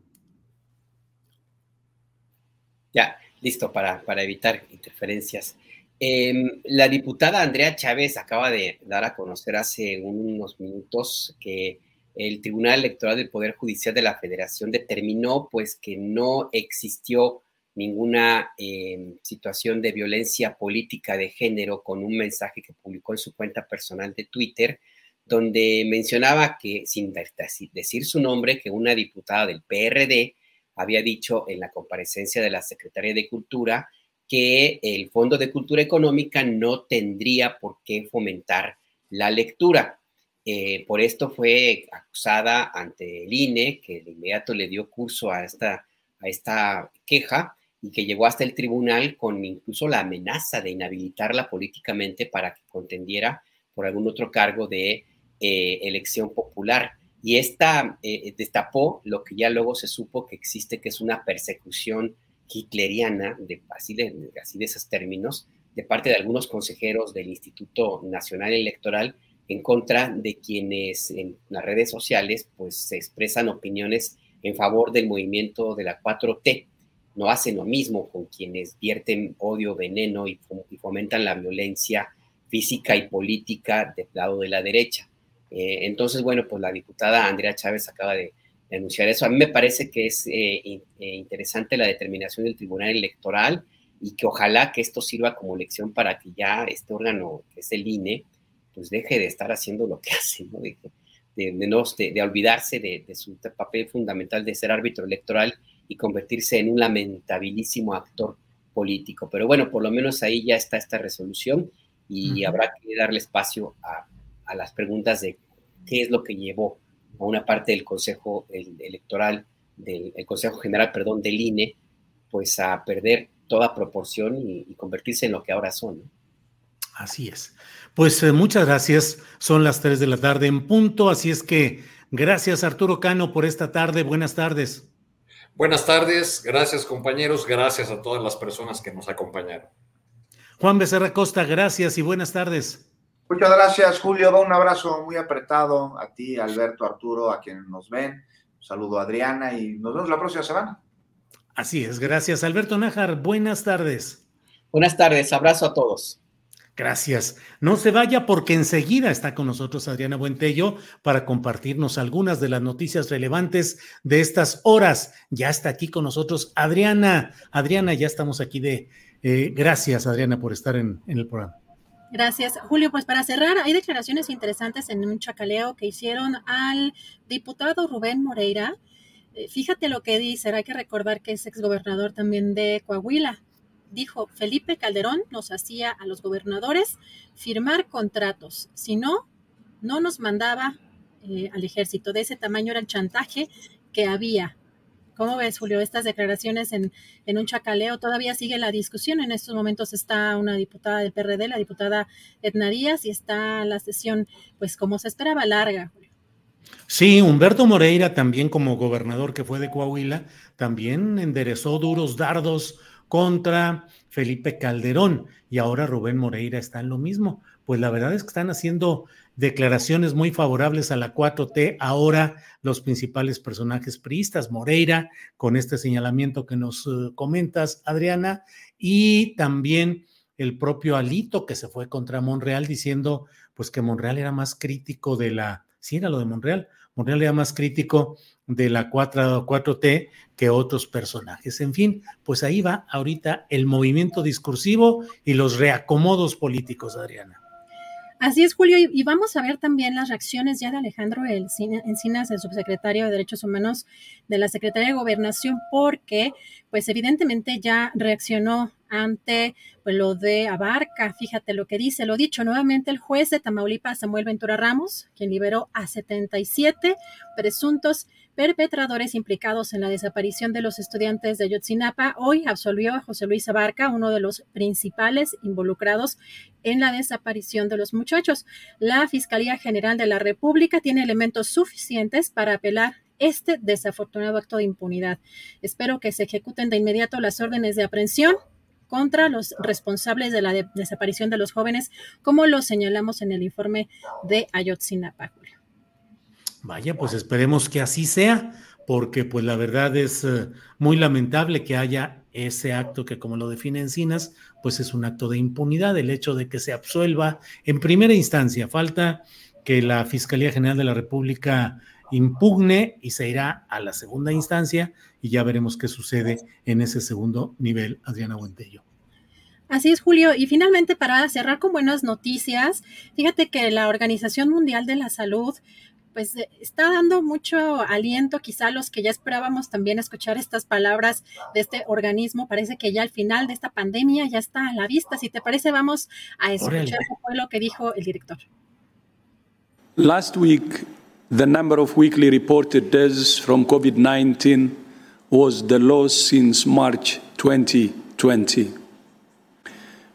Speaker 12: Ya, listo para, para evitar interferencias. Em, la diputada Andrea Chávez acaba de dar a conocer hace unos minutos que el Tribunal Electoral del Poder Judicial de la Federación determinó pues que no existió ninguna em, situación de violencia política de género con un mensaje que publicó en su cuenta personal de Twitter, donde mencionaba que, sin decir su nombre, que una diputada del PRD había dicho en la comparecencia de la Secretaría de Cultura que el Fondo de Cultura Económica no tendría por qué fomentar la lectura. Eh, por esto fue acusada ante el INE, que de inmediato le dio curso a esta, a esta queja y que llegó hasta el tribunal con incluso la amenaza de inhabilitarla políticamente para que contendiera por algún otro cargo de eh, elección popular. Y esta eh, destapó lo que ya luego se supo que existe, que es una persecución hitleriana, de, así, de, así de esos términos, de parte de algunos consejeros del Instituto Nacional Electoral en contra de quienes en las redes sociales pues se expresan opiniones en favor del movimiento de la 4T. No hacen lo mismo con quienes vierten odio, veneno y, fomentan la violencia física y política del lado de la derecha. Eh, entonces, bueno, pues la diputada Andrea Chávez acaba de, anunciar eso. A mí me parece que es eh, eh, interesante la determinación del Tribunal Electoral y que ojalá que esto sirva como lección para que ya este órgano, que es el INE, pues deje de estar haciendo lo que <laughs> hace, ¿no? De, de, olvidarse de, su papel fundamental de ser árbitro electoral y convertirse en un lamentabilísimo actor político. Pero bueno, por lo menos ahí ya está esta resolución y habrá que darle espacio a, las preguntas de qué es lo que llevó a una parte del Consejo Electoral, del Consejo General, perdón, del INE, pues a perder toda proporción y, y convertirse en lo que ahora son. ¿no?
Speaker 4: Así es. Pues eh, muchas gracias. Son las 3 de la tarde en punto, así es que gracias Arturo Cano por esta tarde. Buenas tardes.
Speaker 10: Buenas tardes, gracias compañeros, gracias a todas las personas que nos acompañaron.
Speaker 4: Juan Becerra Costa, gracias y buenas tardes.
Speaker 11: Muchas gracias, Julio. Un abrazo muy apretado a ti, Alberto, Arturo, a quienes nos ven. Saludo a Adriana y nos vemos la próxima semana.
Speaker 4: Así es, gracias. Alberto Nájar, buenas tardes.
Speaker 12: Buenas tardes, abrazo a todos.
Speaker 4: Gracias. No se vaya porque enseguida está con nosotros Adriana Buentello para compartirnos algunas de las noticias relevantes de estas horas. Ya está aquí con nosotros Adriana. Adriana, ya estamos aquí de... Eh, gracias, Adriana, por estar en, en, el programa.
Speaker 7: Gracias, Julio. Pues para cerrar, hay declaraciones interesantes en un chacaleo que hicieron al diputado Rubén Moreira. Eh, fíjate lo que dice, hay que recordar que es exgobernador también de Coahuila dijo Felipe Calderón nos hacía a los gobernadores firmar contratos, si no, no nos mandaba eh, al ejército. De ese tamaño era el chantaje que había. ¿Cómo ves, Julio, estas declaraciones en, en, un chacaleo? Todavía sigue la discusión. En estos momentos está una diputada del PRD, la diputada Edna Díaz, y está la sesión, pues como se esperaba, larga.
Speaker 4: Sí, Humberto Moreira, también como gobernador que fue de Coahuila, también enderezó duros dardos contra Felipe Calderón y ahora Rubén Moreira está en lo mismo. Pues la verdad es que están haciendo declaraciones muy favorables a la 4T ahora los principales personajes priistas, Moreira, con este señalamiento que nos uh, comentas, Adriana, y también el propio Alito que se fue contra Monreal diciendo pues que Monreal era más crítico de la, sí era lo de Monreal, Monreal era más crítico de la 4, 4T que otros personajes. En fin, pues ahí va ahorita el movimiento discursivo y los reacomodos políticos, Adriana.
Speaker 7: Así es, Julio, y, vamos a ver también las reacciones ya de Alejandro Encinas, el subsecretario de Derechos Humanos de la Secretaría de Gobernación, porque, pues evidentemente ya reaccionó ante pues, lo de Abarca. Fíjate lo que dice, lo dicho nuevamente el juez de Tamaulipas, Samuel Ventura Ramos, quien liberó a 77 presuntos perpetradores implicados en la desaparición de los estudiantes de Ayotzinapa, hoy absolvió a José Luis Abarca, uno de los principales involucrados en la desaparición de los muchachos. La Fiscalía General de la República tiene elementos suficientes para apelar este desafortunado acto de impunidad. Espero que se ejecuten de inmediato las órdenes de aprehensión contra los responsables de la desaparición de los jóvenes, como lo señalamos en el informe de Ayotzinapa.
Speaker 4: Vaya, pues esperemos que así sea, porque pues la verdad es eh, muy lamentable que haya ese acto que como lo define Encinas, pues es un acto de impunidad, el hecho de que se absuelva en primera instancia. Falta que la Fiscalía General de la República impugne y se irá a la segunda instancia y ya veremos qué sucede en ese segundo nivel, Adriana Buentello.
Speaker 7: Así es, Julio. Y finalmente, para cerrar con buenas noticias, fíjate que la Organización Mundial de la Salud pues eh, está dando mucho aliento quizá a los que ya esperábamos también escuchar estas palabras de este organismo. Parece que ya al final de esta pandemia ya está a la vista. Si te parece, vamos a escuchar lo que dijo el director.
Speaker 13: Last week, the number of weekly reported deaths from COVID-19 was the lowest since March 2020.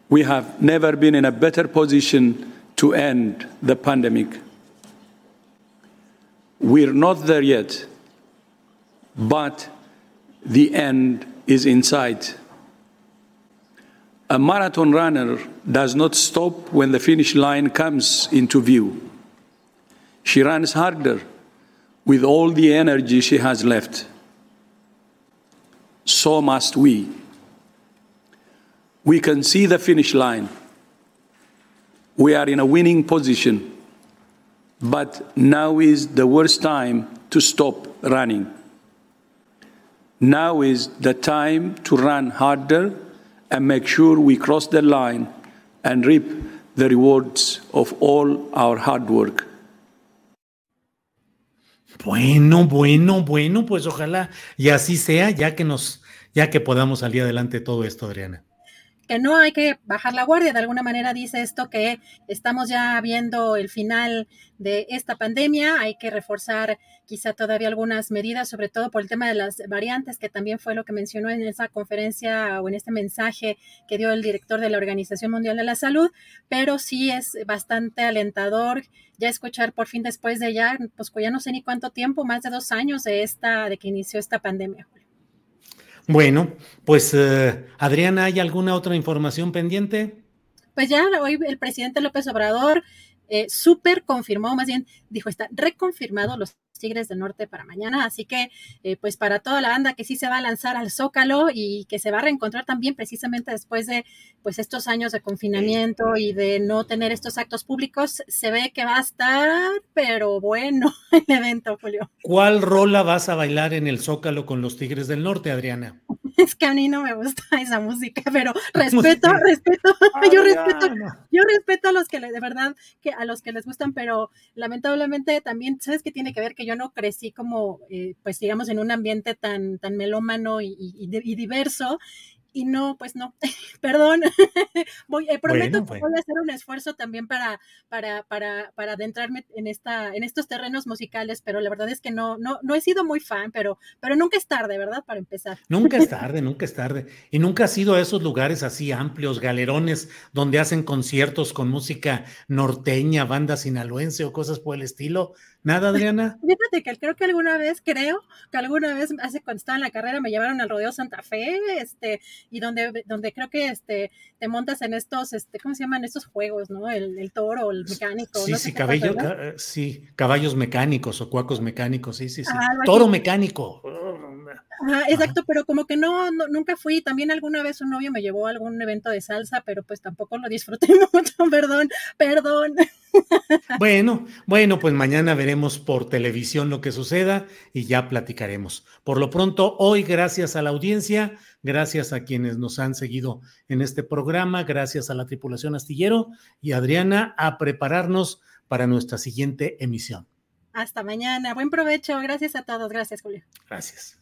Speaker 13: We have never been in a better position to end the pandemic. We're not there yet, but the end is in sight. A marathon runner does not stop when the finish line comes into view. She runs harder with all the energy she has left. So must we. We can see the finish line. We are in a winning position but now is the worst time to stop running. Now is the time to run harder and make sure we cross the line and reap the rewards of all our hard work.
Speaker 4: Bueno, bueno, bueno, pues ojalá y así sea, ya que nos, ya que podamos salir adelante todo esto, Adriana.
Speaker 7: Que no hay que bajar la guardia. De alguna manera dice esto que estamos ya viendo el final de esta pandemia. Hay que reforzar quizá todavía algunas medidas, sobre todo por el tema de las variantes, que también fue lo que mencionó en esa conferencia o en este mensaje que dio el director de la Organización Mundial de la Salud. Pero sí es bastante alentador ya escuchar por fin después de ya, pues ya no sé ni cuánto tiempo, más de dos años de esta, de que inició esta pandemia.
Speaker 4: Bueno, pues eh, Adriana, ¿hay alguna otra información pendiente?
Speaker 7: Pues ya hoy el presidente López Obrador eh, súper confirmó, más bien dijo, está reconfirmado los Tigres del Norte para mañana. Así que, eh, pues para toda la banda que sí se va a lanzar al Zócalo y que se va a reencontrar también precisamente después de pues estos años de confinamiento y de no tener estos actos públicos, se ve que va a estar, pero bueno, <laughs> el evento, Julio.
Speaker 4: ¿Cuál rola vas a bailar en el Zócalo con los Tigres del Norte, Adriana? <laughs>
Speaker 7: Es que a mí no me gusta <laughs> esa música, pero respeto, respeto, yo respeto, yo respeto a los que de verdad que a los que les gustan, pero lamentablemente también, ¿sabes qué tiene que ver? Que yo no crecí como, eh, pues digamos, en un ambiente tan, tan melómano y diverso, y no, pues no, <laughs> perdón, <laughs> voy, eh, prometo que voy a hacer un esfuerzo también para, para, para, para adentrarme en, esta, en estos terrenos musicales, pero la verdad es que no, no, no he sido muy fan, pero, pero nunca es tarde, ¿verdad? Para empezar.
Speaker 4: Nunca es <laughs> tarde, nunca es tarde. Y nunca ha sido a esos lugares así amplios, galerones, donde hacen conciertos con música norteña, banda sinaloense o cosas por el estilo. ¿Nada, Adriana? <laughs>
Speaker 7: Fíjate que creo que alguna vez, creo que alguna vez, hace cuando estaba en la carrera, me llevaron al Rodeo Santa Fe, este, y donde, donde creo que este, te montas en estos, este, ¿cómo se llaman estos juegos, no? El, el toro, el mecánico.
Speaker 4: Sí, sí, cabello, eh, sí, caballos mecánicos o cuacos mecánicos, sí, sí, sí. Toro mecánico.
Speaker 7: exacto, pero como que no, nunca fui. También alguna vez un novio me llevó a algún evento de salsa, pero pues tampoco lo disfruté <laughs> mucho, perdón, perdón.
Speaker 4: Bueno, bueno, pues mañana veremos por televisión lo que suceda y ya platicaremos. Por lo pronto, hoy, gracias a la audiencia, gracias a quienes nos han seguido en este programa, gracias a la tripulación astillero y Adriana, a prepararnos para nuestra siguiente emisión.
Speaker 7: Hasta mañana. Buen provecho. Gracias a todos. Gracias, Julio.
Speaker 4: Gracias.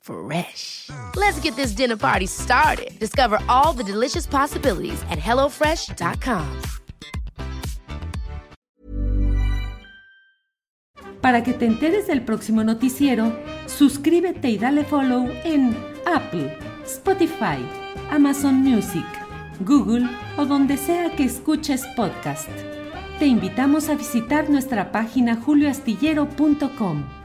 Speaker 14: Fresh. Let's get this dinner party started. Discover all the delicious possibilities at hellofresh.com.
Speaker 1: Para que te enteres del próximo noticiero, suscríbete y dale follow en Apple, Spotify, Amazon Music, Google o donde sea que escuches podcast. Te invitamos a visitar nuestra página julioastillero.com.